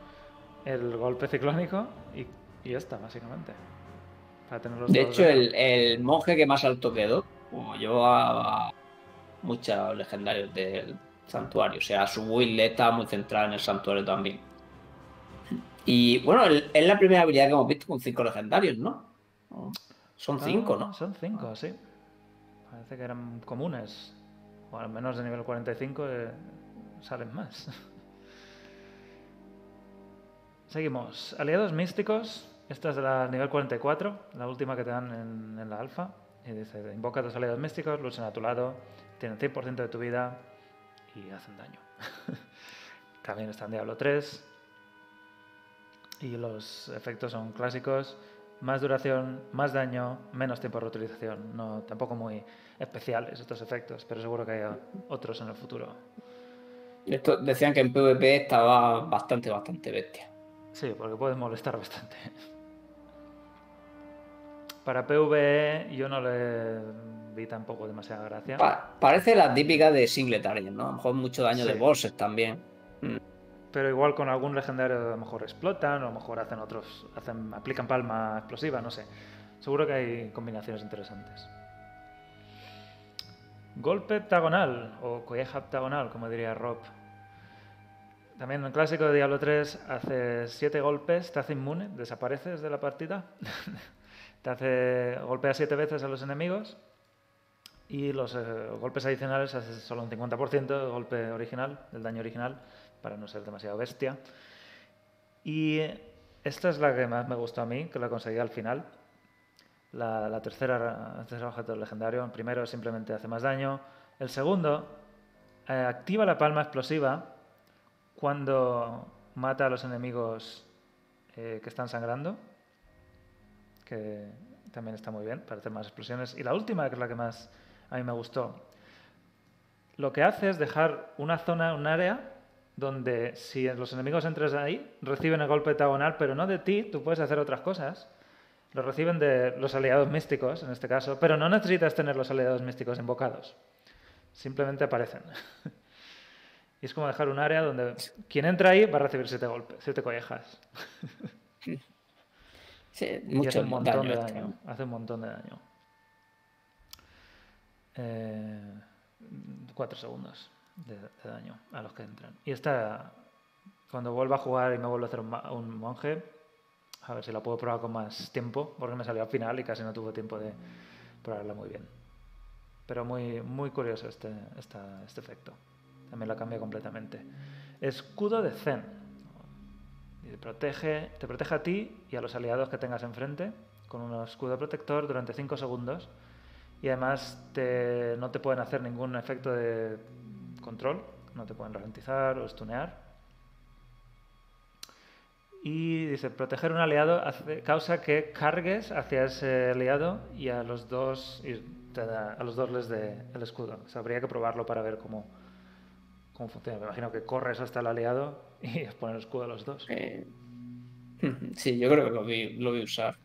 Speaker 3: el golpe ciclónico y, y esta, básicamente. Para tenerlos
Speaker 4: De
Speaker 3: todos
Speaker 4: hecho, el, el monje que más alto quedó, como llevaba muchos legendarios del santuario, o sea, su build estaba muy centrada en el santuario también. Y bueno, es la primera habilidad que hemos visto con cinco legendarios, ¿no? Son cinco,
Speaker 3: Ah,
Speaker 4: ¿no?
Speaker 3: Son cinco, sí. Parece que eran comunes. O al menos de nivel 45 eh, salen más. Seguimos. Aliados místicos. Esta es la nivel 44, la última que te dan en, en la alfa. Y dice, invoca a tus aliados místicos, luchan a tu lado, tienen 100% de tu vida y hacen daño. También está en Diablo 3. Y los efectos son clásicos. Más duración, más daño, menos tiempo de reutilización. No, tampoco muy especiales estos efectos, pero seguro que hay otros en el futuro.
Speaker 4: Esto decían que en PvP estaba bastante, bastante bestia.
Speaker 3: Sí, porque puede molestar bastante. Para PvE yo no le vi tampoco demasiada gracia.
Speaker 4: Pa- parece la típica de Singletarian, ¿no? A lo mejor mucho daño de bosses también. Mm.
Speaker 3: Pero igual con algún legendario a lo mejor explotan, o a lo mejor hacen otros, hacen, aplican palma explosiva, no sé. Seguro que hay combinaciones interesantes. Golpe heptagonal, o colleja heptagonal, como diría Rob. También en el clásico de Diablo 3 hace 7 golpes, te hace inmune, desapareces de la partida. te hace golpea 7 veces a los enemigos. Y los eh, golpes adicionales hace solo un 50% del golpe original, del daño original, para no ser demasiado bestia. Y esta es la que más me gustó a mí, que la conseguí al final. La, la tercera, el objeto legendario. El primero simplemente hace más daño. El segundo eh, activa la palma explosiva cuando mata a los enemigos eh, que están sangrando. Que también está muy bien para hacer más explosiones. Y la última, que es la que más a mí me gustó. Lo que hace es dejar una zona, un área, donde si los enemigos entras ahí, reciben el golpe heptagonal, pero no de ti, tú puedes hacer otras cosas. Lo reciben de los aliados místicos, en este caso, pero no necesitas tener los aliados místicos invocados. Simplemente aparecen. y es como dejar un área donde quien entra ahí va a recibir siete golpes, siete collejas.
Speaker 4: Sí,
Speaker 3: y hace un montón
Speaker 4: daño
Speaker 3: de
Speaker 4: extra.
Speaker 3: daño. Hace un montón de daño. Eh, cuatro segundos de, de daño a los que entran. Y esta, cuando vuelva a jugar y me vuelvo a hacer un monje, a ver si la puedo probar con más tiempo, porque me salió al final y casi no tuve tiempo de probarla muy bien. Pero muy, muy curioso este, este efecto. También la cambia completamente. Escudo de Zen. Te protege, te protege a ti y a los aliados que tengas enfrente con un escudo protector durante 5 segundos. Y además te- no te pueden hacer ningún efecto de control, no te pueden ralentizar o stunear. Y dice, proteger un aliado hace- causa que cargues hacia ese aliado y a los dos, y te da- a los dos les dé el escudo. O sea, habría que probarlo para ver cómo, cómo funciona. Me imagino que corres hasta el aliado y les pones el escudo a los dos.
Speaker 4: Eh, Sí, yo creo que lo vi, lo vi usar.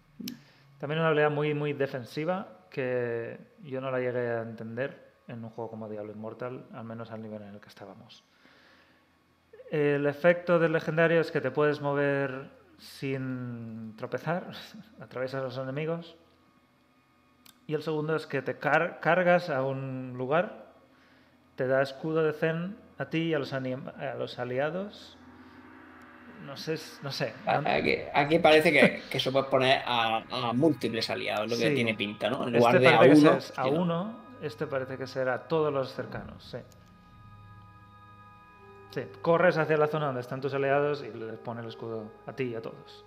Speaker 3: También una habilidad muy, muy defensiva que yo no la llegué a entender en un juego como Diablo Immortal, al menos al nivel en el que estábamos. El efecto del legendario es que te puedes mover sin tropezar, atraviesas a los enemigos. Y el segundo es que te car- cargas a un lugar, te da escudo de Zen a ti y a los, a los aliados. No sé, no sé.
Speaker 4: Aquí, aquí parece que, que se puede poner a, a múltiples aliados, lo que tiene pinta, ¿no? En
Speaker 3: Este
Speaker 4: de a uno.
Speaker 3: a uno, este parece que será a todos los cercanos, sí. Sí, corres hacia la zona donde están tus aliados y les pone el escudo a ti y a todos.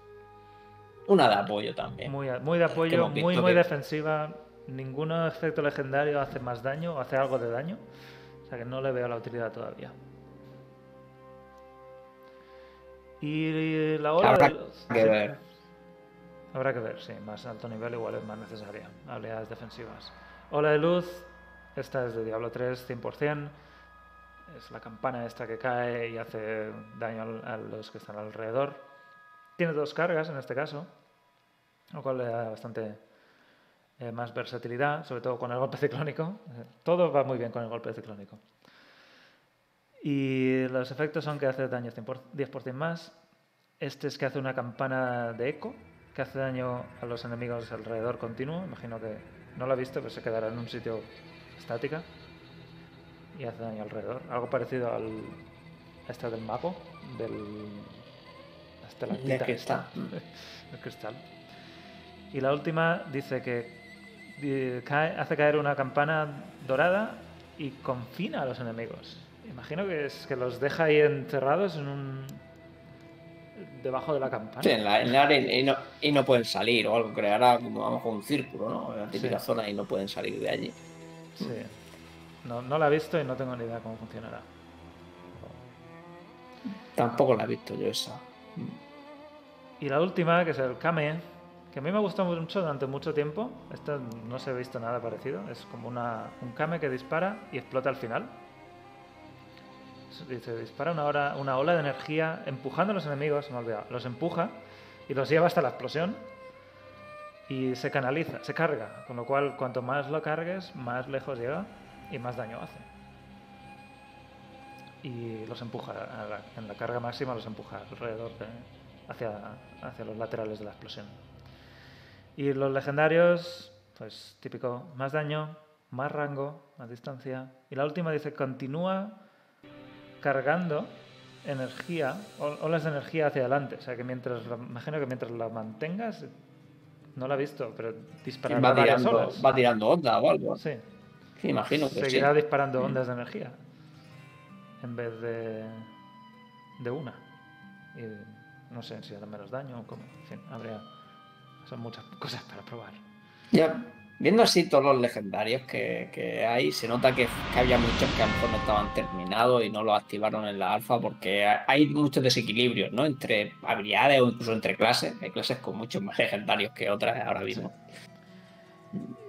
Speaker 4: Una de apoyo también.
Speaker 3: Muy, muy de apoyo, muy, muy
Speaker 4: que-
Speaker 3: defensiva. Ningún efecto legendario hace más daño o hace algo de daño. O sea que no le veo la utilidad todavía. Y la ola
Speaker 4: Habrá
Speaker 3: de luz.
Speaker 4: que ver.
Speaker 3: Habrá que ver, sí, más alto nivel igual es más necesaria. Habilidades defensivas. Ola de luz, esta es de Diablo 3, 100%. Es la campana esta que cae y hace daño a los que están alrededor. Tiene dos cargas en este caso, lo cual le da bastante eh, más versatilidad, sobre todo con el golpe ciclónico. Todo va muy bien con el golpe ciclónico. Y los efectos son que hace daño 100%, 10% más. Este es que hace una campana de eco, que hace daño a los enemigos alrededor continuo. Imagino que no lo ha visto, pero se quedará en un sitio estática. Y hace daño alrededor. Algo parecido al a esta del mago, del la estalactita
Speaker 4: Del cristal.
Speaker 3: esta. El cristal. Y la última dice que cae- hace caer una campana dorada y confina a los enemigos. Imagino que es que los deja ahí encerrados en un debajo de la campana.
Speaker 4: Sí, en la, en la área y no, y no pueden salir o algo, creará como lo mejor un círculo, ¿no? La típica
Speaker 3: Sí.
Speaker 4: zona y no pueden salir de allí.
Speaker 3: Sí. No, no la he visto y no tengo ni idea cómo funcionará.
Speaker 4: Tampoco la he visto yo esa.
Speaker 3: Y la última, que es el Kame, que a mí me gustó mucho durante mucho tiempo. Esta no se ha visto nada parecido. Es como una, un Kame que dispara y explota al final. Dice, dispara una, hora, una ola de energía empujando a los enemigos, ha olvidado, los empuja y los lleva hasta la explosión y se canaliza, se carga, con lo cual cuanto más lo cargues, más lejos llega y más daño hace. Y los empuja, a la- en la carga máxima los empuja alrededor de, hacia, hacia los laterales de la explosión. Y los legendarios, pues típico, más daño, más rango, más distancia. Y la última dice, continúa cargando energía, olas de energía hacia adelante. O sea que mientras, imagino que mientras la mantengas, no la he visto, pero disparará
Speaker 4: Va
Speaker 3: varias
Speaker 4: tirando,
Speaker 3: olas.
Speaker 4: va tirando onda o algo.
Speaker 3: Sí.
Speaker 4: Imagino que sí.
Speaker 3: Seguirá disparando ondas de energía en vez de, de una. Y no sé si hará menos daño o cómo. En fin, habría. Son muchas cosas para probar.
Speaker 4: Ya, viendo así todos los legendarios que, que hay, se nota que, que había muchos que a lo mejor no estaban terminados y no los activaron en la alfa porque hay muchos desequilibrios, ¿no? Entre habilidades o incluso entre clases. Hay clases con muchos más legendarios que otras ahora mismo.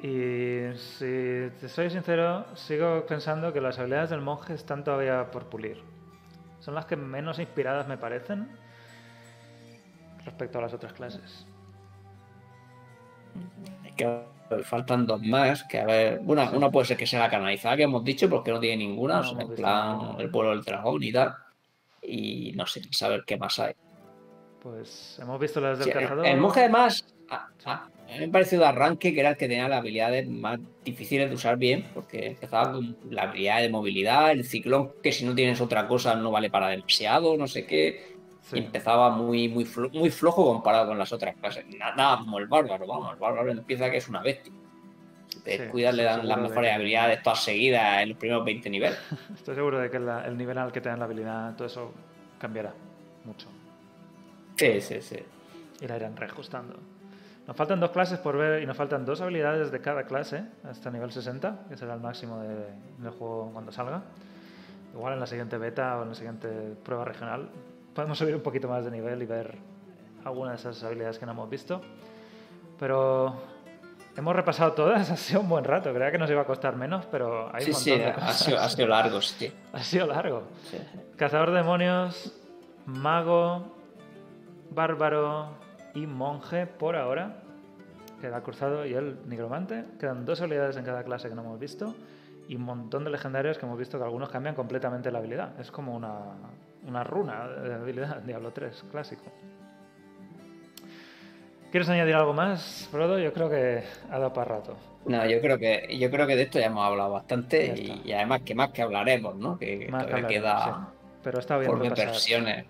Speaker 3: Y si te soy sincero, sigo pensando que las habilidades del monje están todavía por pulir. Son las que menos inspiradas me parecen respecto a las otras clases.
Speaker 4: Es que faltan dos más, que a ver, una, una puede ser que sea la canalizada que hemos dicho, porque no tiene ninguna,
Speaker 3: No
Speaker 4: o sea, en plan el pueblo del dragón y tal. Y no sé, saber qué más hay.
Speaker 3: Pues hemos visto las del
Speaker 4: Sí, el,
Speaker 3: cazador.
Speaker 4: el monje además, a, a- a mí me pareció de arranque que era el que tenía las habilidades más difíciles de usar bien, porque empezaba con la habilidad de movilidad, el ciclón, que si no tienes otra cosa no vale para demasiado, no sé qué.
Speaker 3: Sí.
Speaker 4: Y empezaba muy, muy, flo- muy flojo comparado con las otras clases. Na- Nada como el bárbaro, vamos, el bárbaro empieza que es una bestia. Te
Speaker 3: Sí,
Speaker 4: descuidas, le dan las
Speaker 3: de
Speaker 4: mejores
Speaker 3: que-
Speaker 4: habilidades todas seguidas en los primeros 20 niveles.
Speaker 3: Estoy seguro de que la- el nivel al que te dan la habilidad, todo eso cambiará mucho.
Speaker 4: Sí, sí, sí.
Speaker 3: Y la irán reajustando. Nos faltan dos clases por ver y nos faltan dos habilidades de cada clase hasta nivel 60, que será el máximo de- del juego cuando salga. Igual en la siguiente beta o en la siguiente prueba regional podemos subir un poquito más de nivel y ver algunas de esas habilidades que no hemos visto. Pero hemos repasado todas, ha sido un buen rato. Creía que nos iba a costar menos, pero hay
Speaker 4: Sí,
Speaker 3: un
Speaker 4: sí,
Speaker 3: montón
Speaker 4: ha sido, ha sido largo, sí.
Speaker 3: Ha sido largo.
Speaker 4: Sí.
Speaker 3: Cazador de demonios, mago, bárbaro y monje por ahora. Queda cruzado y el nigromante. Quedan dos habilidades en cada clase que no hemos visto. Y un montón de legendarios que hemos visto que algunos cambian completamente la habilidad. Es como una, una runa de habilidad, Diablo 3, clásico. ¿Quieres añadir algo más, Frodo? Yo creo que ha dado para rato.
Speaker 4: No, yo creo que yo creo que de esto ya hemos hablado bastante y, además que más que hablaremos, ¿no? Que,
Speaker 3: Más
Speaker 4: todavía
Speaker 3: hablaremos,
Speaker 4: queda
Speaker 3: sí. Pero está bien
Speaker 4: por versiones.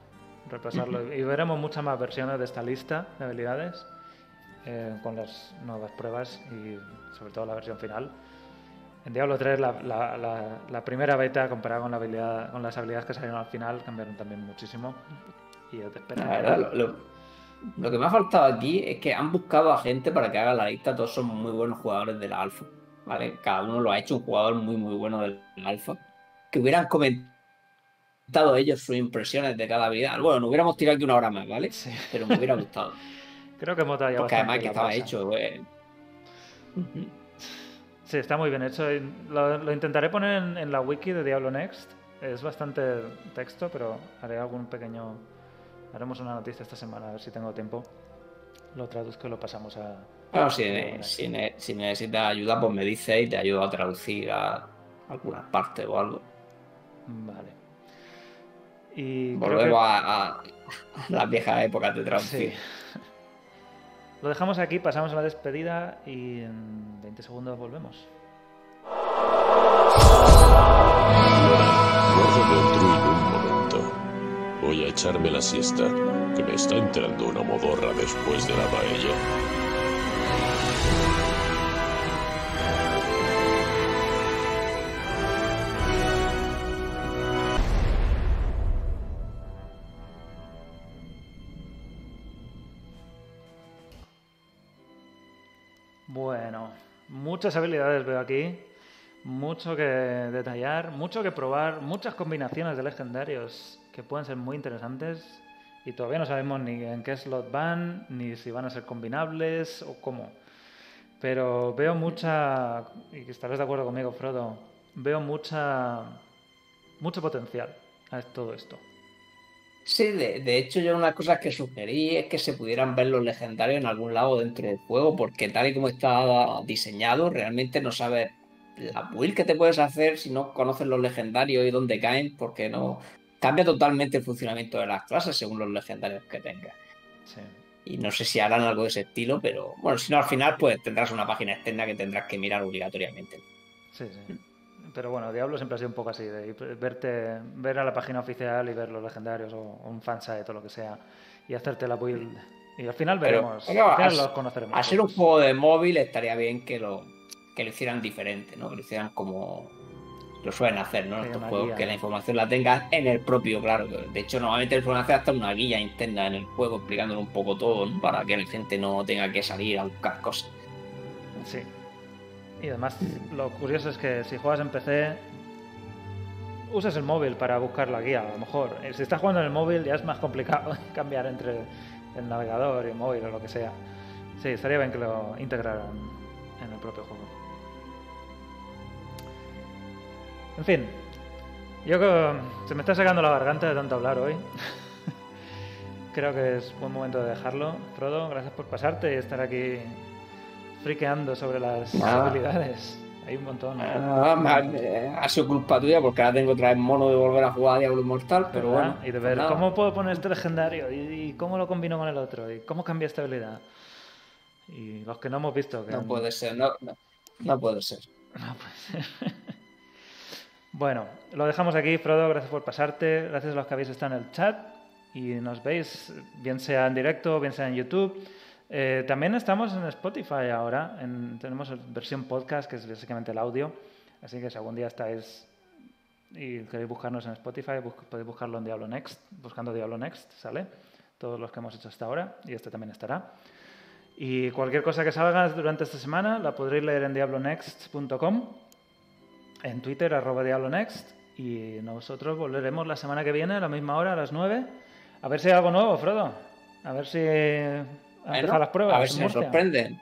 Speaker 3: Repasarlo. Y veremos muchas más versiones de esta lista de habilidades eh, con las nuevas pruebas y sobre todo la versión final. En Diablo 3 la, la- la- la primera beta comparada con, la habilidad, con las habilidades que salieron al final cambiaron también muchísimo. Y es de
Speaker 4: La
Speaker 3: esperar.
Speaker 4: verdad, lo, lo- lo que me ha faltado aquí es que han buscado a gente para que haga la lista. Todos son muy buenos jugadores de la alfa. ¿vale? Cada uno lo ha hecho un jugador muy, muy bueno del alfa. Que hubieran comentado ellos sus impresiones de cada habilidad. Bueno, nos hubiéramos tirado aquí una hora más, ¿vale?
Speaker 3: Sí.
Speaker 4: Pero me hubiera gustado.
Speaker 3: Creo que hemos dado ya
Speaker 4: Porque además que estaba hecho, güey.
Speaker 3: Sí, está muy bien hecho. Lo, lo intentaré poner en, en la wiki de Diablo Next. Es bastante texto, pero haré algún pequeño. Haremos una noticia esta semana, a ver si tengo tiempo. Lo traduzco y lo pasamos a.
Speaker 4: Bueno, si, necesitas ayuda, pues me dices y te ayudo a traducir a algunas partes o algo.
Speaker 3: Vale. Y creo
Speaker 4: Volvemos
Speaker 3: que-
Speaker 4: a, a las viejas épocas de traducir.
Speaker 3: Sí. Lo dejamos aquí, pasamos a la despedida y en 20 segundos volvemos.
Speaker 6: Druid un momento. Voy a echarme la siesta, que me está entrando una modorra después de la paella.
Speaker 3: Muchas habilidades veo aquí, mucho que detallar, mucho que probar, muchas combinaciones de legendarios que pueden ser muy interesantes y todavía no sabemos ni en qué slot van, ni si van a ser combinables o cómo. Pero veo mucha, y estarás de acuerdo conmigo, Frodo, veo mucha, mucho potencial a todo esto.
Speaker 4: Sí, de, de hecho yo una de las cosas que sugerí es que se pudieran ver los legendarios en algún lado dentro del juego, porque tal y como está diseñado, realmente no sabes la build que te puedes hacer si no conoces los legendarios y dónde caen, porque no cambia totalmente el funcionamiento de las clases según los legendarios que tengas.
Speaker 3: Sí.
Speaker 4: Y no sé si harán algo de ese estilo, pero bueno, si no al final pues tendrás una página externa que tendrás que mirar obligatoriamente.
Speaker 3: Sí, sí. Pero bueno, Diablo siempre ha sido un poco así, de verte, ver a la página oficial y ver los legendarios o un fansite o lo que sea y hacerte la build. Y al final veremos,
Speaker 4: pero
Speaker 3: al final
Speaker 4: a-
Speaker 3: los conoceremos.
Speaker 4: A ser un juego de móvil estaría bien que lo, que lo hicieran diferente, ¿no? Que lo hicieran como lo suelen hacer, ¿no? Estos juegos,
Speaker 3: guía.
Speaker 4: que la información la tengas en el propio, claro. De hecho, normalmente le suelen hacer hasta una guía interna en el juego explicándolo un poco todo, ¿no? Para que la gente no tenga que salir a buscar cosas.
Speaker 3: Sí. Y además, lo curioso es que si juegas en PC, usas el móvil para buscar la guía, a lo mejor. Eh, Si estás jugando en el móvil ya es más complicado cambiar entre el navegador y el móvil o lo que sea. Sí, estaría bien que lo integraran en el propio juego. En fin, yo creo se me está sacando la garganta de tanto hablar hoy. Creo que es buen momento de dejarlo. Frodo, gracias por pasarte y estar aquí friqueando sobre las habilidades. Hay un montón.
Speaker 4: Ah, ha, eh, ha sido culpa tuya porque ahora tengo otra vez mono de volver a jugar a Diablo Mortal, pero
Speaker 3: ¿verdad?
Speaker 4: bueno.
Speaker 3: y de ver
Speaker 4: nada.
Speaker 3: cómo puedo poner este legendario y, y cómo lo combino con el otro y cómo cambia esta habilidad. Y los que no hemos visto. Que
Speaker 4: No puede ser, no, no, no puede ser.
Speaker 3: No puede ser. bueno, lo dejamos aquí, Frodo. Gracias por pasarte. Gracias a los que habéis estado en el chat y nos veis, bien sea en directo, bien sea en YouTube. Eh, también estamos en Spotify ahora. en- tenemos versión podcast, que es básicamente el audio. Así que si algún día estáis y queréis buscarnos en Spotify, bus- podéis buscarlo en Diablo Next. Buscando Diablo Next, sale. Todos los que hemos hecho hasta ahora. Y este también estará. Y cualquier cosa que salga durante esta semana la podréis leer en diablonext.com, en Twitter, arroba diablonext, y nosotros volveremos la semana que viene a la misma hora, a las 9, a ver si hay algo nuevo, Frodo. A ver si han
Speaker 4: Bueno,
Speaker 3: las pruebas.
Speaker 4: a ver si nos sorprenden.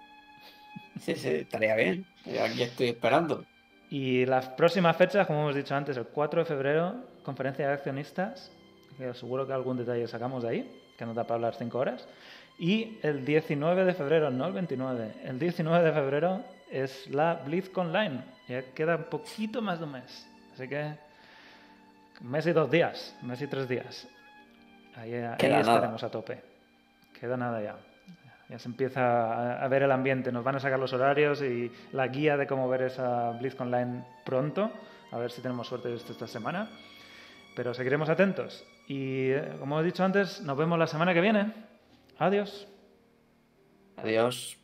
Speaker 4: Sí, sí, estaría bien. Yo aquí estoy esperando.
Speaker 3: Y las próximas fechas, como hemos dicho antes, el 4 de febrero, conferencia de accionistas, que seguro que algún detalle sacamos de ahí, que nos da para hablar 5 horas. Y el 19 de febrero, no el 29, el 19 de febrero es la BlizzCon Online. Ya queda un poquito más de un mes. Así que mes y dos días, mes y tres días. Ahí, ahí
Speaker 4: nada.
Speaker 3: estaremos a tope. Queda nada ya. Ya se empieza a, ver el ambiente. Nos van a sacar los horarios y la guía de cómo ver esa BlizzCon Online pronto. A ver si tenemos suerte esto esta semana. Pero seguiremos atentos. Y eh, como he dicho antes, nos vemos la semana que viene. Adiós.
Speaker 4: Adiós.